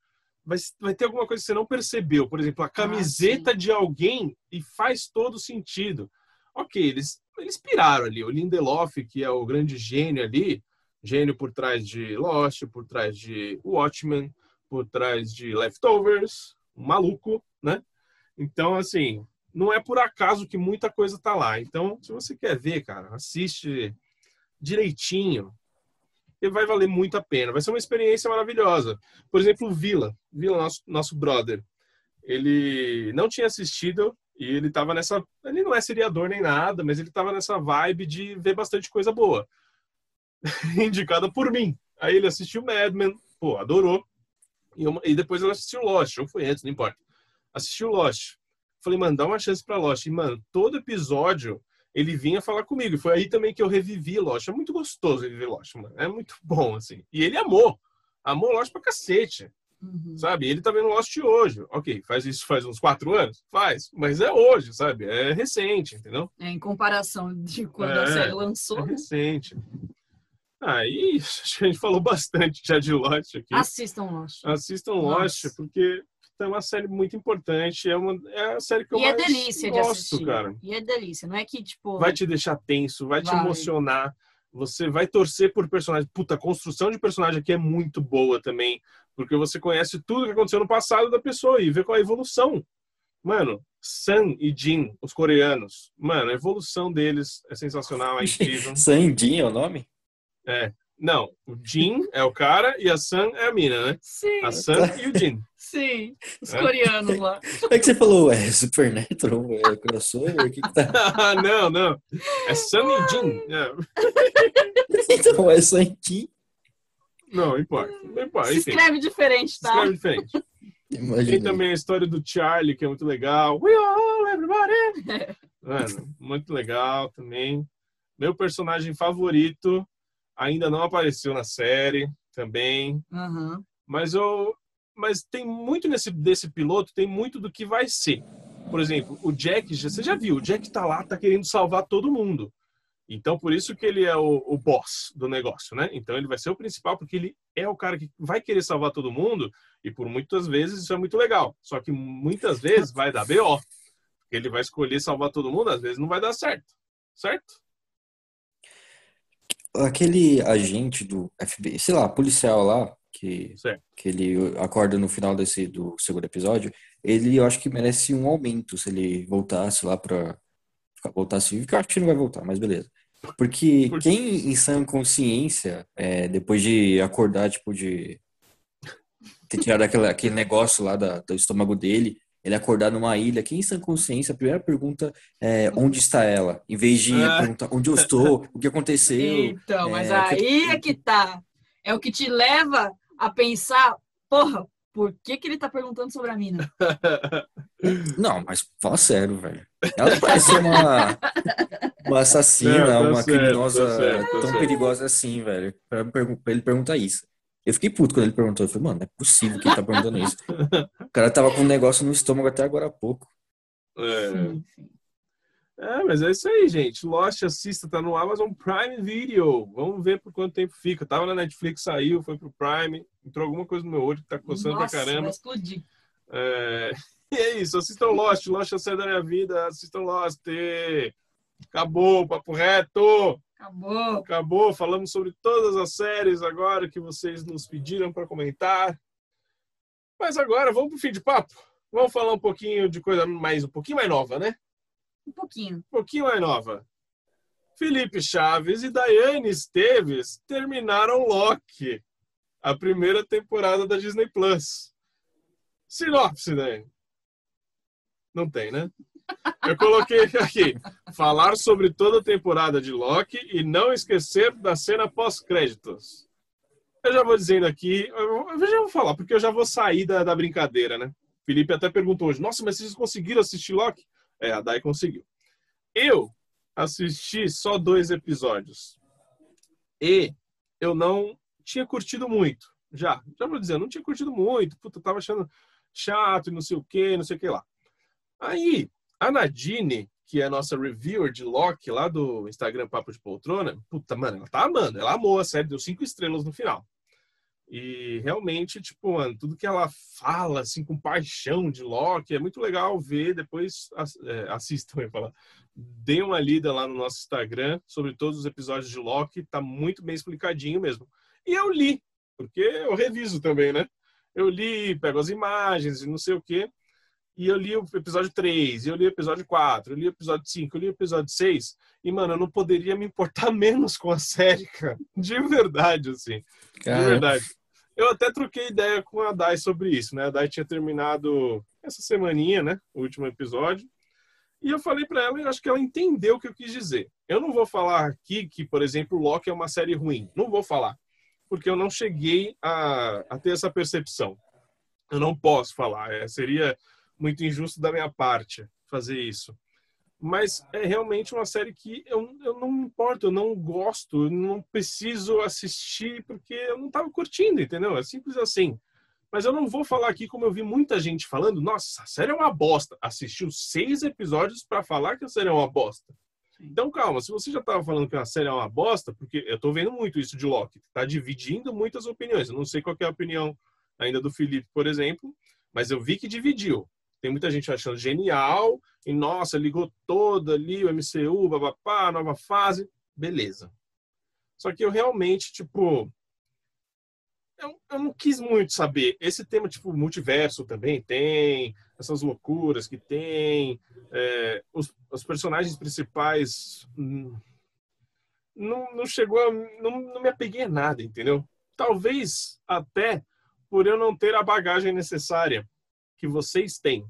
vai, vai ter alguma coisa que você não percebeu, por exemplo, a camiseta de alguém e faz todo sentido. Ok, eles eles piraram ali, o Lindelof, que é o grande gênio ali, gênio por trás de Lost, por trás de Watchmen, por trás de Leftovers, um maluco, né? Então, assim, não é por acaso que muita coisa tá lá. Então, se você quer ver, cara, assiste direitinho e vai valer muito a pena. Vai ser uma experiência maravilhosa. Por exemplo, o Vila, Vila, nosso, nosso brother, ele não tinha assistido e ele tava nessa. Ele não é seriador nem nada, mas ele tava nessa vibe de ver bastante coisa boa. <laughs> Indicada por mim. Aí ele assistiu Mad Men, pô, adorou. E, e depois ele assistiu Lost, ou foi antes, não importa. Assistiu Lost. Falei, mano, dá uma chance pra Lost. E, mano, todo episódio ele vinha falar comigo. E foi aí também que eu revivi Lost. É muito gostoso reviver Lost, mano. É muito bom, assim. E ele amou. Amou Lost pra cacete, Uhum. sabe? Ele tá vendo Lost hoje. Ok, faz isso faz uns quatro anos? Faz. Mas é hoje, sabe? É recente, entendeu? É, em comparação de quando É, a série É lançou, né? recente. Aí, acho que a gente falou bastante já de Lost aqui. assistam Lost. Assistam Nossa. Lost, porque é uma série muito importante. É, uma, é a série que eu E é mais delícia de gosto, assistir. cara. E é delícia. Não é que, tipo. vai te deixar tenso, vai, te Vai. emocionar. Você vai torcer por personagem. Puta, a construção de personagem aqui é muito boa também. Porque você conhece tudo que aconteceu no passado da pessoa e vê qual é a evolução. Mano, Sun e Jin, os coreanos. Mano, a evolução deles é sensacional, é <laughs> incrível. Sandinha é o nome? É. Não, o Jin é o cara e a Sam é a mina, né? Sim, A Sam e o Jin. <laughs> sim. Os É? coreanos lá. É que você falou, é Supernatural, é crossover, o que que tá? Ah, <laughs> não, não. É Sam e Jin. É. <laughs> Então, é só em Kim. Não, não importa. Não importa. Se Enfim, escreve diferente, tá? escreve diferente. Tem Imagina. também a história do Charlie, que é muito legal. We all, everybody! Mano, muito legal também. Meu personagem favorito ainda não apareceu na série também. Aham. Mas eu. Mas tem muito nesse desse piloto, tem muito do que vai ser. Por exemplo, o Jack, você já viu, o Jack tá lá, tá querendo salvar todo mundo. Então, por isso que ele é o, o boss do negócio, né? Então, ele vai ser o principal, porque ele é o cara que vai querer salvar todo mundo, e por muitas vezes isso é muito legal. Só que muitas vezes vai dar BO. Ele vai escolher salvar todo mundo, às vezes não vai dar certo. Certo? Aquele agente do FBI, sei lá, policial lá, que, Certo. que ele acorda no final desse, do segundo episódio, ele eu acho que merece um aumento se ele voltasse lá pra voltasse vivo, que eu acho que não vai voltar, mas beleza. Porque Por quem em sã consciência, é, depois de acordar, tipo, de ter tirado aquele, aquele negócio lá da- do estômago dele, ele acordar numa ilha, quem em sã consciência, a primeira pergunta é onde está ela? Em vez de Ah. perguntar onde eu estou, o que aconteceu. Então, mas É, aí é que tá. É o que te leva a pensar, porra, por que, que ele tá perguntando sobre a mina? <laughs> Não, mas fala sério, velho. Ela não parece ser uma, uma assassina, Não, tá uma criminosa tá certo, tá tão perigosa assim, velho. Pra ele perguntar isso. Eu fiquei puto quando ele perguntou. Eu falei, mano, não é possível que ele tá perguntando isso. O cara tava com um negócio no estômago até agora há pouco. É. Sim, sim. É, mas é isso aí, gente. Lost assista, tá no Amazon Prime Video. Vamos ver por quanto tempo fica. Tava na Netflix, saiu, foi pro Prime. Entrou alguma coisa no meu olho que tá coçando Nossa, pra caramba. vai explodir. É... <laughs> E é isso, assistam Lost. Lost é a série da minha vida. Assistam Lost. Acabou, papo reto. Acabou. Acabou. Falamos sobre todas as séries agora que vocês nos pediram para comentar. Mas agora, vamos pro fim de papo. Vamos falar um pouquinho de coisa mais, um pouquinho mais nova, né? Um pouquinho. um pouquinho mais nova. Felipe Chaves e Daiane Esteves terminaram Loki, a primeira temporada da Disney Plus. Sinopse, Daiane. Não tem, né? Eu coloquei aqui, falar sobre toda a temporada de Loki e não esquecer da cena pós-créditos. Eu já vou dizendo aqui, eu já vou falar, porque eu já vou sair da, da brincadeira, né? Felipe até perguntou hoje, nossa, mas vocês conseguiram assistir Loki? É, a Dai conseguiu. Eu assisti só dois episódios. E eu não tinha curtido muito. Já, já vou dizer, não tinha curtido muito. Puta, tava achando chato e não sei o que, não sei o que lá. Aí, a Nadine, que é a nossa reviewer de Loki lá do Instagram Papo de Poltrona, puta, mano, ela tá amando. Ela amou a série, deu cinco estrelas no final. E realmente, tipo, mano, tudo que ela fala, assim, com paixão de Loki, é muito legal ver. Depois é, assistam, eu falar. Dê uma lida lá no nosso Instagram sobre todos os episódios de Loki, tá muito bem explicadinho mesmo. E eu li, porque eu reviso também, né? Eu li, pego as imagens e não sei o quê. E eu li o episódio 3, eu li o episódio 4, eu li o episódio 5, eu li o episódio 6. E, mano, eu não poderia me importar <laughs> menos com a série, cara. De verdade, assim. De verdade. Eu até troquei ideia com a Dai sobre isso, né? A Dai tinha terminado essa semaninha, né? O último episódio. E eu falei pra ela e acho que ela entendeu o que eu quis dizer. Eu não vou falar aqui que, por exemplo, Loki é uma série ruim. Não vou falar. Porque eu não cheguei a, a ter essa percepção. Eu não posso falar. É, seria muito injusto da minha parte fazer isso. Mas é realmente uma série que eu, eu não me importo, eu não gosto, eu não preciso assistir porque eu não estava curtindo, entendeu? É simples assim. Mas eu não vou falar aqui como eu vi muita gente falando, nossa, a série é uma bosta. Assistiu seis episódios para falar que a série é uma bosta. Então calma, se você já estava falando que a série é uma bosta, porque eu tô vendo muito isso de Loki, tá dividindo muitas opiniões. Eu não sei qual é a opinião ainda do Felipe, por exemplo, mas eu vi que dividiu. Tem muita gente achando genial, e nossa, ligou toda ali o MCU, babapá, nova fase, beleza. Só que eu realmente, tipo, eu, eu não quis muito saber. Esse tema, tipo, multiverso também tem, essas loucuras que tem, é, os, os personagens principais hum, não, não chegou a, não, não me apeguei a nada, entendeu? Talvez até por eu não ter a bagagem necessária que vocês têm,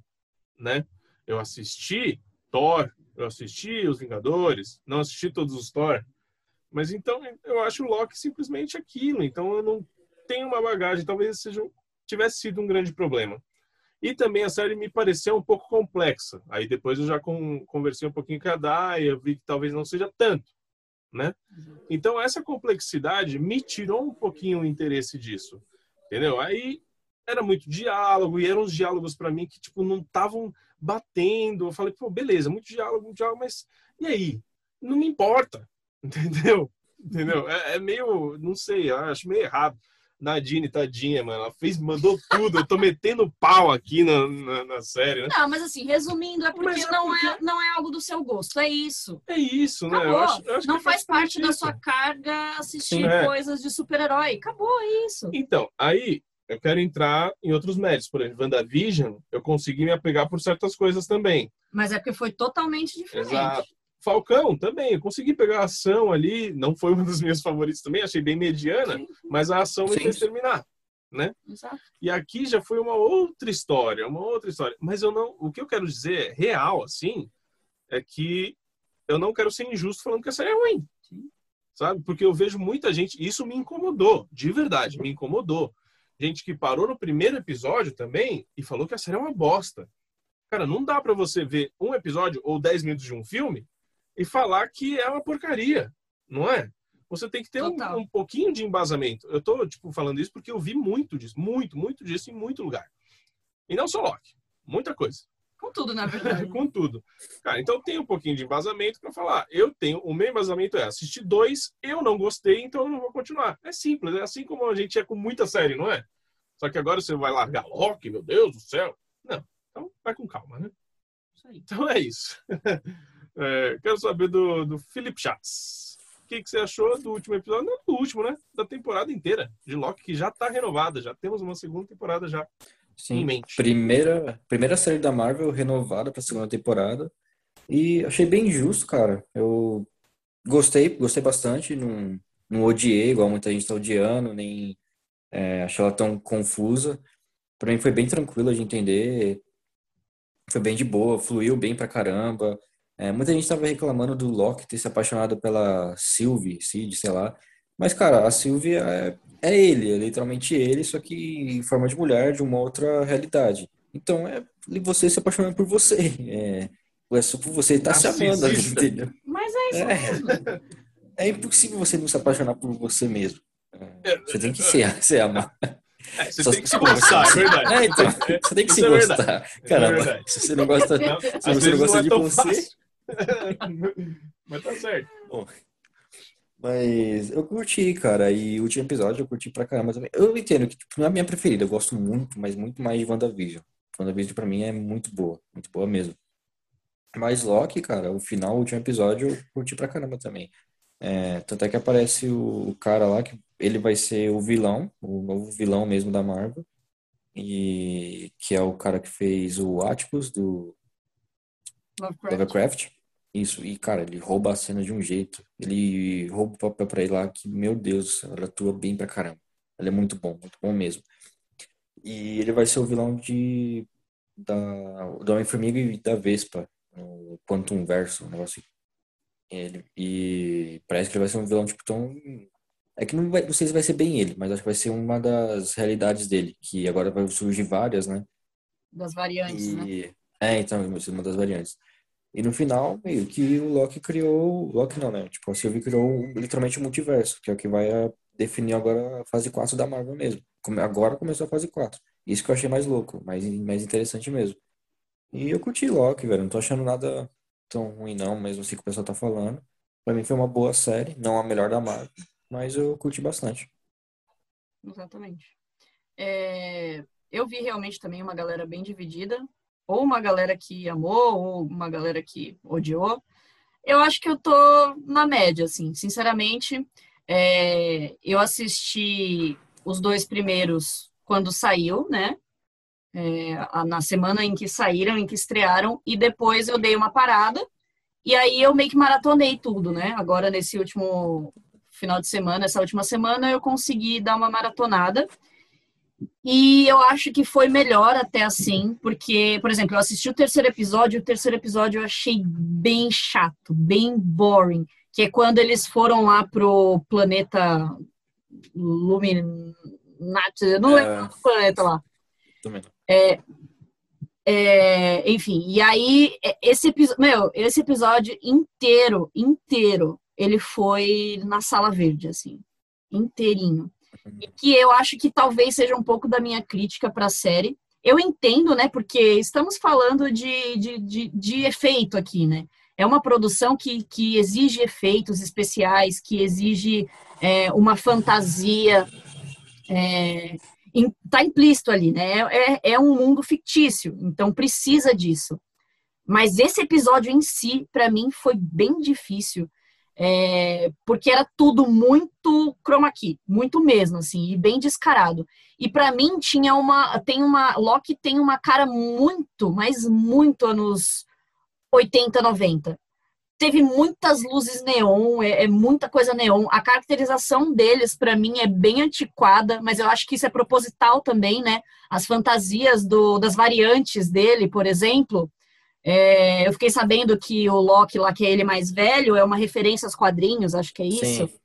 né? Eu assisti Thor, eu assisti Os Vingadores, não assisti todos os Thor, mas então eu acho o Loki simplesmente aquilo, então eu não tenho uma bagagem, talvez seja, tivesse sido um grande problema. E também a série me pareceu um pouco complexa. Aí depois eu já com, conversei um pouquinho com a Daya, vi que talvez não seja tanto, né? Então essa complexidade me tirou um pouquinho o interesse disso, entendeu? Aí era muito diálogo e eram os diálogos para mim que tipo não estavam batendo. Eu falei, pô, beleza, muito diálogo, muito diálogo, mas e aí? Não me importa, <laughs> entendeu? Entendeu? É, é meio, não sei, acho meio errado. Nadine, tadinha, mano. Ela fez, mandou tudo. Eu tô metendo pau aqui na, na, na série, né? Não, mas assim, resumindo, é porque, é não, porque... É, não é algo do seu gosto. É isso. É isso, né? Eu acho, eu acho não faz, faz parte da sua carga assistir é. coisas de super-herói. Acabou, é isso. Então, aí eu quero entrar em outros méritos. Por exemplo, WandaVision, eu consegui me apegar por certas coisas também. Mas é porque foi totalmente diferente. Exato. Falcão também, eu consegui pegar a ação ali, não foi uma dos meus favoritos também, achei bem mediana, sim. mas a ação me fez terminar, né? Exato. E aqui já foi uma outra história, uma outra história. Mas eu não, o que eu quero dizer real assim, é que eu não quero ser injusto falando que a série é ruim. Sim. Sabe? Porque eu vejo muita gente, isso me incomodou, de verdade, me incomodou. Gente que parou no primeiro episódio também e falou que a série é uma bosta. Cara, não dá para você ver um episódio ou dez minutos de um filme e falar que é uma porcaria, não é? Você tem que ter um, um, pouquinho de embasamento. Eu tô, tipo, falando isso porque eu vi muito disso, muito, muito disso em muito lugar. E não só Loki, muita coisa. Com tudo, na verdade. <laughs> Com tudo. Cara, então tem um pouquinho de embasamento para falar. Eu tenho, o meu embasamento é assistir dois, eu não gostei, então eu não vou continuar. É simples, é assim como a gente é com muita série, não é? Só que agora você vai largar Loki, meu Deus do céu. Não, então vai com calma, né? Então é isso. <laughs> É, quero saber do, do Felipe Chats. O que, que, você achou do último episódio? Não do último, né? Da temporada inteira de Loki, que já está renovada. Já temos uma segunda temporada já Sim, em mente. Primeira, primeira série da Marvel renovada para a segunda temporada. E achei bem justo, cara. Eu gostei, gostei bastante. Não, não odiei, igual muita gente está odiando, nem é, achei ela tão confusa. Para mim foi bem tranquila de entender. Foi bem de boa, fluiu bem pra caramba. É, muita gente estava reclamando do Loki ter se apaixonado pela Sylvie, Cid, sei lá. Mas, cara, a Sylvie é, é ele, é literalmente ele, só que em forma de mulher, de uma outra realidade. Então, é você se apaixonando por você. <laughs> É, é só por você estar tá se amando, entendeu? Mas é isso é, mesmo. É impossível você não se apaixonar por você mesmo. É, você tem que se, <laughs> se amar. É, você Só tem que se gostar, é verdade. É, então, você tem que se é gostar. Caramba, se você não gosta, não, se você não gosta de você, <laughs> mas tá certo. Bom, mas eu curti, cara. E o último episódio eu curti pra caramba também. Eu entendo que tipo, não é a minha preferida. Eu gosto muito, mas muito mais de WandaVision. WandaVision pra mim é muito boa. Muito boa mesmo. Mas Loki, cara, o final, o último episódio, eu curti pra caramba também. É, tanto é que aparece o cara lá, que ele vai ser o vilão, o novo vilão mesmo da Marvel. E que é o cara que fez o Atticus do Lovecraft. Lovecraft. Isso, e cara, ele rouba a cena de um jeito. Ele rouba o papel pra ele lá que, meu Deus, ela atua bem pra caramba. Ele é muito bom, muito bom mesmo. E ele vai ser o vilão de da, do Homem-Formiga e da Vespa, no Quantum Verso, um negócio assim. Ele, e parece que ele vai ser um vilão, tipo, tão. É que não, vai, não sei se vai ser bem ele, mas acho que vai ser uma das realidades dele, que agora vai surgir várias, né? Das variantes, e... né? É, então, vai ser uma das variantes. E no final, meio que o Loki criou. Loki não, né? Tipo, a Sylvie criou literalmente o multiverso, que é o que vai eh, definir agora a fase 4 da Marvel mesmo. Agora começou a fase 4. Isso que eu achei mais louco, mais, mais interessante mesmo. E eu curti Loki, velho. Não tô achando nada tão ruim, não, mesmo assim que o pessoal tá falando. Pra mim foi uma boa série, não a melhor da Marvel, mas eu curti bastante. Exatamente. É, eu vi realmente também uma galera bem dividida ou uma galera que amou, ou uma galera que odiou. Eu acho que eu tô na média, assim, sinceramente. É, eu assisti os dois primeiros quando saiu, né? É, na semana em que saíram, em que estrearam, e depois eu dei uma parada E aí eu meio que maratonei tudo, né? Agora nesse último final de semana, essa última semana, eu consegui dar uma maratonada. E eu acho que foi melhor até assim, porque, por exemplo, eu assisti o terceiro episódio, e o terceiro episódio eu achei bem chato, bem boring, que é quando eles foram lá pro planeta Luminat, não lembro é... do planeta lá. É, é, enfim, e aí esse episódio, meu, esse episódio inteiro, inteiro, ele foi na sala verde, assim, inteirinho. E que eu acho que talvez seja um pouco da minha crítica para a série. Eu entendo, né? Porque estamos falando de, de, de, de, efeito aqui, né? É uma produção que, que exige efeitos especiais, que exige é, uma fantasia. É, tá implícito ali, né? É, é um mundo fictício, então precisa disso. Mas esse episódio em si, para mim, foi bem difícil é, porque era tudo muito chroma key, muito mesmo, assim, e bem descarado. E para mim tinha uma, tem uma, Loki tem uma cara muito, mas muito anos 80, 90. Teve muitas luzes neon, é, é muita coisa neon. A caracterização deles, para mim, é bem antiquada, mas eu acho que isso é proposital também, né? As fantasias do, das variantes dele, por exemplo, é, eu fiquei sabendo que o Loki lá, que é ele mais velho, é uma referência aos quadrinhos, acho que é isso. Sim.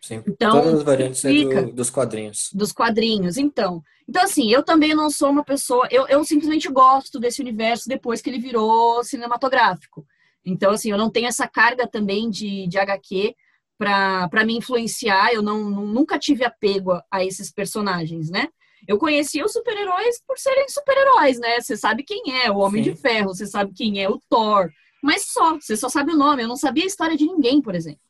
Sim. Então, Todas as variantes é do, dos quadrinhos. Dos quadrinhos, então. Então, assim, eu também não sou uma pessoa. Eu, eu simplesmente gosto desse universo depois que ele virou cinematográfico. Então, assim, eu não tenho essa carga também de, de HQ para me influenciar. Eu não, nunca tive apego a esses personagens, né? Eu conhecia os super-heróis por serem super-heróis, né? Você sabe quem é o Homem Sim. de Ferro, você sabe quem é o Thor, mas só, você só sabe o nome. Eu não sabia a história de ninguém, por exemplo.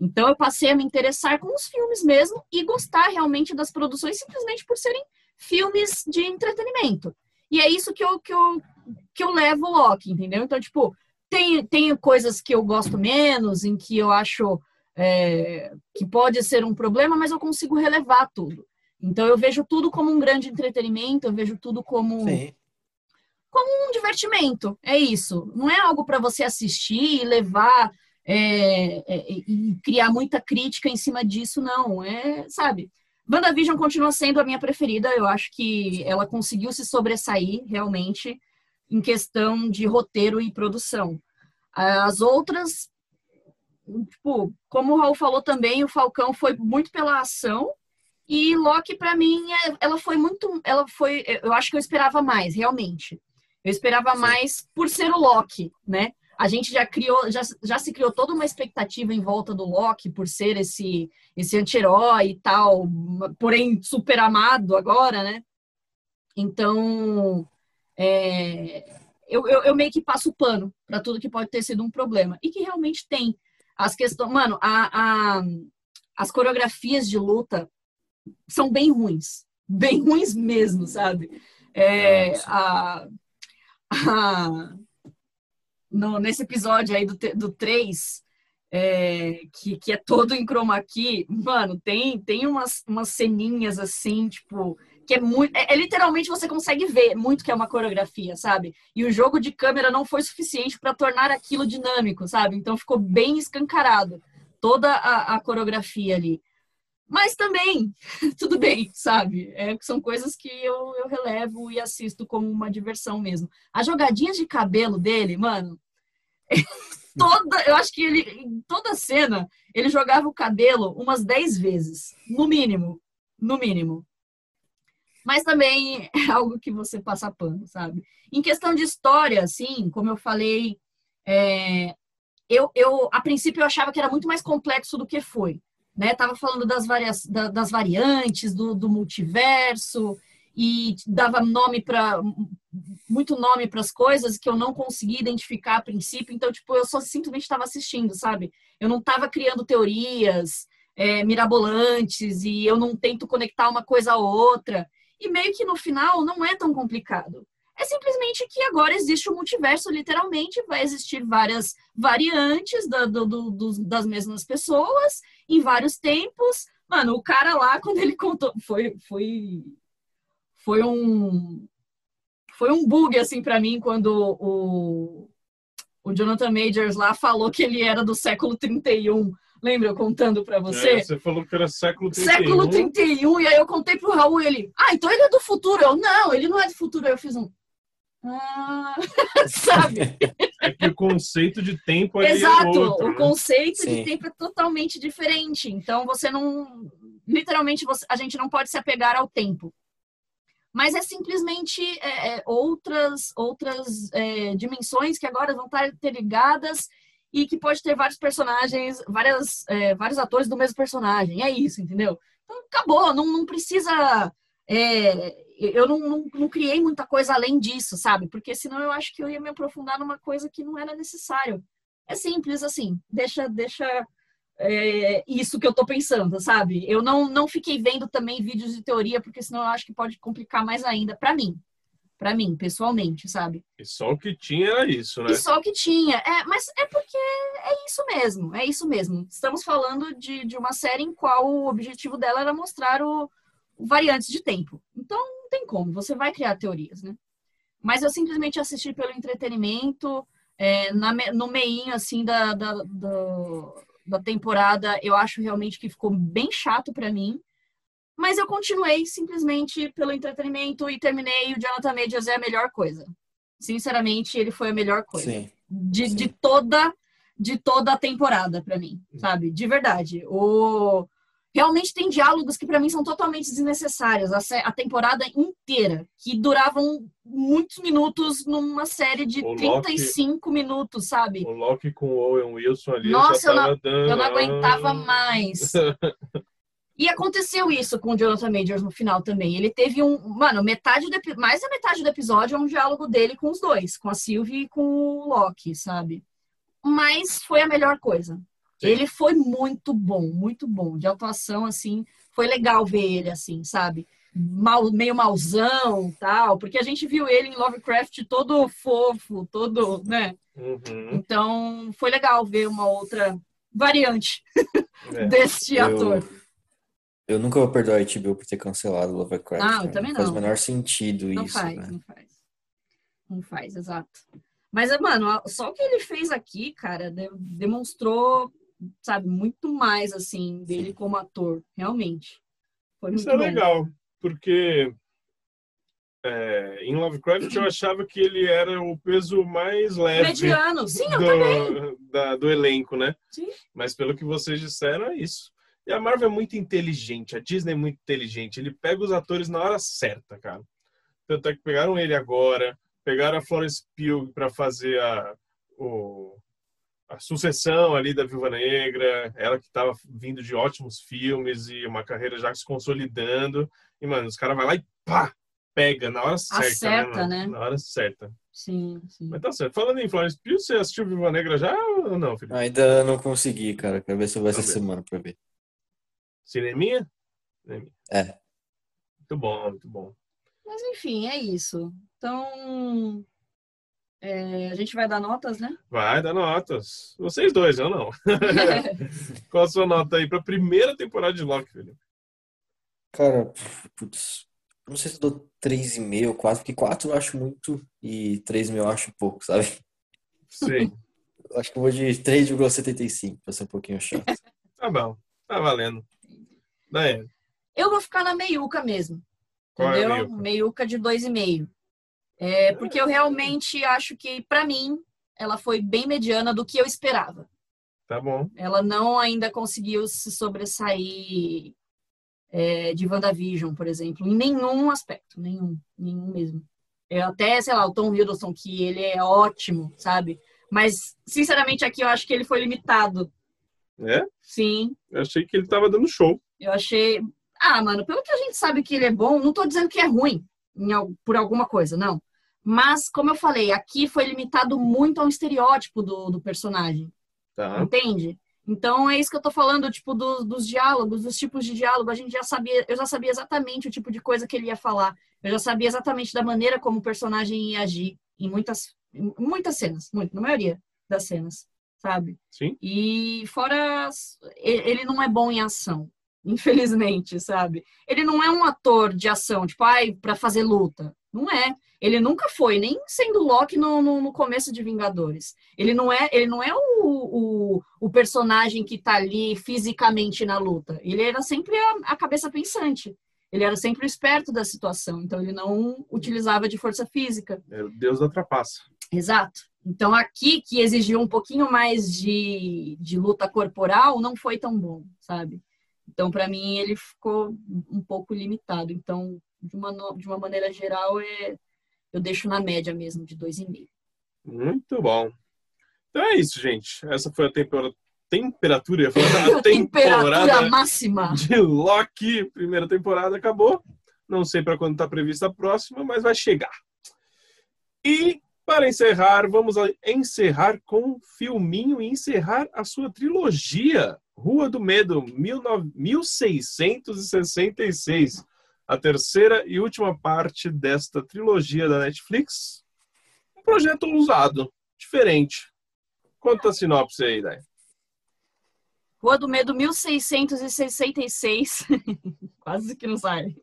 Então eu passei a me interessar com os filmes mesmo e gostar realmente das produções simplesmente por serem filmes de entretenimento. E é isso que eu, que eu, que eu levo o Loki, entendeu? Então, tipo, tem, tem coisas que eu gosto menos, em que eu acho é, que pode ser um problema, mas eu consigo relevar tudo. Então eu vejo tudo como um grande entretenimento, eu vejo tudo como Sim. como um divertimento. É isso. Não é algo para você assistir e levar é, é, e criar muita crítica em cima disso, não. É, sabe? WandaVision continua sendo a minha preferida. Eu acho que ela conseguiu se sobressair realmente em questão de roteiro e produção. As outras, tipo, como o Raul falou também, o Falcão foi muito pela ação e Loki, para mim, é, ela foi muito. Ela foi. Eu acho que eu esperava mais, realmente. Eu esperava Sim. mais por ser o Loki, né? A gente já criou, já, já se criou toda uma expectativa em volta do Loki por ser esse, esse anti-herói e tal, porém super amado agora, né? Então, é, eu, eu, eu, meio que passo o pano para tudo que pode ter sido um problema. E que realmente tem. As questões. Mano, a, a, as coreografias de luta são bem ruins. Bem ruins mesmo, sabe? É, a, a, no, nesse episódio aí do, do 3, é, que, que é todo em chroma key, mano, tem, tem umas, umas ceninhas assim, tipo, que é muito. É, é, literalmente você consegue ver muito que é uma coreografia, sabe? E o jogo de câmera não foi suficiente para tornar aquilo dinâmico, sabe? Então ficou bem escancarado toda a, a coreografia ali. Mas também, <laughs> tudo bem, sabe? É, são coisas que eu, eu relevo e assisto como uma diversão mesmo. As jogadinhas de cabelo dele, mano, <laughs> toda, eu acho que ele, em toda cena, ele jogava o cabelo umas 10 vezes, no mínimo, no mínimo. Mas também <laughs> é algo que você passa pano, sabe? Em questão de história, assim, como eu falei, é, eu, eu, a princípio eu achava que era muito mais complexo do que foi né? Tava falando das, varias, das variantes, do, do multiverso, e dava nome para muito nome para as coisas que eu não consegui identificar a princípio. Então, tipo, eu só simplesmente estava assistindo, sabe? Eu não estava criando teorias é, mirabolantes e eu não tento conectar uma coisa a outra. E meio que no final não é tão complicado. É simplesmente que agora existe o multiverso, literalmente, vai existir várias variantes da, do, do, das mesmas pessoas em vários tempos. Mano, o cara lá, <laughs> quando ele contou, foi, foi, foi um, foi um bug assim para mim quando o o Jonathan Majors lá falou que ele era do século 31. Lembra eu contando para você? É, você falou que era século 31. Século 31, e aí eu contei pro Raul e ele, ah, então ele é do futuro. Eu, não, ele não é do futuro. Eu fiz um. Ah, <laughs> sabe? É que o conceito de tempo ali Exato, é outro, o né? conceito de Sim. tempo é totalmente diferente. Então você não. Literalmente, você- a gente não pode se apegar ao tempo. Mas é simplesmente é, é, outras, outras é, dimensões que agora vão estar interligadas e que pode ter vários personagens, várias, é, vários atores do mesmo personagem. É isso, entendeu? Então acabou, não, não precisa. é, eu não, não, não criei muita coisa além disso, sabe? Porque senão eu acho que eu ia me aprofundar numa coisa que não era necessário. É simples assim, deixa, deixa é, isso que eu tô pensando, sabe? Eu não, não fiquei vendo também vídeos de teoria, porque senão eu acho que pode complicar mais ainda, pra mim. Pra mim, pessoalmente, sabe? E só o que tinha era isso, né? E só o que tinha. É, mas é porque é isso mesmo, é isso mesmo. Estamos falando de, de uma série em qual o objetivo dela era mostrar o, o variantes de tempo. Então não tem como, você vai criar teorias, né? Mas eu simplesmente assisti pelo entretenimento, é, na no meinho, assim, da, da, do- da temporada, eu acho realmente que ficou bem chato pra mim. Mas eu continuei simplesmente pelo entretenimento e terminei. O Jonathan Majors é a melhor coisa. Sinceramente, ele foi a melhor coisa Sim. de, Sim. de toda de toda a temporada pra mim, sabe? De verdade. O realmente tem diálogos que pra mim são totalmente desnecessários. A, temporada inteira, que duravam muitos minutos numa série de O Loki- 35 minutos, sabe? O Loki com o Owen Wilson ali Nossa, eu não- dando... Eu não aguentava mais. <laughs> E aconteceu isso com o Jonathan Majors no final também. Ele teve um. Mano, metade do, mais da metade do episódio é um diálogo dele com os dois, com a Sylvie e com o Loki, sabe? Mas foi a melhor coisa. Sim. Ele foi muito bom, muito bom. De atuação, assim, foi legal ver ele assim, sabe? Mal, meio mauzão tal, porque a gente viu ele em Lovecraft todo fofo, todo, né? Uhum. Então foi legal ver uma outra variante É. <laughs> deste ator. Eu, eu nunca vou perdoar a HBO por ter cancelado Lovecraft. Ah, eu cara. também Faz o não. menor sentido Não isso, faz, né? não faz. Não faz, exato. Mas, mano, só o que ele fez aqui, cara, de- demonstrou, sabe, muito mais, assim, dele como ator, realmente. Foi Isso é bom. legal, porque é, em Lovecraft eu achava que ele era o peso mais leve Mediano, sim, eu também. do, da- do elenco, né? Sim. Mas pelo que vocês disseram, é isso. E a Marvel é muito inteligente, a Disney é muito inteligente. Ele pega os atores na hora certa, cara. Tanto é que pegaram ele agora, pegaram a Florence Pugh para fazer a, o- a sucessão ali da Viúva Negra, ela que estava vindo de ótimos filmes e uma carreira já se consolidando. E, mano, os caras vão lá e pá! Pega na hora certa, Acerta, né, né? Na hora certa. Sim, sim. Mas tá certo. Falando em Florence Pugh, você assistiu Viúva Negra já ou não, Felipe? Ainda não consegui, cara. Quero ver se eu vou essa semana pra ver. Cineminha? Cineminha. É. Muito bom, muito bom. Mas, enfim, é isso. Então, é, a gente vai dar notas, né? Vai dar notas. Vocês dois, eu não. <laughs> Qual a sua nota aí pra primeira temporada de Loki, Felipe? Cara, putz. Não sei se eu dou 3,5 ou 4, porque 4 eu acho muito e 3,5 eu acho pouco, sabe? Sim. Eu <laughs> acho que eu vou de 3,75, pra ser um pouquinho chato. Tá bom. Tá valendo. Daí, Eu vou ficar na meiuca mesmo. Qual é a entendeu? meiuca? meiuca de dois e meio. É, porque eu realmente acho que, pra mim, ela foi bem mediana do que eu esperava. tá bom. Ela não ainda conseguiu se sobressair é, de WandaVision, por exemplo, em nenhum aspecto, nenhum, nenhum mesmo. Eu até, sei lá, o Tom Hiddleston, que ele é ótimo, sabe? Mas, sinceramente, aqui eu acho que ele foi limitado. É? Sim, Eu achei que ele tava dando show. eu achei. Ah, mano, pelo que a gente sabe que ele é bom, não tô dizendo que é ruim por alguma coisa, não. Mas, como eu falei, aqui foi limitado muito ao estereótipo do, do personagem. Tá. Entende? Então é isso que eu tô falando, tipo, do- dos diálogos, dos tipos de diálogo. A gente já sabia, eu já sabia exatamente o tipo de coisa que ele ia falar. Eu já sabia exatamente da maneira como o personagem ia agir em muitas, em muitas cenas, muito, na maioria das cenas, sabe? Sim. E fora, ele não é bom em ação. <laughs> infelizmente, sabe? Ele não é um ator de ação, tipo, ai, pra fazer luta. Não é. Ele nunca foi, nem sendo Loki no, no, no, começo de Vingadores. Ele não é, ele não é o, o, o, personagem que tá ali fisicamente na luta. Ele era sempre a, a cabeça pensante. Ele era sempre o esperto da situação. Então ele não utilizava de força física. É o deus da trapaça. Exato. Então aqui, que exigiu um pouquinho mais de, de luta corporal, não foi tão bom, sabe? Então, para mim, ele ficou um pouco limitado. Então, de uma, de uma maneira geral, é, eu deixo na média mesmo, de 2,5. Muito bom. Então é isso, gente. Essa foi a temperatura, <laughs> temperatura, a temperatura máxima de Loki. Primeira temporada acabou. Não sei para quando está prevista a próxima, mas vai chegar. E para encerrar, vamos encerrar com um filminho e encerrar a sua trilogia. Rua do Medo, 1666 a terceira e última parte desta trilogia da Netflix. Um projeto ousado, diferente. Conta a sinopse aí, Dai. Rua do Medo 1666. <laughs> Quase que não sai.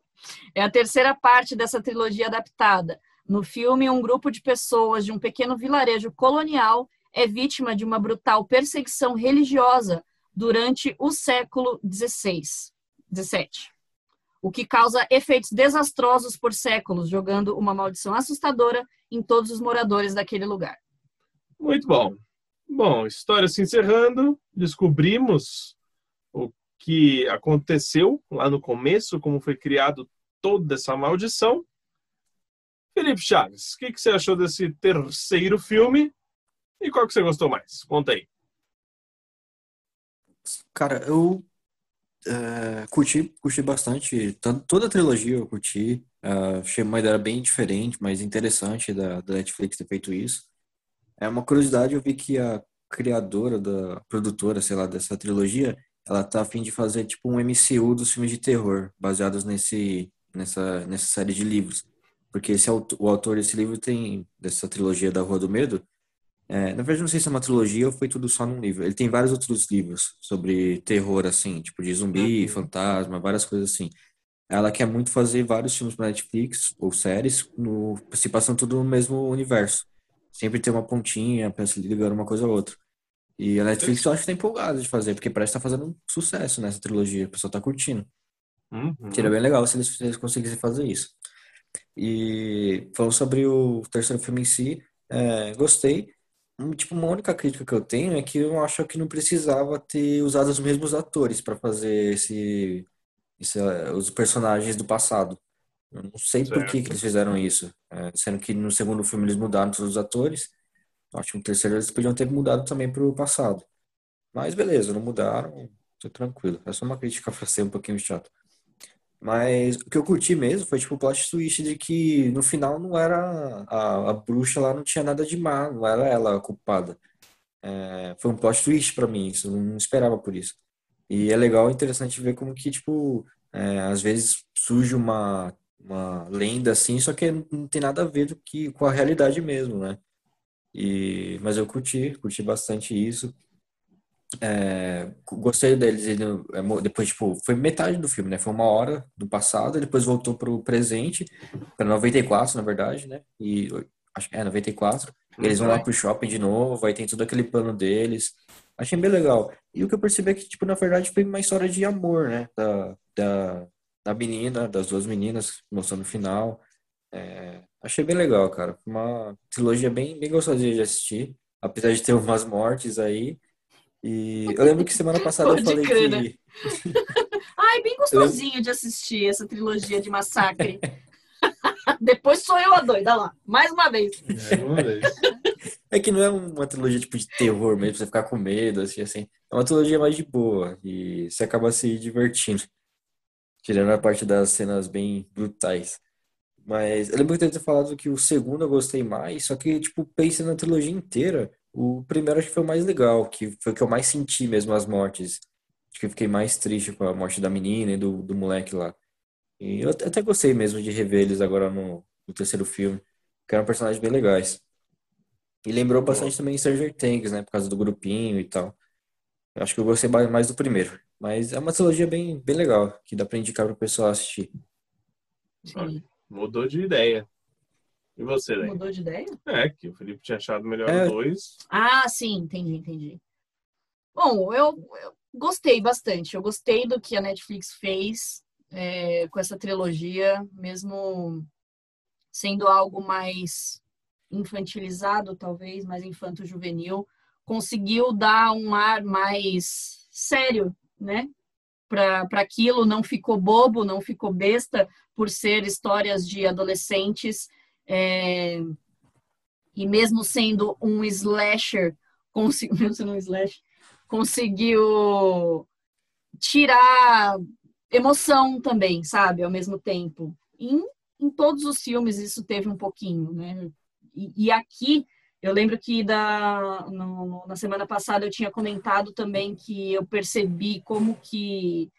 É a terceira parte dessa trilogia adaptada. No filme, um grupo de pessoas de um pequeno vilarejo colonial é vítima de uma brutal perseguição religiosa durante o século XVI. 17 o que causa efeitos desastrosos por séculos, jogando uma maldição assustadora em todos os moradores daquele lugar. Muito bom. Bom, história se encerrando, descobrimos o que aconteceu lá no começo, como foi criado toda essa maldição. Felipe Chaves, o que, que você achou desse terceiro filme e qual que você gostou mais? Conta aí. Cara, eu é, curti, curti bastante. Toda a trilogia eu curti. Uh, achei uma ideia bem diferente, mas interessante da, da Netflix ter feito isso. É uma curiosidade, eu vi que a criadora, da produtora, sei lá, dessa trilogia, ela tá a fim de fazer tipo um MCU dos filmes de terror, baseados nesse, nessa, nessa série de livros. Porque esse, o autor desse livro tem, dessa trilogia da Rua do Medo, é, na verdade, não sei se é uma trilogia ou foi tudo só num livro. Ele tem vários outros livros sobre terror, assim, tipo de zumbi, uhum. fantasma, várias coisas assim. Ela quer muito fazer vários filmes para Netflix ou séries, no, se passando tudo no mesmo universo. Sempre tem uma pontinha para se ligar uma coisa a outra. E a Netflix eu acho que tá empolgada de fazer, porque parece que tá fazendo um sucesso nessa trilogia. O pessoal tá curtindo. Uhum. Seria bem legal se eles, se eles conseguissem fazer isso. E falando sobre o terceiro filme em si, é, gostei tipo, uma única crítica que eu tenho é que eu acho que não precisava ter usado os mesmos atores para fazer esse, esse, eh, os personagens do passado. Eu não sei certo. por que, que eles fizeram isso. É, sendo que no segundo filme eles mudaram todos os atores. Acho que no terceiro eles podiam ter mudado também para o passado. Mas beleza, não mudaram. Tô tranquilo. É só uma crítica para ser um pouquinho chato. Mas o que eu curti mesmo foi tipo o plot twist de que no final não era a, a bruxa lá não tinha nada de má, não era ela a culpada. É, foi um plot twist para mim, isso não esperava por isso. E é legal, interessante ver como que tipo é, às vezes surge uma uma lenda assim, só que não tem nada a ver do que com a realidade mesmo, né? E mas eu curti, curti bastante isso. É, gostei deles. Ele, é, depois, tipo, foi metade do filme, né? Foi uma hora do passado, depois voltou pro presente, para 94, na verdade, né? E acho que é 94. Hum, eles vão lá pro shopping de novo, aí tem todo aquele plano deles. Achei bem legal. E o que eu percebi é que, tipo, na verdade, foi uma história de amor, né? Da, da, da menina, das duas meninas, mostrando no final. É, achei bem legal, cara. Uma trilogia bem, bem gostosinha de assistir. Apesar de ter umas mortes aí. E eu lembro que semana passada Pode eu falei crer, que. Né? <laughs> Ai, bem gostosinho de assistir essa trilogia de massacre. <laughs> Depois sou eu a doida lá, mais uma vez. É, uma vez. é que não é uma trilogia tipo de terror mesmo, pra você ficar com medo, assim, assim. É uma trilogia mais de boa e você acaba se divertindo. Tirando a parte das cenas bem brutais. Mas eu lembro que eu ter falado que o segundo eu gostei mais, só que, tipo, pensando na trilogia inteira, o primeiro acho que foi o mais legal, que foi o que eu mais senti mesmo as mortes. Acho que eu fiquei mais triste com a morte da menina e do, do moleque lá. E eu até gostei mesmo de rever eles agora no, no terceiro filme, que eram personagens bem legais. E lembrou bastante também Stranger Things, né? Por causa do grupinho e tal. Eu acho que eu gostei mais do primeiro. Mas é uma trilogia bem, bem legal, que dá pra indicar pro pessoal assistir. Sim. Mudou de ideia. E você, daí? Mudou de ideia? É, que o Felipe tinha achado melhor É. dois. Ah, sim, entendi, entendi. Bom, eu, eu gostei bastante. Eu gostei do que a Netflix fez é, com essa trilogia, mesmo sendo algo mais infantilizado, talvez, mais infanto-juvenil, conseguiu dar um ar mais sério, né? Para aquilo, não ficou bobo, não ficou besta por ser histórias de adolescentes. É, e mesmo sendo um slasher, conseguiu, <laughs> sendo um slasher, conseguiu tirar emoção também, sabe, ao mesmo tempo. Em, em todos os filmes isso teve um pouquinho, né? E, e aqui eu lembro que da, no- na semana passada eu tinha comentado também que eu percebi como que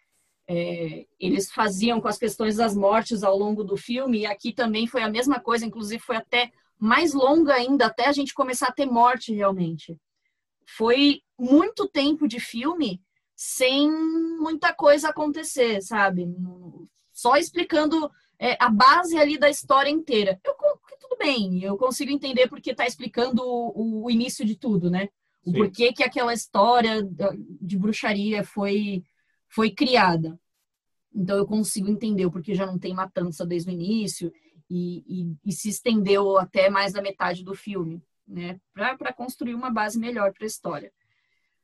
é, eles faziam com as questões das mortes ao longo do filme, e aqui também foi a mesma coisa, inclusive foi até mais longa ainda, até a gente começar a ter morte realmente. Foi muito tempo de filme sem muita coisa acontecer, sabe? Só explicando é, a base ali da história inteira. Eu, tudo bem, eu consigo entender porque está explicando o, o início de tudo, né? O Sim. porquê que aquela história da- de bruxaria foi, foi criada. Então eu consigo entender o porquê já não tem matança desde o início e, e- e se estendeu até mais da metade do filme, né? Para construir uma base melhor para a história.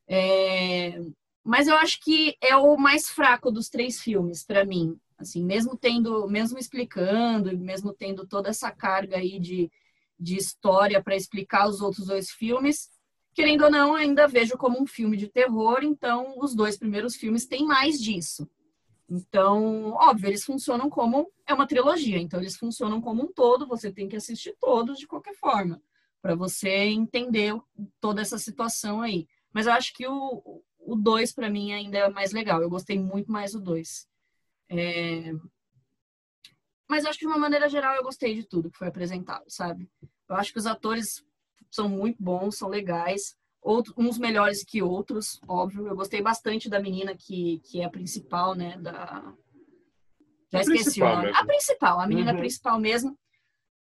É, mas eu acho que é o mais fraco dos três filmes para mim. Assim, mesmo tendo, mesmo explicando, mesmo tendo toda essa carga aí de, de história para explicar os outros dois filmes, querendo ou não, ainda vejo como um filme de terror. Então, os dois primeiros filmes têm mais disso. Então, óbvio, eles funcionam como é uma trilogia. Então, eles funcionam como um todo. Você tem que assistir todos de qualquer forma para você entender toda essa situação aí. Mas eu acho que o o dois para mim ainda é mais legal. Eu gostei muito mais do dois. É, Mas eu acho que de uma maneira geral eu gostei de tudo que foi apresentado, sabe? Eu acho que os atores são muito bons, são legais, uns melhores que outros, óbvio. Eu gostei bastante da menina que, que é a principal, né? Da... Já A esqueci o principal nome. mesmo. A principal, a menina Uhum. principal mesmo.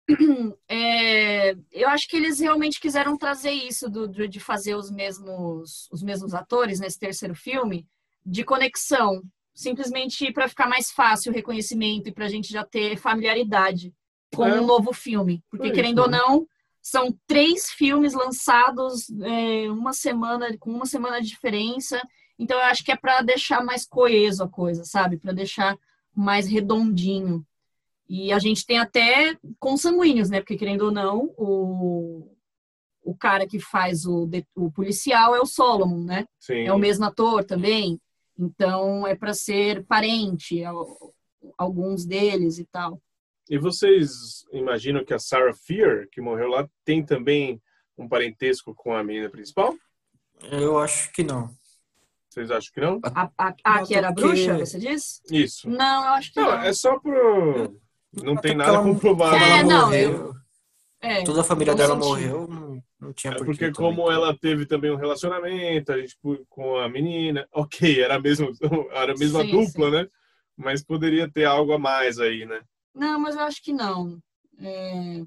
<clears throat> É, eu acho que eles realmente quiseram trazer isso do, de fazer os mesmos os mesmos atores nesse terceiro filme de conexão, simplesmente para ficar mais fácil o reconhecimento e para a gente já ter familiaridade com É. um novo filme, porque É isso, querendo ou né? não são três filmes lançados é, uma semana com uma semana de diferença, então eu acho que é para deixar mais coeso a coisa, sabe, para deixar mais redondinho. E a gente tem até consanguíneos, né? Porque, querendo ou não, o, o cara que faz o, o policial é o Solomon, né? Sim. É o mesmo ator também. Então, é para ser parente, al- alguns deles e tal. E vocês imaginam que a Sarah Fear, que morreu lá, tem também um parentesco com a menina principal? Eu acho que não. Vocês acham que não? A, a, a que era bruxa, você disse? Isso. Não, eu acho que Não, não. é só pro. Não tem nada comprovado. É, ela não, morreu, É, toda a família dela senti. morreu, não, não tinha É por porque que como também. ela teve também um relacionamento, a gente com a menina, ok, era a mesma, <laughs> era a mesma Sim, dupla, né? Mas poderia ter algo a mais aí, né? Não, mas eu acho que não. É,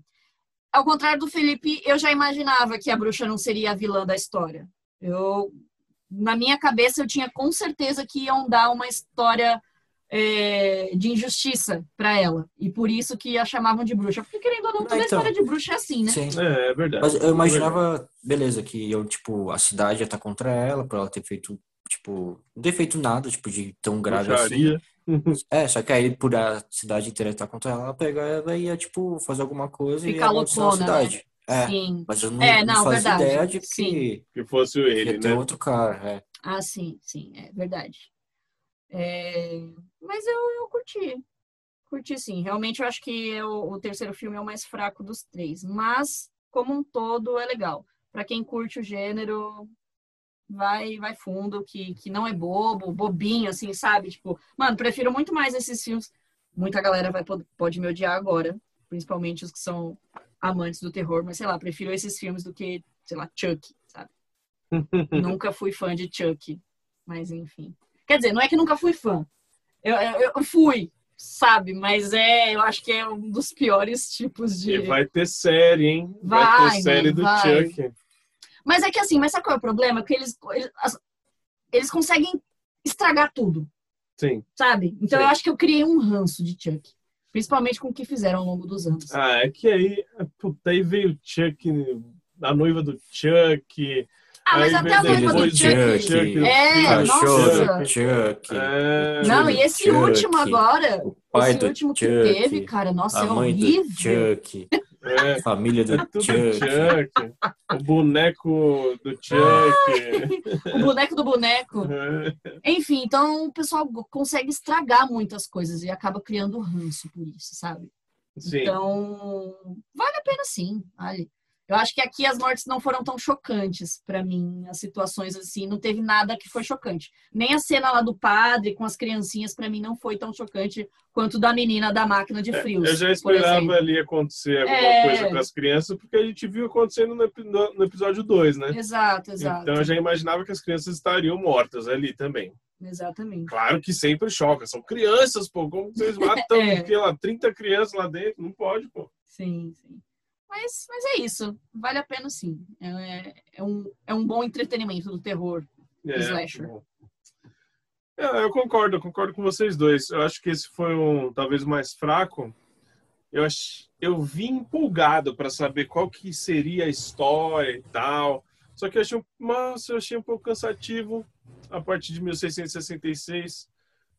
Ao contrário do Felipe, eu já imaginava que a bruxa não seria a vilã da história. Eu, na minha cabeça, eu tinha com certeza que iam dar uma história é, de injustiça para ela. E por isso que a chamavam de bruxa. Porque, querendo ou não, toda Ah, então. história de bruxa é assim, né? Sim. É, é verdade. Mas eu imaginava, beleza, que eu, tipo, a cidade ia tá contra ela, pra ela ter feito, tipo, não ter feito nada, tipo, de tão grave assim. Bruxaria. É, só que aí, por a cidade inteira estar contra ela, ela pega ela e ia, tipo, fazer alguma coisa e Ficar ia amaldiçoar a né? cidade. É, Sim. mas eu não, É, não não, fazia verdade. ideia de que Sim. Que fosse ele, ia ter né? outro cara, é. Ah, sim, sim, é verdade. É, Mas eu, eu curti. Curti sim. Realmente eu acho que é o, o terceiro filme é o mais fraco dos três. Mas, como um todo, é legal. Pra quem curte o gênero, vai vai fundo, que, que não é bobo, bobinho, assim, sabe? Tipo, mano, prefiro muito mais esses filmes. Muita galera vai, pod- pode me odiar agora, principalmente os que são amantes do terror, mas sei lá, prefiro esses filmes do que, sei lá, Chuck, sabe? <laughs> Nunca fui fã de Chuck, mas enfim. Quer dizer, não é que nunca fui fã. Eu, eu, eu fui, sabe? Mas é, eu acho que é um dos piores tipos de. E vai ter série, hein? Vai, Vai, ter série né? do Vai. Chuck. Mas é que assim, mas sabe qual é o problema? Que eles, eles, eles conseguem estragar tudo, Sim. sabe? Então Sim. eu acho que eu criei um ranço de Chuck. Principalmente com o que fizeram ao longo dos anos. Ah, é que aí, puta, aí veio o Chuck, a noiva do Chuck. Ah, mas aí até a noiva do Chuck. É, nossa. Chuck. É, Não, e esse Chuck, último agora, O pai esse do último que teve, cara, nossa, a é mãe horrível. do Chuck. É, Família do é tudo Chuck. Chuck. O boneco do Chuck. <laughs> O boneco do boneco. É. Enfim, então o pessoal consegue estragar muitas coisas e acaba criando ranço por isso, sabe? Sim. Então, vale a pena sim, vale. Eu acho que aqui as mortes não foram tão chocantes pra mim, as situações assim, não teve nada que foi chocante. Nem a cena lá do padre com as criancinhas pra mim não foi tão chocante quanto da menina da máquina de frios. É, Eu já esperava ali acontecer alguma É. coisa com as crianças, porque a gente viu acontecendo no, no- no episódio 2, né? Exato, exato. Então eu já imaginava que as crianças estariam mortas ali também. Exatamente. Claro que sempre choca. São crianças, pô. Como vocês matam <laughs> É. sei lá, 30 crianças lá dentro? Não pode, pô. Sim, sim. Mas, mas é isso. Vale a pena sim. É, é, um, é um bom entretenimento do terror. É, Slasher. É, eu concordo, eu concordo com vocês dois. Eu acho que esse foi um talvez mais fraco. Eu ach... eu vim empolgado para saber qual que seria a história e tal. Só que eu achei, um- nossa, eu achei um pouco cansativo a partir de 1666.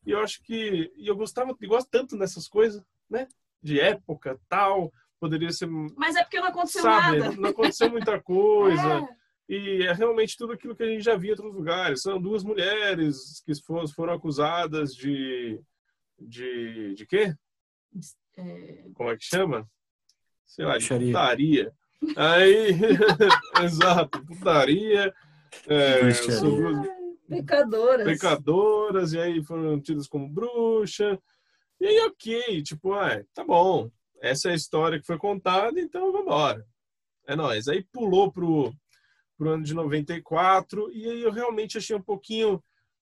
E eu acho que e eu gostava, eu gosto tanto dessas coisas, né? De época, tal. Poderia ser, Mas é porque não aconteceu sabe? nada. Não aconteceu muita coisa. <laughs> É. E é realmente tudo aquilo que a gente já via em outros lugares. São duas mulheres que foram, foram acusadas de. De, de quê? É, Como é que chama? Sei lá, de putaria. Aí. <laughs> Exato, putaria. É, pecadoras. pecadoras, e aí foram tidas como bruxa. E aí, ok, tipo, ah, tá bom. Essa é a história que foi contada, então vamos embora. É nóis. Aí pulou pro, pro ano de 94, e aí eu realmente achei um pouquinho.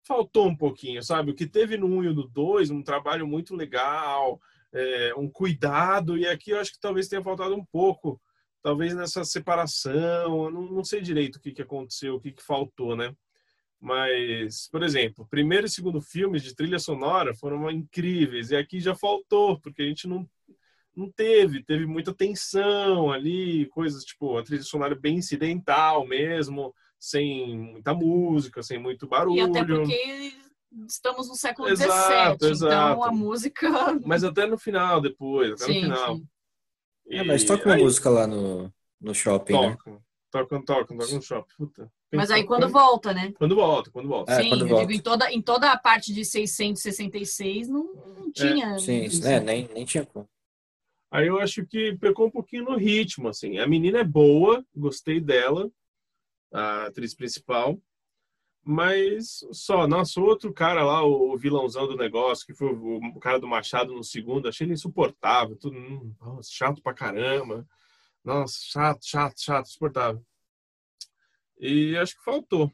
Faltou um pouquinho, sabe? O que teve no 1 e no 2, um trabalho muito legal, é, um cuidado, e aqui eu acho que talvez tenha faltado um pouco, talvez nessa separação, não, não sei direito o que, que aconteceu, o que, que faltou, né? Mas, por exemplo, primeiro e segundo filmes de trilha sonora foram incríveis, e aqui já faltou, porque a gente não, não teve, teve muita tensão ali, coisas tipo a trilha sonora bem incidental mesmo, sem muita música, sem muito barulho. E até porque estamos no século Exato, XVII, exato. então a música. <laughs> Mas até no final, depois, até no Sim, final. sim. É, mas E toca uma aí, música lá no, no shopping, né? Tocam, tocam, tocam, tocam no shopping. Puta. Mas aí Quando- volta, né? Quando volta, quando volta. É, Sim, quando eu volta. digo, em toda, em toda a parte de 666 não, não tinha. Sim, isso. né? Nem, nem tinha como. Aí eu acho que pecou um pouquinho no ritmo, assim. A menina é boa, gostei dela, a atriz principal, mas só, nossa, outro cara lá, o vilãozão do negócio, que foi o o cara do Machado no segundo, achei ele insuportável, tudo hum, nossa, chato pra caramba. Nossa, chato, chato, chato, insuportável. E acho que faltou.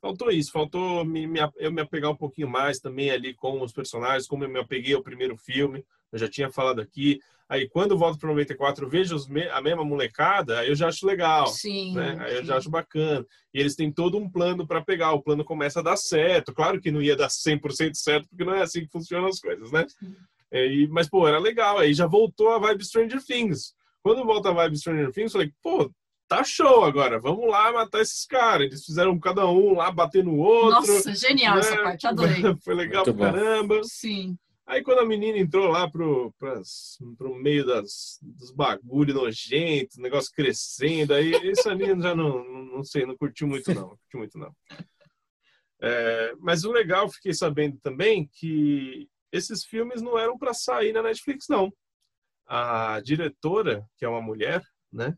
Faltou isso, faltou me, me, eu me apegar um pouquinho mais também ali com os personagens, como eu me apeguei ao primeiro filme, eu já tinha falado aqui. Aí quando eu volto para 94, eu vejo os me- a mesma molecada, aí eu já acho legal, Sim. né? Aí eu sim. já acho bacana. E eles têm todo um plano para pegar, o plano começa a dar certo. Claro que não ia dar 100% certo, porque não é assim que funcionam as coisas, né? É, e- mas, pô, era legal. Aí já voltou a vibe Stranger Things. Quando volta a vibe Stranger Things, eu falei, pô, tá show agora, vamos lá matar esses caras. Eles fizeram cada um lá bater no outro. Nossa, genial essa né? parte, adorei. <laughs> Foi legal Muito pra bom. caramba. Sim. Aí quando a menina entrou lá pro, pras, pro meio das, dos bagulho nojentos, negócio crescendo, aí essa menina já não, não, sei, não curtiu muito não curtiu muito não. É, mas o legal, fiquei sabendo também que esses filmes não eram para sair na Netflix não. A diretora, que é uma mulher, né?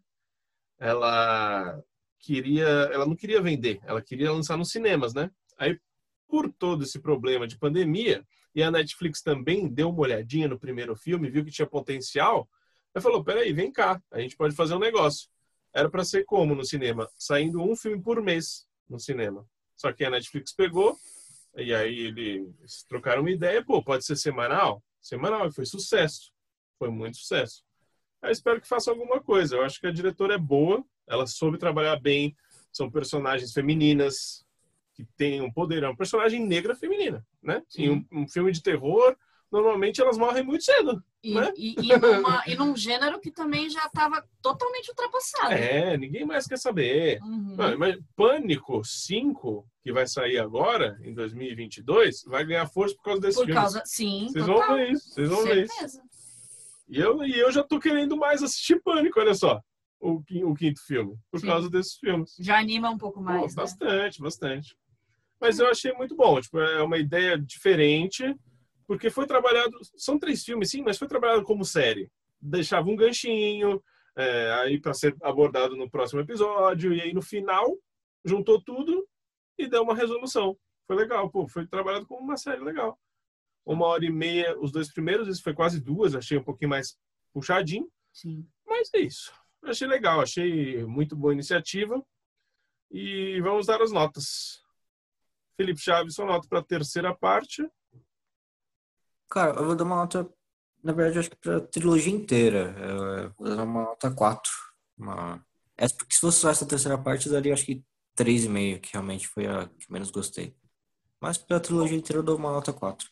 Ela queria, ela não queria vender, ela queria lançar nos cinemas, né? Aí por todo esse problema de pandemia, e a Netflix também deu uma olhadinha no primeiro filme, viu que tinha potencial, ela falou: peraí, vem cá, a gente pode fazer um negócio. Era para ser como no cinema? Saindo um filme por mês no cinema. Só que a Netflix pegou, E aí eles trocaram uma ideia, pô, pode ser semanal? Semanal, e foi sucesso. Foi muito sucesso. Aí espero que faça alguma coisa. Eu acho que a diretora é boa, ela soube trabalhar bem, são personagens femininas que têm um poder. É uma personagem negra feminina, né? Sim. Em um, um filme de terror, normalmente elas morrem muito cedo. E, né? e, e, numa, e num gênero que também já estava totalmente ultrapassado. É, ninguém mais quer saber. Uhum. Não, mas Pânico 5, que vai sair agora, em 2022, vai ganhar força por causa desse Por filme. causa, sim, Vocês total. vão ver isso, vocês vão ver isso. Certeza. E eu, e eu já tô querendo mais assistir Pânico, olha só. O, quin- o quinto filme, por Sim. causa desses filmes. Já anima um pouco Pô, mais, né? bastante, bastante. Mas eu achei muito bom. Tipo, é uma ideia diferente, porque foi trabalhado. São três filmes, sim, mas foi trabalhado como série. Deixava um ganchinho, é, aí para ser abordado no próximo episódio, e aí no final juntou tudo e deu uma resolução. Foi legal, pô, foi trabalhado como uma série legal. Uma hora e meia, os dois primeiros, esse foi quase duas, achei um pouquinho mais puxadinho. Sim. Mas é isso. Achei legal, achei muito boa iniciativa. E vamos dar as notas. Felipe Chaves, sua nota para a terceira parte. Cara, eu vou dar uma nota, na verdade, acho que pra trilogia inteira. Eu vou dar uma nota 4. Uma... Essa, porque se fosse só essa terceira parte, eu daria acho que 3,5, que realmente foi a que menos gostei. Mas pra trilogia inteira eu dou uma nota 4.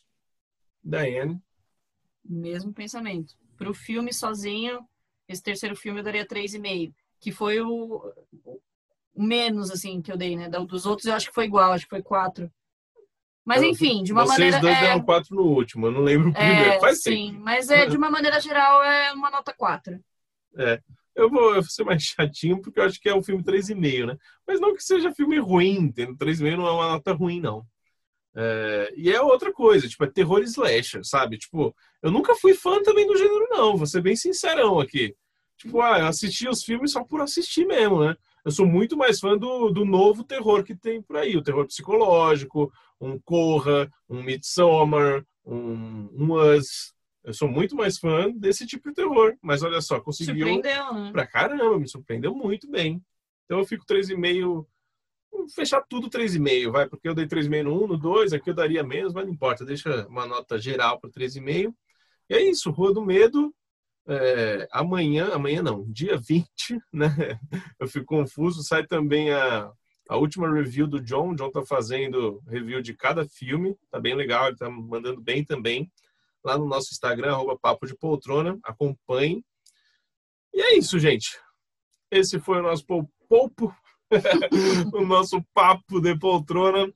Diane. Mesmo pensamento. Pro filme sozinho, esse terceiro filme eu daria 3,5. Que foi o, o menos, assim, que eu dei, né? Dos outros eu acho que foi igual, acho que foi 4. Mas enfim, de uma Vocês maneira. dois é, deram quatro no último, eu não lembro o primeiro. é, Faz sim, tempo. mas é, de uma maneira geral é uma nota 4. Eu vou, eu vou ser mais <laughs> chatinho, porque eu acho que é um filme 3,5, né? Mas não que seja filme ruim, entendeu? 3,5 não é uma nota ruim, não. É, e é outra coisa, tipo, é terror slasher, sabe? Tipo, eu nunca fui fã também do gênero, não, vou ser bem sincerão aqui. Tipo, ah, eu assisti os filmes só por assistir mesmo, né? Eu sou muito mais fã do, do novo terror que tem por aí, o terror psicológico, um Corra, um Midsommar, um, um Us. Eu sou muito mais fã desse tipo de terror. Mas olha só, conseguiu Surpreendeu, né? pra caramba, me surpreendeu muito bem. Então eu fico 3,5, vou fechar tudo 3,5, vai, porque eu dei 3,5 no 1, no 2, aqui eu daria menos, mas não importa, deixa uma nota geral para 3,5. E é isso, Rua do Medo, é, amanhã, amanhã não, dia <laughs> 20, né? Eu fico confuso, sai também a, a última review do John, o John tá fazendo review de cada filme, tá bem legal, ele tá mandando bem também. Lá no nosso Instagram, arroba Papo de Poltrona, acompanhe. E é isso, gente. Esse foi o nosso pou- poupo, <laughs> o nosso papo de poltrona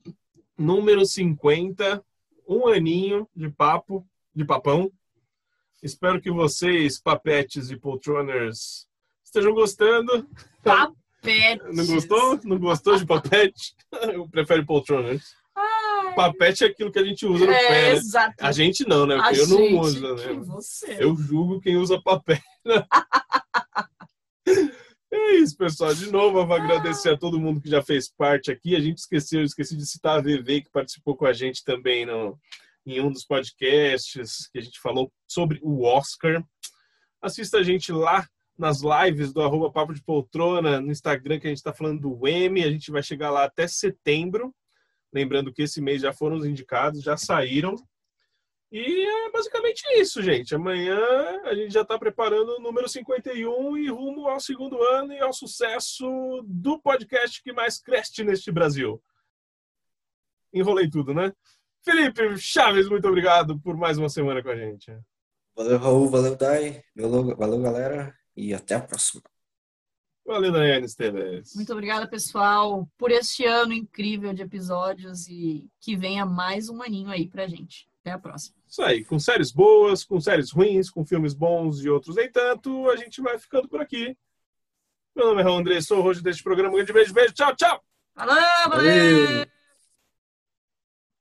número 50, um aninho de papo, de papão. Espero que vocês, papetes e poltroners, estejam gostando. Papete. Não gostou? Não gostou de papete? <laughs> Eu prefiro poltroners. Papete é aquilo que a gente usa no É, pé, né? exato. A gente não, né? A Porque eu não gente, uso, que né? você. Eu julgo quem usa papel. <laughs> É isso, pessoal. De novo, eu vou agradecer a todo mundo que já fez parte aqui. A gente esqueceu, eu esqueci de citar a VV, que participou com a gente também no, em um dos podcasts que a gente falou sobre o Oscar. Assista a gente lá nas lives do arroba Papo de Poltrona, no Instagram, que a gente está falando do M. A gente vai chegar lá até setembro. Lembrando que esse mês já foram os indicados, já saíram. E é basicamente isso, gente. Amanhã a gente já está preparando o número 51 e rumo ao segundo ano e ao sucesso do podcast que mais cresce neste Brasil. Enrolei tudo, né? Felipe Chaves, muito obrigado por mais uma semana com a gente. Valeu, Raul, valeu, Dai, valeu, valeu, galera, e até a próxima. Valeu, Daiane Esteves. Muito obrigada, pessoal, por este ano incrível de episódios e que venha mais um aninho aí pra gente. Até a próxima. Isso aí, com séries boas, com séries ruins, com filmes bons e outros nem tanto, a gente vai ficando por aqui. Meu nome é Raul André, sou o host deste programa. Um grande beijo, beijo, tchau, tchau! Falou, valeu! Valeu!